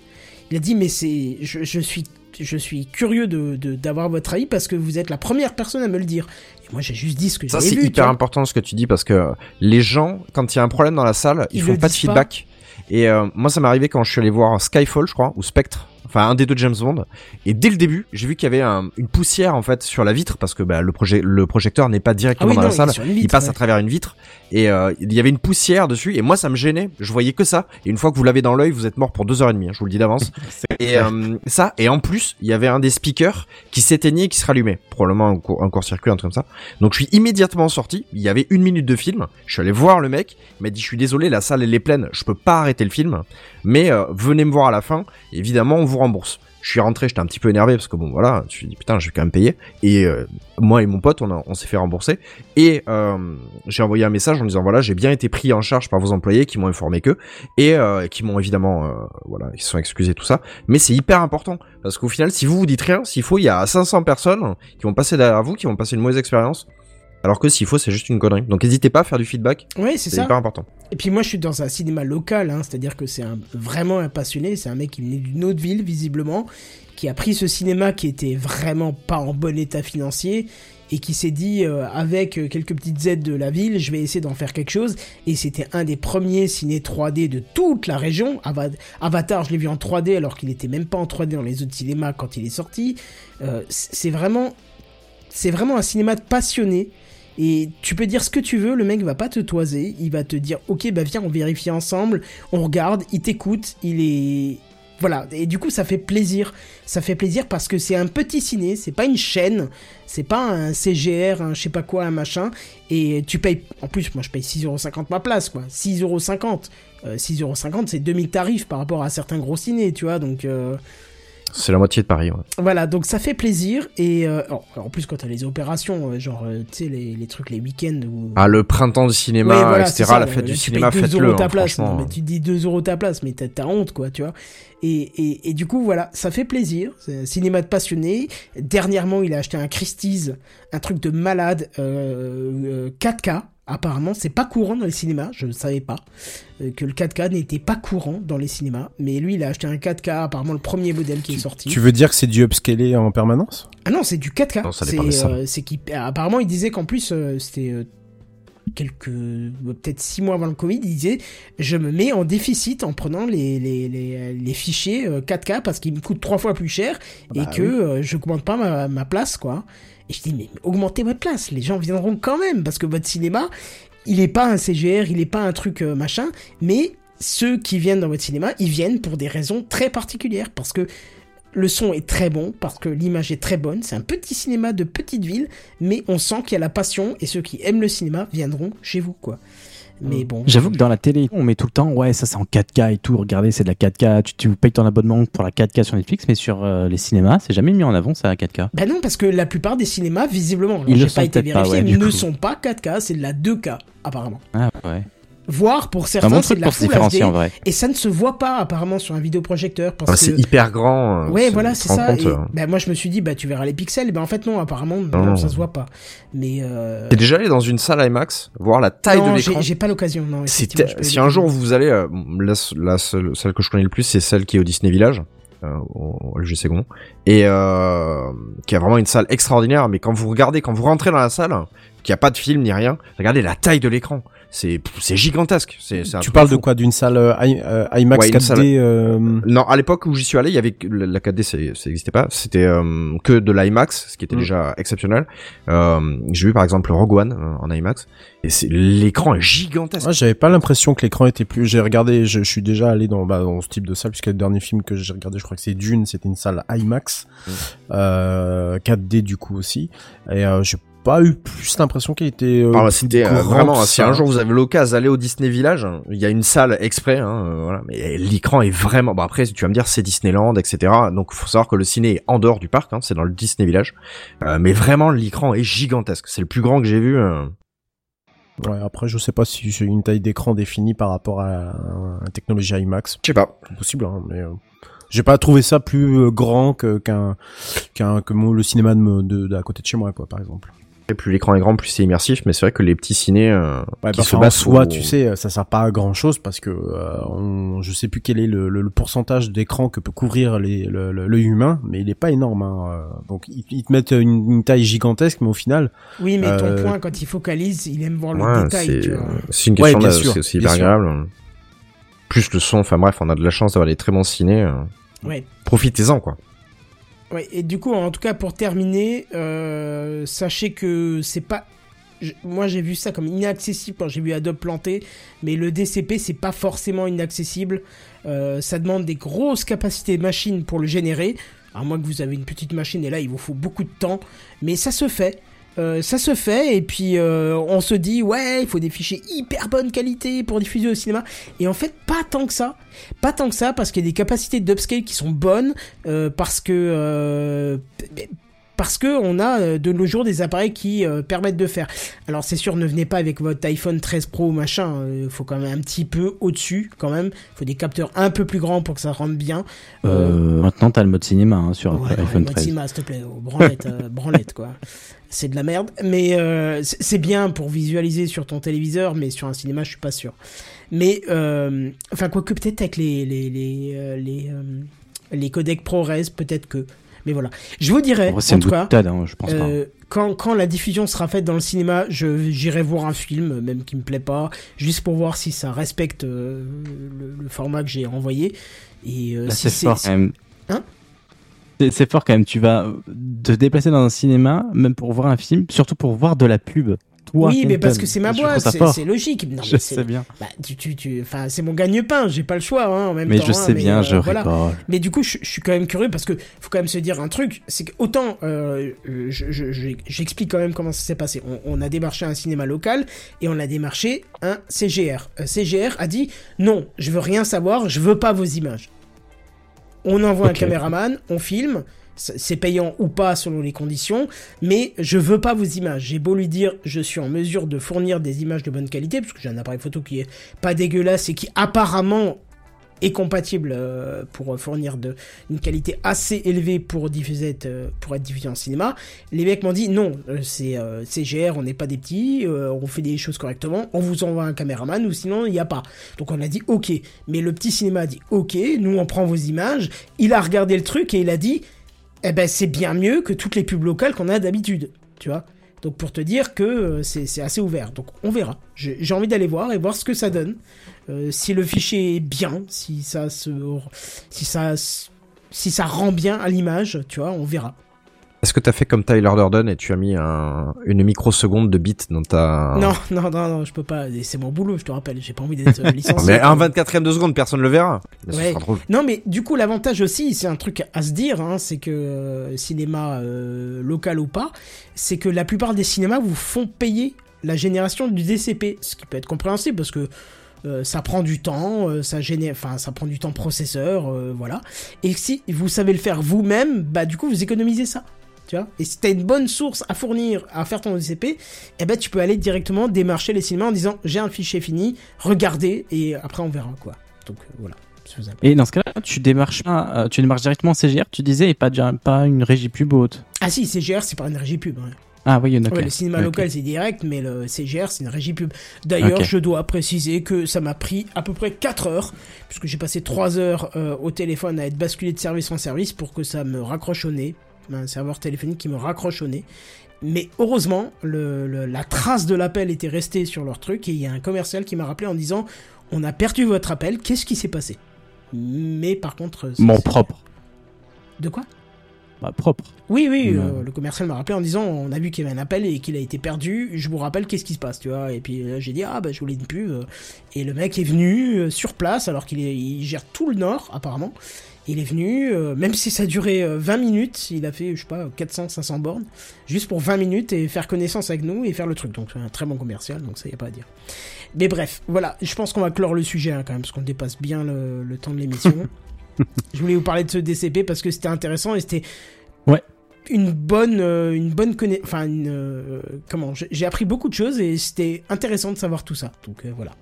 Il a dit mais c'est je, je suis je suis curieux de de- d'avoir votre avis parce que vous êtes la première personne à me le dire. Et moi j'ai juste dit ce que Ça, c'est vu. tu hyper vois. important ce que tu dis parce que les gens, quand il y a un problème dans la salle, ils, Ils font pas de pas. feedback. Et euh, moi, ça m'est arrivé quand je suis allé voir Skyfall, je crois, ou Spectre. Enfin, un des deux James Bond. Et dès le début, j'ai vu qu'il y avait un- une poussière en fait sur la vitre parce que bah, le, projet, le projecteur n'est pas directement Ah oui, dans non, la salle. vitre, il passe ouais. à travers une vitre et euh, il y avait une poussière dessus. Et moi, ça me gênait. Je voyais que ça. Et une fois que vous l'avez dans l'œil, vous êtes mort pour deux heures et demie. hein, je vous le dis d'avance. *laughs* et euh, ça. Et en plus, il y avait un des speakers qui s'éteignait et qui se rallumait. Probablement un, court- un court-circuit, un truc comme ça. Donc je suis immédiatement sorti. Il y avait une minute de film. Je suis allé voir le mec. Il m'a dit je suis désolé, la salle elle est pleine. Je peux pas arrêter le film. Mais euh, venez me voir à la fin. Évidemment, on vous rembourse. Je suis rentré, j'étais un petit peu énervé parce que bon voilà, je me suis dit putain, je vais quand même payer. Et euh, moi et mon pote, on, on s'est fait rembourser. Et euh, j'ai envoyé un message en disant voilà, j'ai bien été pris en charge par vos employés qui m'ont informé que et euh, qui m'ont évidemment voilà, ils se sont excusés tout ça. Mais c'est hyper important parce qu'au final, si vous vous dites rien, s'il faut, il y a 500 personnes qui vont passer derrière vous, qui vont passer une mauvaise expérience. Alors que s'il faut, c'est juste une connerie. Donc n'hésitez pas à faire du feedback. Oui, c'est C'est ça. hyper important. Et puis moi, je suis dans un cinéma local, hein, c'est-à-dire que c'est un, vraiment un passionné. C'est un mec qui venait d'une autre ville, visiblement, qui a pris ce cinéma qui était vraiment pas en bon état financier et qui s'est dit, euh, avec quelques petites aides de la ville, je vais essayer d'en faire quelque chose. Et c'était un des premiers ciné 3D de toute la région. Ava- Avatar, je l'ai vu en 3D alors qu'il était même pas en 3D dans les autres cinémas quand il est sorti. Euh, c'est vraiment, c'est vraiment un cinéma de passionné. Et tu peux dire ce que tu veux, le mec va pas te toiser, il va te dire ok bah viens on vérifie ensemble, on regarde, il t'écoute, il est voilà. Et du coup ça fait plaisir, ça fait plaisir parce que c'est un petit ciné, c'est pas une chaîne, c'est pas un CGR, un je sais pas quoi, un machin. Et tu payes en plus moi je paye 6,50€ ma place quoi, 6,50€. Euh, 6,50€ c'est 2000 tarifs par rapport à certains gros ciné, tu vois donc euh, C'est la moitié de Paris. Ouais. Voilà, donc ça fait plaisir. Et euh, en- plus, quand t'as les opérations, euh, genre, euh, tu sais, les, les trucs, les week-ends où. Ah, le printemps du cinéma, Ouais, voilà, etc. ça, la fête là, du cinéma, payes 2 faites-le. euros ta hein, place. Non, franchement. mais tu dis 2 euros ta place, mais t'as honte, quoi, tu vois. Et, et, et du coup, voilà, ça fait plaisir. C'est un cinéma de passionné. Dernièrement, il a acheté un Christie's, un truc de malade, euh, euh, 4K. Apparemment, c'est pas courant dans les cinémas. Je ne savais pas euh, que le 4K n'était pas courant dans les cinémas. Mais lui, il a acheté un 4K, apparemment le premier modèle qui est sorti. Tu veux dire que c'est du upscalé en permanence? Ah non, c'est du 4K. Non, ça c'est euh, c'est qui apparemment il disait qu'en plus euh, c'était euh, quelques peut-être six mois avant le Covid, il disait je me mets en déficit en prenant les les, les, les fichiers euh, 4K parce qu'ils me coûtent trois fois plus cher et Bah que euh, je augmente pas ma, ma place quoi. Et je dis mais augmentez votre place, les gens viendront quand même parce que votre cinéma il est pas un CGR, il est pas un truc euh, machin, mais ceux qui viennent dans votre cinéma, ils viennent pour des raisons très particulières parce que le son est très bon parce que l'image est très bonne. C'est un petit cinéma de petite ville, mais on sent qu'il y a la passion et ceux qui aiment le cinéma viendront chez vous, quoi. Mais bon. J'avoue que dans la télé, on met tout le temps, ouais, ça c'est en 4K et tout, regardez, c'est de la 4K, tu, tu payes ton abonnement pour la 4K sur Netflix, mais sur euh, les cinémas, c'est jamais mis en avant, ça, la 4K. Bah non, parce que la plupart des cinémas, visiblement, j'ai sont pas été vérifié, ouais, ne coup. sont pas 4K, c'est de la 2K, apparemment. Ah ouais. Voire pour C'est un certains, bon c'est truc de la pour se Full différencier en HD, vrai. et ça ne se voit pas apparemment sur un vidéoprojecteur parce Ah, que c'est hyper grand. euh, Ouais, voilà, c'est ça. compte, Et, euh. bah, moi, je me suis dit, bah, tu verras les pixels. Ben, en fait, non, apparemment, non, Non. ça se voit pas. Mais, euh... T'es déjà allé dans une salle IMAX, voir la taille non, de l'écran j'ai pas l'occasion, non. Si un jour vous allez, euh, la, la seule, celle que je connais le plus, c'est celle qui est au Disney Village, euh, au, au LG Second, et euh, qui a vraiment une salle extraordinaire. Mais quand vous regardez, quand vous rentrez dans la salle, qu'il n'y a pas de film ni rien, regardez la taille de l'écran. C'est c'est gigantesque. C'est Tu parles de quoi? D'une salle euh, I- euh, IMAX Ouais, une 4D salle- euh, Non, à l'époque où j'y suis allé, il y avait la la 4D, c'est- ça n'existait pas. C'était euh, que de l'IMAX, ce qui était Mm. déjà exceptionnel. J'ai vu par exemple Rogue One en IMAX, et c'est l'écran est gigantesque. Moi, j'avais pas l'impression que l'écran était plus. J'ai regardé, je, je suis déjà allé dans, bah, dans ce type de salle, puisque le dernier film que j'ai regardé, je crois que c'est Dune, c'était une salle IMAX, Mm. euh, 4D du coup aussi. Et j'ai pas eu plus l'impression qu'il était. euh, Ah, bah, c'était euh, vraiment. Si un jour vous avez l'occasion d'aller au Disney Village, il y a une salle exprès, hein, euh, voilà. Mais l'écran est vraiment. Bon après, tu vas me dire c'est Disneyland, etc. Donc faut savoir que le ciné est en dehors du parc, hein, c'est dans le Disney Village. Euh, mais vraiment, l'écran est gigantesque. C'est le plus grand que j'ai vu. euh. Ouais, après, je sais pas si j'ai une taille d'écran définie par rapport à, la technologie IMAX. Je sais pas. Possible, hein, mais. euh, j'ai pas trouvé ça plus grand que qu'un qu'un que le cinéma de, de, de à côté de chez moi quoi par exemple. Et plus l'écran est grand, plus c'est immersif. Mais c'est vrai que les petits ciné euh, Ouais, qui bah, se enfin, en basent soi, au- tu sais, ça sert pas à grand chose parce que euh, on, je sais plus quel est le, le, le pourcentage d'écran que peut couvrir les, le, le- l'œil humain, mais il est pas énorme. Hein. euh, Donc ils, ils te mettent une, une taille gigantesque, mais au final, Oui, mais ton Euh, point, quand il focalise, il aime voir le Ouais, détail, c'est tu vois. c'est une Ouais, question sûr, c'est bien hyper agréable. Plus le son, enfin bref, on a de la chance d'avoir des très bons ciné. euh. Ouais. Profitez-en quoi. Ouais, et du coup, en tout cas, pour terminer, euh, sachez que c'est pas. Moi, j'ai vu ça comme inaccessible quand j'ai vu Adobe planter, mais le DCP, c'est pas forcément inaccessible. Euh, ça demande des grosses capacités de machine pour le générer. À moins que vous avez une petite machine, et là, il vous faut beaucoup de temps. Mais ça se fait. Euh, ça se fait, et puis euh, on se dit, ouais, il faut des fichiers hyper bonne qualité pour diffuser au cinéma. Et en fait, pas tant que ça. Pas tant que ça, parce qu'il y a des capacités d'upscale qui sont bonnes, euh, parce que parce que on a de nos jours des appareils qui euh, permettent de faire. Alors c'est sûr, ne venez pas avec votre iPhone 13 Pro ou machin, il faut quand même un petit peu au-dessus quand même. Il faut des capteurs un peu plus grands pour que ça rentre bien. Euh, maintenant, t'as le mode cinéma hein, sur Ouais, iPhone ouais, 13. Maxima, s'il te plaît, oh, branlette, branlette quoi. *laughs* C'est de la merde, mais euh, c'est bien pour visualiser sur ton téléviseur, mais sur un cinéma, je suis pas sûr. Mais euh, enfin, quoique peut-être avec les les les euh, les, euh, les codecs ProRes, peut-être que. Mais voilà, je vous dirai En en tout cas. boutade, hein, je pense pas. quand, quand la diffusion sera faite dans le cinéma, j'irai voir un film, même qui me plaît pas, juste pour voir si ça respecte le, le format que j'ai envoyé. Et Là, si c'est fort quand même. Hein? C'est- fort quand même. Tu vas te déplacer dans un cinéma, même pour voir un film, surtout pour voir de la pub. Toi, oui, mais parce que c'est ma boîte, c'est logique. Non, Je sais bien. Bah, tu, tu, tu, enfin, c'est mon gagne-pain, j'ai pas le choix hein, en même Mais temps. je hein, sais bien, euh, je voilà. rigole. Mais du coup, je, je suis quand même curieux parce que faut quand même se dire un truc, c'est que autant euh, je- je- je- j'explique quand même comment ça s'est passé. On, on a démarché un cinéma local et on a démarché un CGR. Euh, CGR a dit non, je veux rien savoir, je veux pas vos images. On envoie un caméraman, on filme. C'est c'est payant ou pas selon les conditions, mais je veux pas vos images. J'ai beau lui dire, je suis en mesure de fournir des images de bonne qualité, parce que j'ai un appareil photo qui est pas dégueulasse et qui apparemment est compatible euh, pour fournir de, une qualité assez élevée pour diffuser être, euh, pour être diffusé en cinéma. Les mecs m'ont dit non, euh, c'est euh, CGR, on n'est pas des petits, on fait des choses correctement, on vous envoie un caméraman ou sinon il n'y a pas. Donc on a dit ok, mais le petit cinéma a dit ok, nous on prend vos images, il a regardé le truc et il a dit eh ben c'est bien mieux que toutes les pubs locales qu'on a d'habitude, tu vois? Donc pour te dire que euh, c'est assez ouvert. Donc on verra. J'ai envie d'aller voir et voir ce que ça donne. Euh, si le fichier est bien, si ça se, si ça, si ça rend bien à l'image, tu vois, on verra. Est-ce que t'as fait comme Tyler Durden et tu as mis un, une microseconde de bit dans ta... Non, non, non, non, je peux pas. C'est mon boulot, je te rappelle. J'ai pas envie d'être *laughs* licencié. Mais un 24ème de seconde, personne le verra. Ouais. Non, mais du coup, l'avantage aussi, c'est un truc à se dire, hein, c'est que euh, cinéma euh, local ou pas, c'est que la plupart des cinémas vous font payer la génération du DCP, ce qui peut être compréhensible parce que euh, ça prend du temps, euh, ça génère, enfin, ça prend du temps processeur, euh, voilà. Et si vous savez le faire vous-même, bah du coup, vous économisez ça. Tu vois et si t'as une bonne source à fournir à faire ton DCP, eh ben tu peux aller directement démarcher les cinémas en disant j'ai un fichier fini, regardez et après on verra quoi. Donc euh, voilà. Et dans ce cas-là, tu démarches, pas, euh, tu démarches directement en CGR, tu disais, et pas, pas une régie pub ou autre. Ah si, CGR, c'est pas une régie pub. ouais. Ah oui, d'accord. Ouais, le cinéma local, c'est direct, mais le CGR, c'est une régie pub. D'ailleurs, je dois préciser que ça m'a pris à peu près 4 heures, puisque j'ai passé 3 heures euh, au téléphone à être basculé de service en service pour que ça me raccroche au nez. Un serveur téléphonique qui me raccroche au nez. Mais heureusement, le, le- la trace de l'appel était restée sur leur truc, et il y a un commercial qui m'a rappelé en disant On a perdu votre appel, qu'est-ce qui s'est passé? Mais par contre. ça, Mon propre. De quoi? Bah, propre. oui, oui, euh, le commercial m'a rappelé en disant on a vu qu'il y avait un appel et qu'il a été perdu. Je vous rappelle qu'est-ce qui se passe, tu vois. Et puis là, j'ai dit ah bah je voulais une pub. euh, Et le mec est venu euh, sur place alors qu'il il gère tout le nord apparemment. Il est venu, euh, même si ça a duré euh, 20 minutes, il a fait, je sais pas, 400, 500 bornes, juste pour 20 minutes et faire connaissance avec nous et faire le truc. Donc, c'est un très bon commercial, donc ça y a pas à dire. Mais bref, voilà, je pense qu'on va clore le sujet hein, quand même, parce qu'on dépasse bien le, le temps de l'émission. *laughs* je voulais vous parler de ce DCP parce que c'était intéressant et c'était Ouais. une bonne, euh, une bonne conna- enfin, une, euh, comment, j'ai j'ai appris beaucoup de choses et c'était intéressant de savoir tout ça. Donc euh, voilà.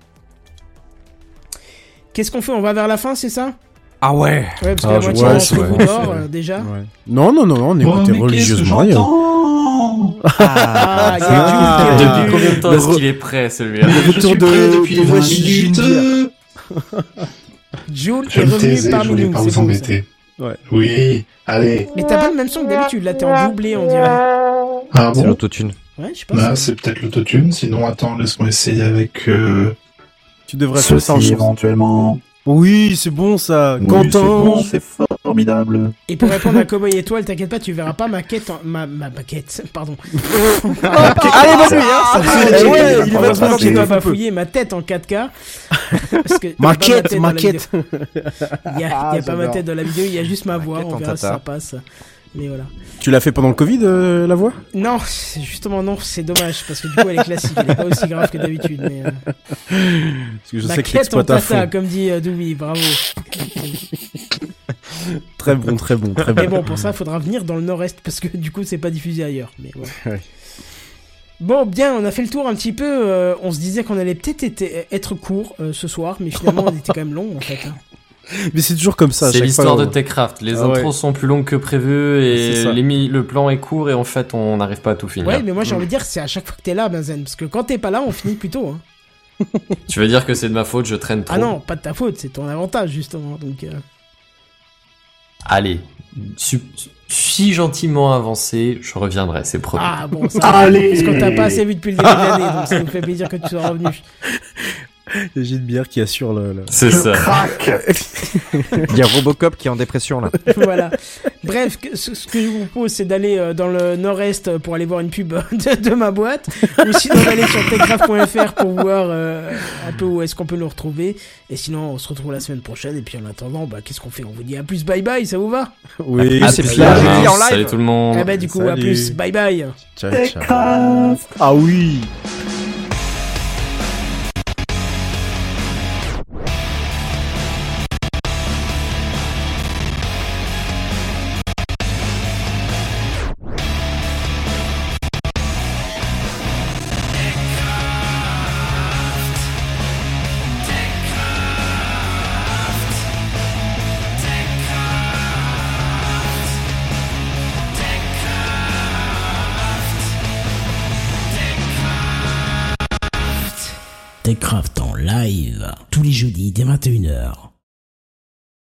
Qu'est-ce qu'on fait? On va vers la fin, c'est ça? Ah ouais Ouais, parce que Ah, la je- moitié ouais, d'entre c'est vous dort euh, déjà. Ouais. Non, non, non, non, on écoutait religieusement. rien. Ah, Ah, est Depuis combien de temps est-ce qu'il est prêt celui-là Le retour de, depuis de 20 voici minutes. Jules. *laughs* Je est revenu taisais, je parmi voulais nous. pas c'est vous embêter. Ouais. Oui, allez. Mais t'as pas le même son que d'habitude, là t'es en doublé, on dirait. Ah C'est bon l'autotune. Ouais, je sais pas. Bah, c'est peut-être l'autotune. Sinon, attends, laisse-moi essayer avec euh, Tu devrais faire ça en éventuellement. Oui, c'est bon ça. Oui, Quentin. c'est bon, c'est formidable. Et pour répondre à Cowboy Étoile, t'inquiète pas, tu verras pas ma quête, en- ma, ma maquette, *laughs* pardon. Allez, vas-y, hein, Ah, ouais, il va dois faire bafouiller ma tête en 4K. Parce que Ma pas quête, ma quête. Il y a, Ah, y a pas ma tête dans la vidéo, il y a juste ma voix, on en verra si ça passe. Mais voilà. Tu l'as fait pendant le Covid, euh, la voix? Non, justement non, c'est dommage, parce que du coup elle est classique, elle est pas aussi grave que d'habitude. Mais, euh, Parce que je sais que comme dit euh, bravo. Très bon, très bon, très Mais bon. bon, pour ça, il faudra venir dans le nord-est parce que du coup, c'est pas diffusé ailleurs. Mais. *laughs* Ouais. Bon, bien, on a fait le tour un petit peu. euh, on se disait qu'on allait peut-être être court euh, ce soir, mais finalement, on était quand même long en fait. hein. *laughs* Mais c'est toujours comme ça. C'est l'histoire de on- Techcraft. Les Ah ouais. intros sont plus longues que prévu et les le plan est court et en fait on n'arrive pas à tout finir. Ouais, mais moi j'ai envie de dire, c'est à chaque fois que t'es là, Benzen, parce que quand t'es pas là, on finit plus tôt. Hein. *laughs* Tu veux dire que c'est de ma faute, je traîne trop Ah non, pas de ta faute, c'est ton avantage justement. Donc, euh, Allez, su- si gentiment avancé, je reviendrai, c'est promis. ah bon, ça. Allez Parce qu'on t'a pas assez vu depuis le début de l'année, donc ça nous fait plaisir que tu sois revenu. *laughs* Il y a Gilbert qui assure le. le- c'est ça. Crac *laughs* Il y a Robocop qui est en dépression là. voilà. Bref, ce, ce que je vous propose, c'est d'aller euh, dans le nord-est pour aller voir une pub *laughs* de, de ma boîte, ou sinon d'aller sur techcraft.fr pour voir euh, un peu où est-ce qu'on peut nous retrouver. Et sinon, on se retrouve la semaine prochaine. Et puis en attendant, bah, qu'est-ce qu'on fait? On vous dit à plus, bye bye, ça vous va? Oui, Ah, c'est bien. bien. J'ai dit en live. Salut tout le monde. Eh bah, du coup, à plus, bye bye. Ciao, ciao. Ah oui. 21h.